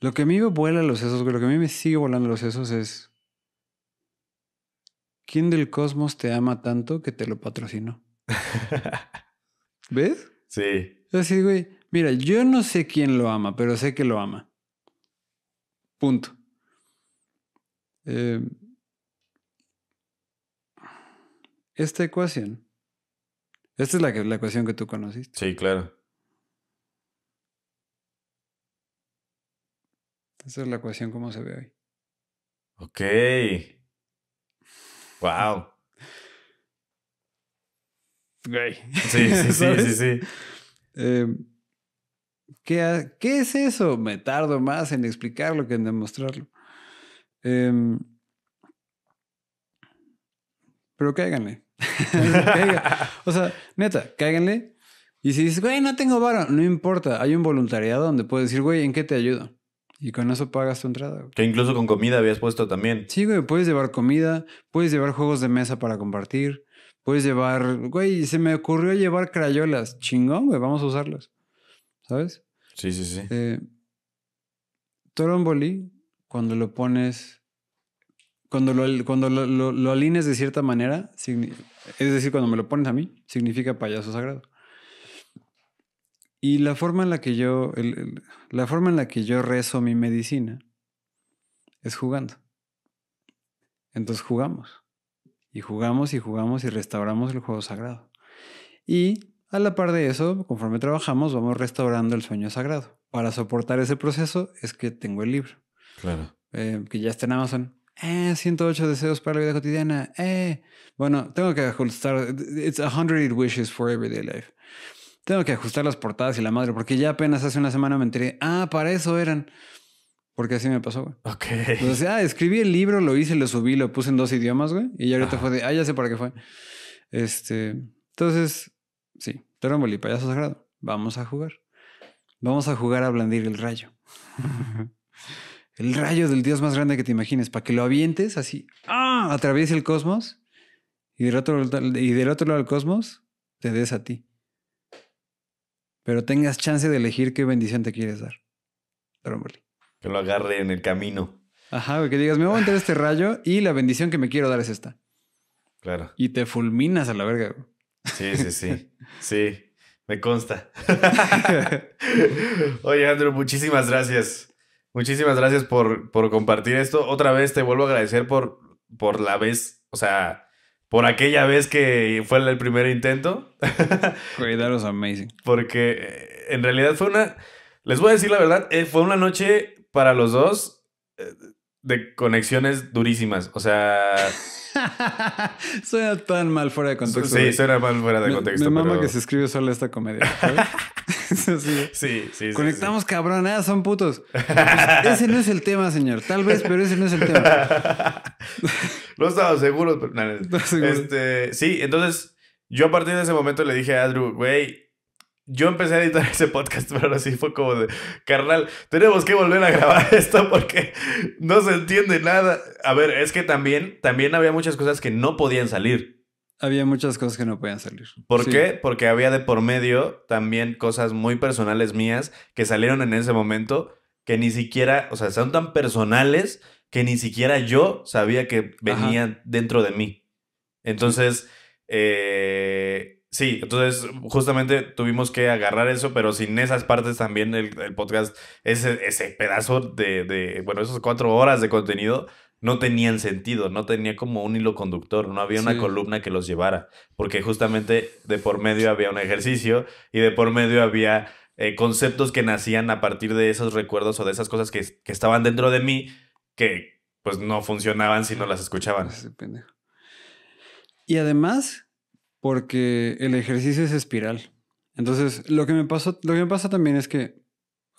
Lo que a mí me vuela los sesos, güey, lo que a mí me sigue volando los sesos es. ¿Quién del cosmos te ama tanto que te lo patrocinó? ¿Ves? Sí. Así, güey. Mira, yo no sé quién lo ama, pero sé que lo ama. Punto. Eh, esta ecuación. Esta es la, la ecuación que tú conociste. Sí, claro. Esta es la ecuación como se ve hoy. Ok. Wow. Güey. Sí, sí, sí, sí, sí. Eh, ¿Qué, ¿Qué, es eso? Me tardo más en explicarlo que en demostrarlo. Em, pero cáiganle. o sea, neta, cáiganle. Y si dices, güey, no tengo varo, no importa. Hay un voluntariado donde puedes decir, güey, ¿en qué te ayudo? Y con eso pagas tu entrada. Que incluso con comida habías puesto también. Sí, güey, puedes llevar comida, puedes llevar juegos de mesa para compartir, puedes llevar, güey, se me ocurrió llevar crayolas. Chingón, güey, vamos a usarlas. ¿Sabes? Sí, sí, sí. Eh, Toromboli, cuando lo pones, cuando lo, cuando lo, lo, alineas de cierta manera, es decir, cuando me lo pones a mí, significa payaso sagrado. Y la forma en la que yo, la forma en la que yo rezo mi medicina es jugando. Entonces jugamos. Y jugamos y jugamos y restauramos el juego sagrado. Y a la par de eso, conforme trabajamos, vamos restaurando el sueño sagrado. Para soportar ese proceso es que tengo el libro. Claro. Eh, que ya está en Amazon. Eh, 108 deseos para la vida cotidiana. Eh. Bueno, tengo que ajustar. It's 100 wishes for everyday life. Tengo que ajustar las portadas y la madre, porque ya apenas hace una semana me enteré. Ah, para eso eran. Porque así me pasó, güey. Ok. Entonces, ah, escribí el libro, lo hice, lo subí, lo puse en dos idiomas, güey. Y ya ahorita fue de, ah, ya sé para qué fue. Este. Entonces, Sí, Trómboli, payaso sagrado. Vamos a jugar. Vamos a jugar a blandir el rayo. el rayo del dios más grande que te imagines, para que lo avientes así, ¡ah! atraviese el cosmos y del, otro, y del otro lado del cosmos te des a ti. Pero tengas chance de elegir qué bendición te quieres dar. Trómboli. Que lo agarre en el camino. Ajá, que digas, me voy a meter este rayo y la bendición que me quiero dar es esta. Claro. Y te fulminas a la verga, güey. Sí, sí, sí. Sí, me consta. Oye, Andrew, muchísimas gracias. Muchísimas gracias por, por compartir esto. Otra vez te vuelvo a agradecer por, por la vez, o sea, por aquella vez que fue el primer intento. Was amazing. Porque eh, en realidad fue una. Les voy a decir la verdad, eh, fue una noche para los dos eh, de conexiones durísimas. O sea. suena tan mal fuera de contexto. Sí, suena mal fuera de Me- contexto. Me mama pero- que se escribe sola esta comedia. sí. Sí, sí, sí. Conectamos, cabrón. Ah, son putos. Pues, ese no es el tema, señor. Tal vez, pero ese no es el tema. no estaba seguro, pero no, no. Estaba seguro. Este, sí, entonces yo a partir de ese momento le dije a Andrew, güey, yo empecé a editar ese podcast, pero ahora sí fue como de, carnal, tenemos que volver a grabar esto porque no se entiende nada. A ver, es que también, también había muchas cosas que no podían salir. Había muchas cosas que no podían salir. ¿Por Sí. qué? Porque había de por medio también cosas muy personales mías que salieron en ese momento que ni siquiera, o sea, son tan personales que ni siquiera yo sabía que venían dentro de mí. Entonces, eh, sí, entonces justamente tuvimos que agarrar eso, pero sin esas partes también el, el podcast, ese, ese pedazo de, de, bueno, esas cuatro horas de contenido no tenían sentido, no tenía como un hilo conductor, no había una columna que los llevara, porque justamente de por medio había un ejercicio y de por medio había eh, conceptos que nacían a partir de esos recuerdos o de esas cosas que, que estaban dentro de mí que pues no funcionaban si no las escuchaban. Y además, porque el ejercicio es espiral. Entonces, lo que me pasó, lo que me pasa también es que,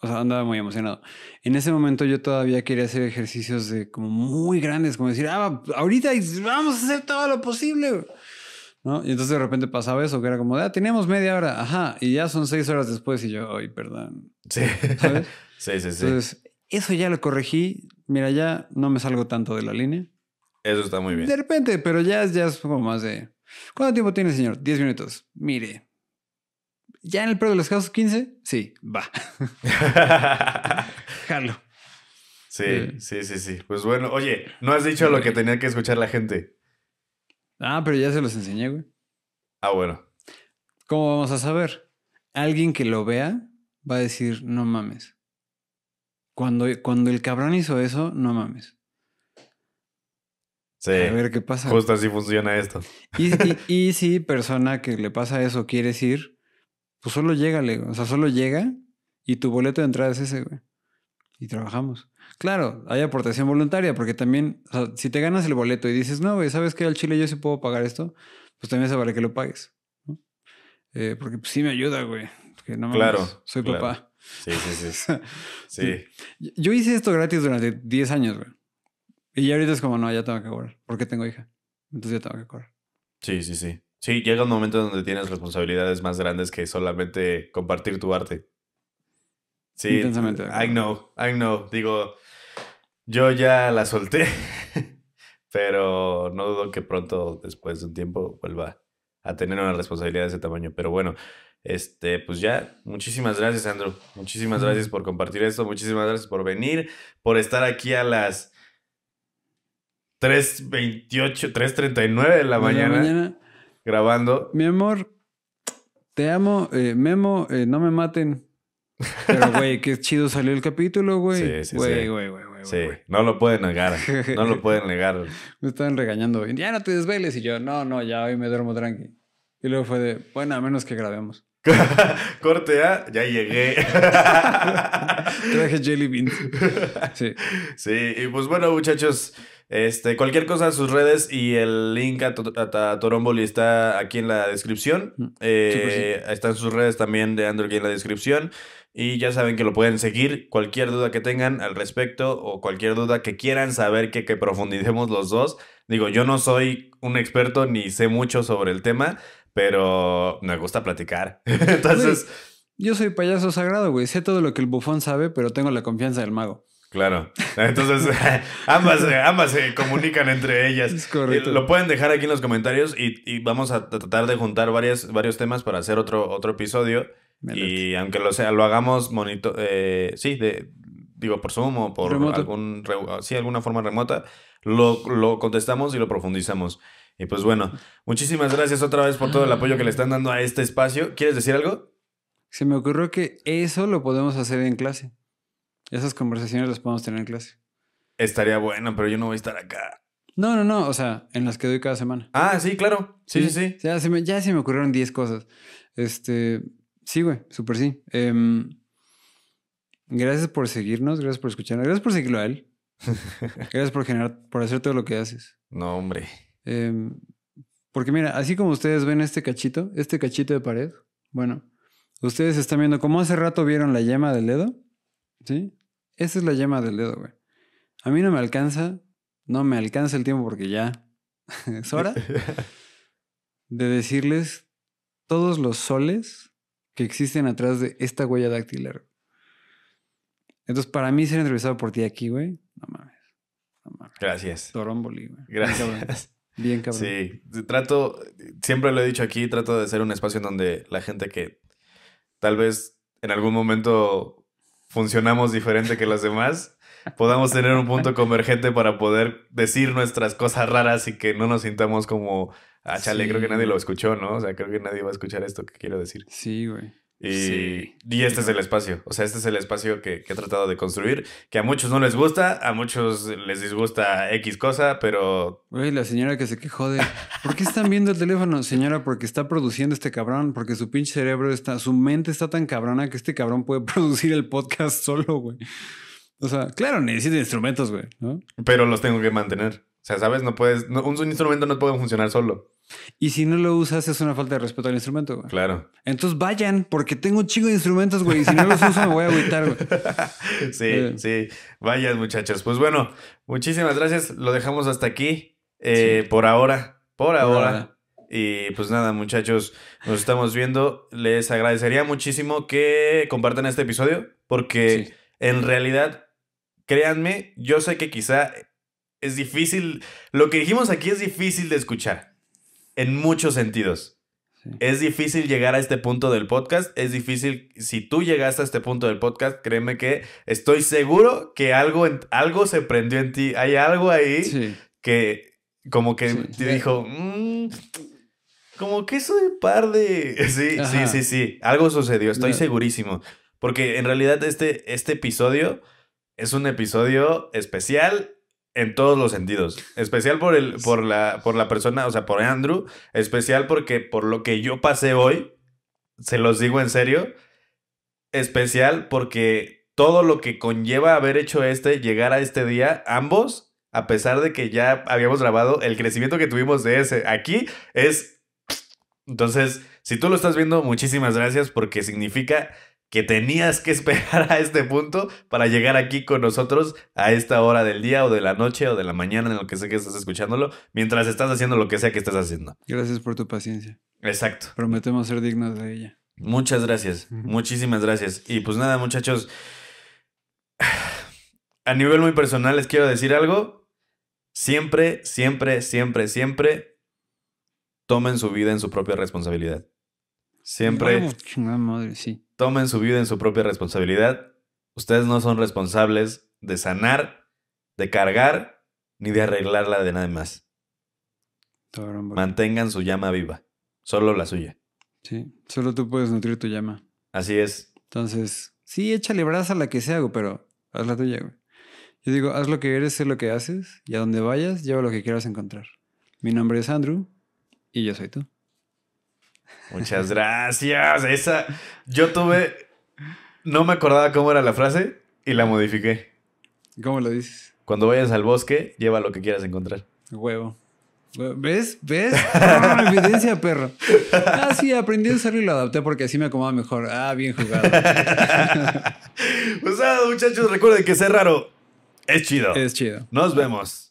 o sea, andaba muy emocionado. En ese momento yo todavía quería hacer ejercicios de como muy grandes, como decir, ah, ahorita vamos a hacer todo lo posible. güey". ¿No? Y entonces de repente pasaba eso, que era como, ah, teníamos media hora, ajá, y ya son seis horas después y yo, ay, perdón. Sí. ¿Sabes? sí, sí, sí. Entonces, eso ya lo corregí. Mira, ya no me salgo tanto de la línea. Eso está muy bien. De repente, pero ya, ya es como más de. ¿Cuánto tiempo tiene, señor? 10 minutos. Mire. ¿Ya en el peor de los casos 15? Sí, va. Jalo. sí, sí, sí, sí. Pues bueno, oye, no has dicho lo que tenía que escuchar la gente. Ah, pero ya se los enseñé, güey. Ah, bueno. ¿Cómo vamos a saber? Alguien que lo vea va a decir, no mames. Cuando, cuando el cabrón hizo eso, no mames. Sí. A ver qué pasa. Justo así funciona esto. Y, y, y si persona que le pasa eso quieres ir, pues solo llégale, güey. o sea, solo llega y tu boleto de entrada es ese, güey. Y trabajamos. Claro, hay aportación voluntaria, porque también, o sea, si te ganas el boleto y dices, no, güey, ¿sabes qué? Al Chile yo sí puedo pagar esto, pues también se vale que lo pagues. ¿no? Eh, porque pues, sí me ayuda, güey. Que no mames, Claro, soy claro. papá. Sí, sí, sí. Sí. Yo hice esto gratis durante 10 años, güey. Y ya ahorita es como, no, ya tengo que cobrar, porque tengo hija. Entonces ya tengo que cobrar. Sí, sí, sí. Sí, llega un momento donde tienes responsabilidades más grandes que solamente compartir tu arte. Sí, Intensamente I know, I know. Digo, yo ya la solté, pero no dudo que pronto, después de un tiempo, vuelva a tener una responsabilidad de ese tamaño. Pero bueno, este, pues ya, muchísimas gracias, Andrew. Muchísimas gracias por compartir esto, muchísimas gracias por venir, por estar aquí a las 3.28, 3.39 de la De mañana, grabando. Mi amor, te amo. eh, Memo, eh, no me maten. Pero, güey, qué chido salió el capítulo, güey. Sí, sí, Güey, sí. güey, güey, güey, Sí, güey. no lo pueden negar. No lo pueden negar. Me estaban regañando. Ya no te desveles. Y yo, no, no, ya hoy me duermo tranqui. Y luego fue de, bueno, a menos que grabemos. Corte A, ya llegué. Traje jelly beans. Sí. Sí, y pues bueno, muchachos, este, cualquier cosa, sus redes y el link a, a- a Toromboli está aquí en la descripción. Mm, Eh, Están sus redes también de Andrew aquí en la descripción. Y ya saben que lo pueden seguir. Cualquier duda que tengan al respecto o cualquier duda que quieran saber que, que profundicemos los dos. Digo, yo no soy un experto ni sé mucho sobre el tema, pero me gusta platicar. Entonces, Yo soy payaso sagrado, güey. Sé todo lo que el bufón sabe, pero tengo la confianza del mago. Claro. Entonces, ambas, ambas se comunican entre ellas. Es correcto. Lo pueden dejar aquí en los comentarios y, y vamos a tratar de juntar varias, varios temas para hacer otro, otro episodio. Y aunque lo sea, lo hagamos monito, eh, sí, de, digo, por Zoom o por Remoto. algún, re- sí, alguna forma remota, lo, lo contestamos y lo profundizamos. Y pues bueno, muchísimas gracias otra vez por todo el apoyo que le están dando a este espacio. ¿Quieres decir algo? Se me ocurrió que eso lo podemos hacer en clase. Esas conversaciones las podemos tener en clase. Estaría bueno, pero yo no voy a estar acá. No, no, no. O sea, en las que doy cada semana. Ah, sí, claro. Sí, sí, sí. Ya se me, ya se me ocurrieron 10 cosas. Este. Sí, güey. Súper sí. Em, gracias por seguirnos. Gracias por escucharnos. Gracias por seguirlo a él. gracias por generar, por hacer todo lo que haces. No, hombre. Em, porque mira, así como ustedes ven este cachito, este cachito de pared, bueno, ustedes están viendo, como hace rato vieron la llama del dedo, ¿sí? Esa es la llama del dedo, güey. A mí no me alcanza, no me alcanza el tiempo porque ya es hora de decirles todos los soles que existen atrás de esta huella dactilar. Entonces, para mí ser entrevistado por ti aquí, güey, no mames. No mames. Gracias. Toromboli, güey. Bien cabrón. Gracias. Bien cabrón. Sí, trato, siempre lo he dicho aquí, trato de ser un espacio en donde la gente que tal vez en algún momento funcionamos diferente que los demás, podamos tener un punto convergente para poder decir nuestras cosas raras y que no nos sintamos como, ah, chale, Sí. creo que nadie lo escuchó, ¿no? O sea, creo que nadie va a escuchar esto que quiero decir. Sí, güey. Y, Sí. y este es el espacio, o sea, este es el espacio que, que he tratado de construir, que a muchos no les gusta, a muchos les disgusta X cosa, pero Güey, la señora que se quejó de. ¿Por qué están viendo el teléfono? Señora, porque está produciendo este cabrón. Porque su pinche cerebro está. Su mente está tan cabrona que este cabrón puede producir el podcast solo, güey. O sea, claro, necesita instrumentos, güey, ¿no? pero los tengo que mantener. O sea, ¿sabes? No puedes, no- un instrumento no puede funcionar solo. Y si no lo usas, es una falta de respeto al instrumento, güey. Claro. Entonces vayan, porque tengo un chingo de instrumentos, güey. Y si no los uso, me voy a agüitar, güey. Sí, Eh. sí. Vayan, muchachos. Pues bueno, muchísimas gracias. Lo dejamos hasta aquí. eh, Por ahora. Por ahora. Y pues nada, muchachos, nos estamos viendo. Les agradecería muchísimo que compartan este episodio. Porque Sí. en realidad, créanme, yo sé que quizá es difícil. Lo que dijimos aquí es difícil de escuchar. En muchos sentidos. Sí. Es difícil llegar a este punto del podcast. Es difícil. Si tú llegaste a este punto del podcast, créeme que estoy seguro que algo, algo se prendió en ti. Hay algo ahí Sí. que como que Sí. te dijo, "Mm, como que soy par de... Sí, Ajá. sí, sí, sí. Algo sucedió, estoy segurísimo. Porque en realidad este, este episodio es un episodio especial en todos los sentidos. Especial por, el, por, la, por la persona, o sea, por Andrew. Especial porque por lo que yo pasé hoy, se los digo en serio. Especial porque todo lo que conlleva haber hecho este, llegar a este día, ambos, a pesar de que ya habíamos grabado, el crecimiento que tuvimos de ese aquí es... Entonces, si tú lo estás viendo, muchísimas gracias porque significa que tenías que esperar a este punto para llegar aquí con nosotros a esta hora del día o de la noche o de la mañana en lo que sé que estás escuchándolo, mientras estás haciendo lo que sea que estés haciendo. Gracias por tu paciencia. Exacto. Prometemos ser dignos de ella. Muchas gracias. Muchísimas gracias. Y pues nada, muchachos. A nivel muy personal les quiero decir algo. Siempre, siempre, siempre, siempre tomen su vida en su propia responsabilidad. Siempre madre, sí. Tomen su vida en su propia responsabilidad. Ustedes no son responsables de sanar, de cargar, ni de arreglarla de nada más. Mantengan su llama viva. Solo la suya. Sí. Solo tú puedes nutrir tu llama. Así es. Entonces, sí, échale brasa a la que sea, pero haz la tuya, güey. Yo digo, haz lo que eres, sé lo que haces, y a donde vayas, lleva lo que quieras encontrar. Mi nombre es Andrew, y yo soy tú. Muchas gracias. Esa. Yo tuve. No me acordaba cómo era la frase y la modifiqué. ¿Cómo lo dices? Cuando vayas al bosque, lleva lo que quieras encontrar. Huevo. Hue- ¿Ves? ¿Ves? Ah, evidencia, perro. Ah, sí, aprendí a usarlo y lo adapté porque así me acomoda mejor. Ah, bien jugado. pues nada, muchachos, recuerden que ser raro es chido. Es chido. Nos vemos.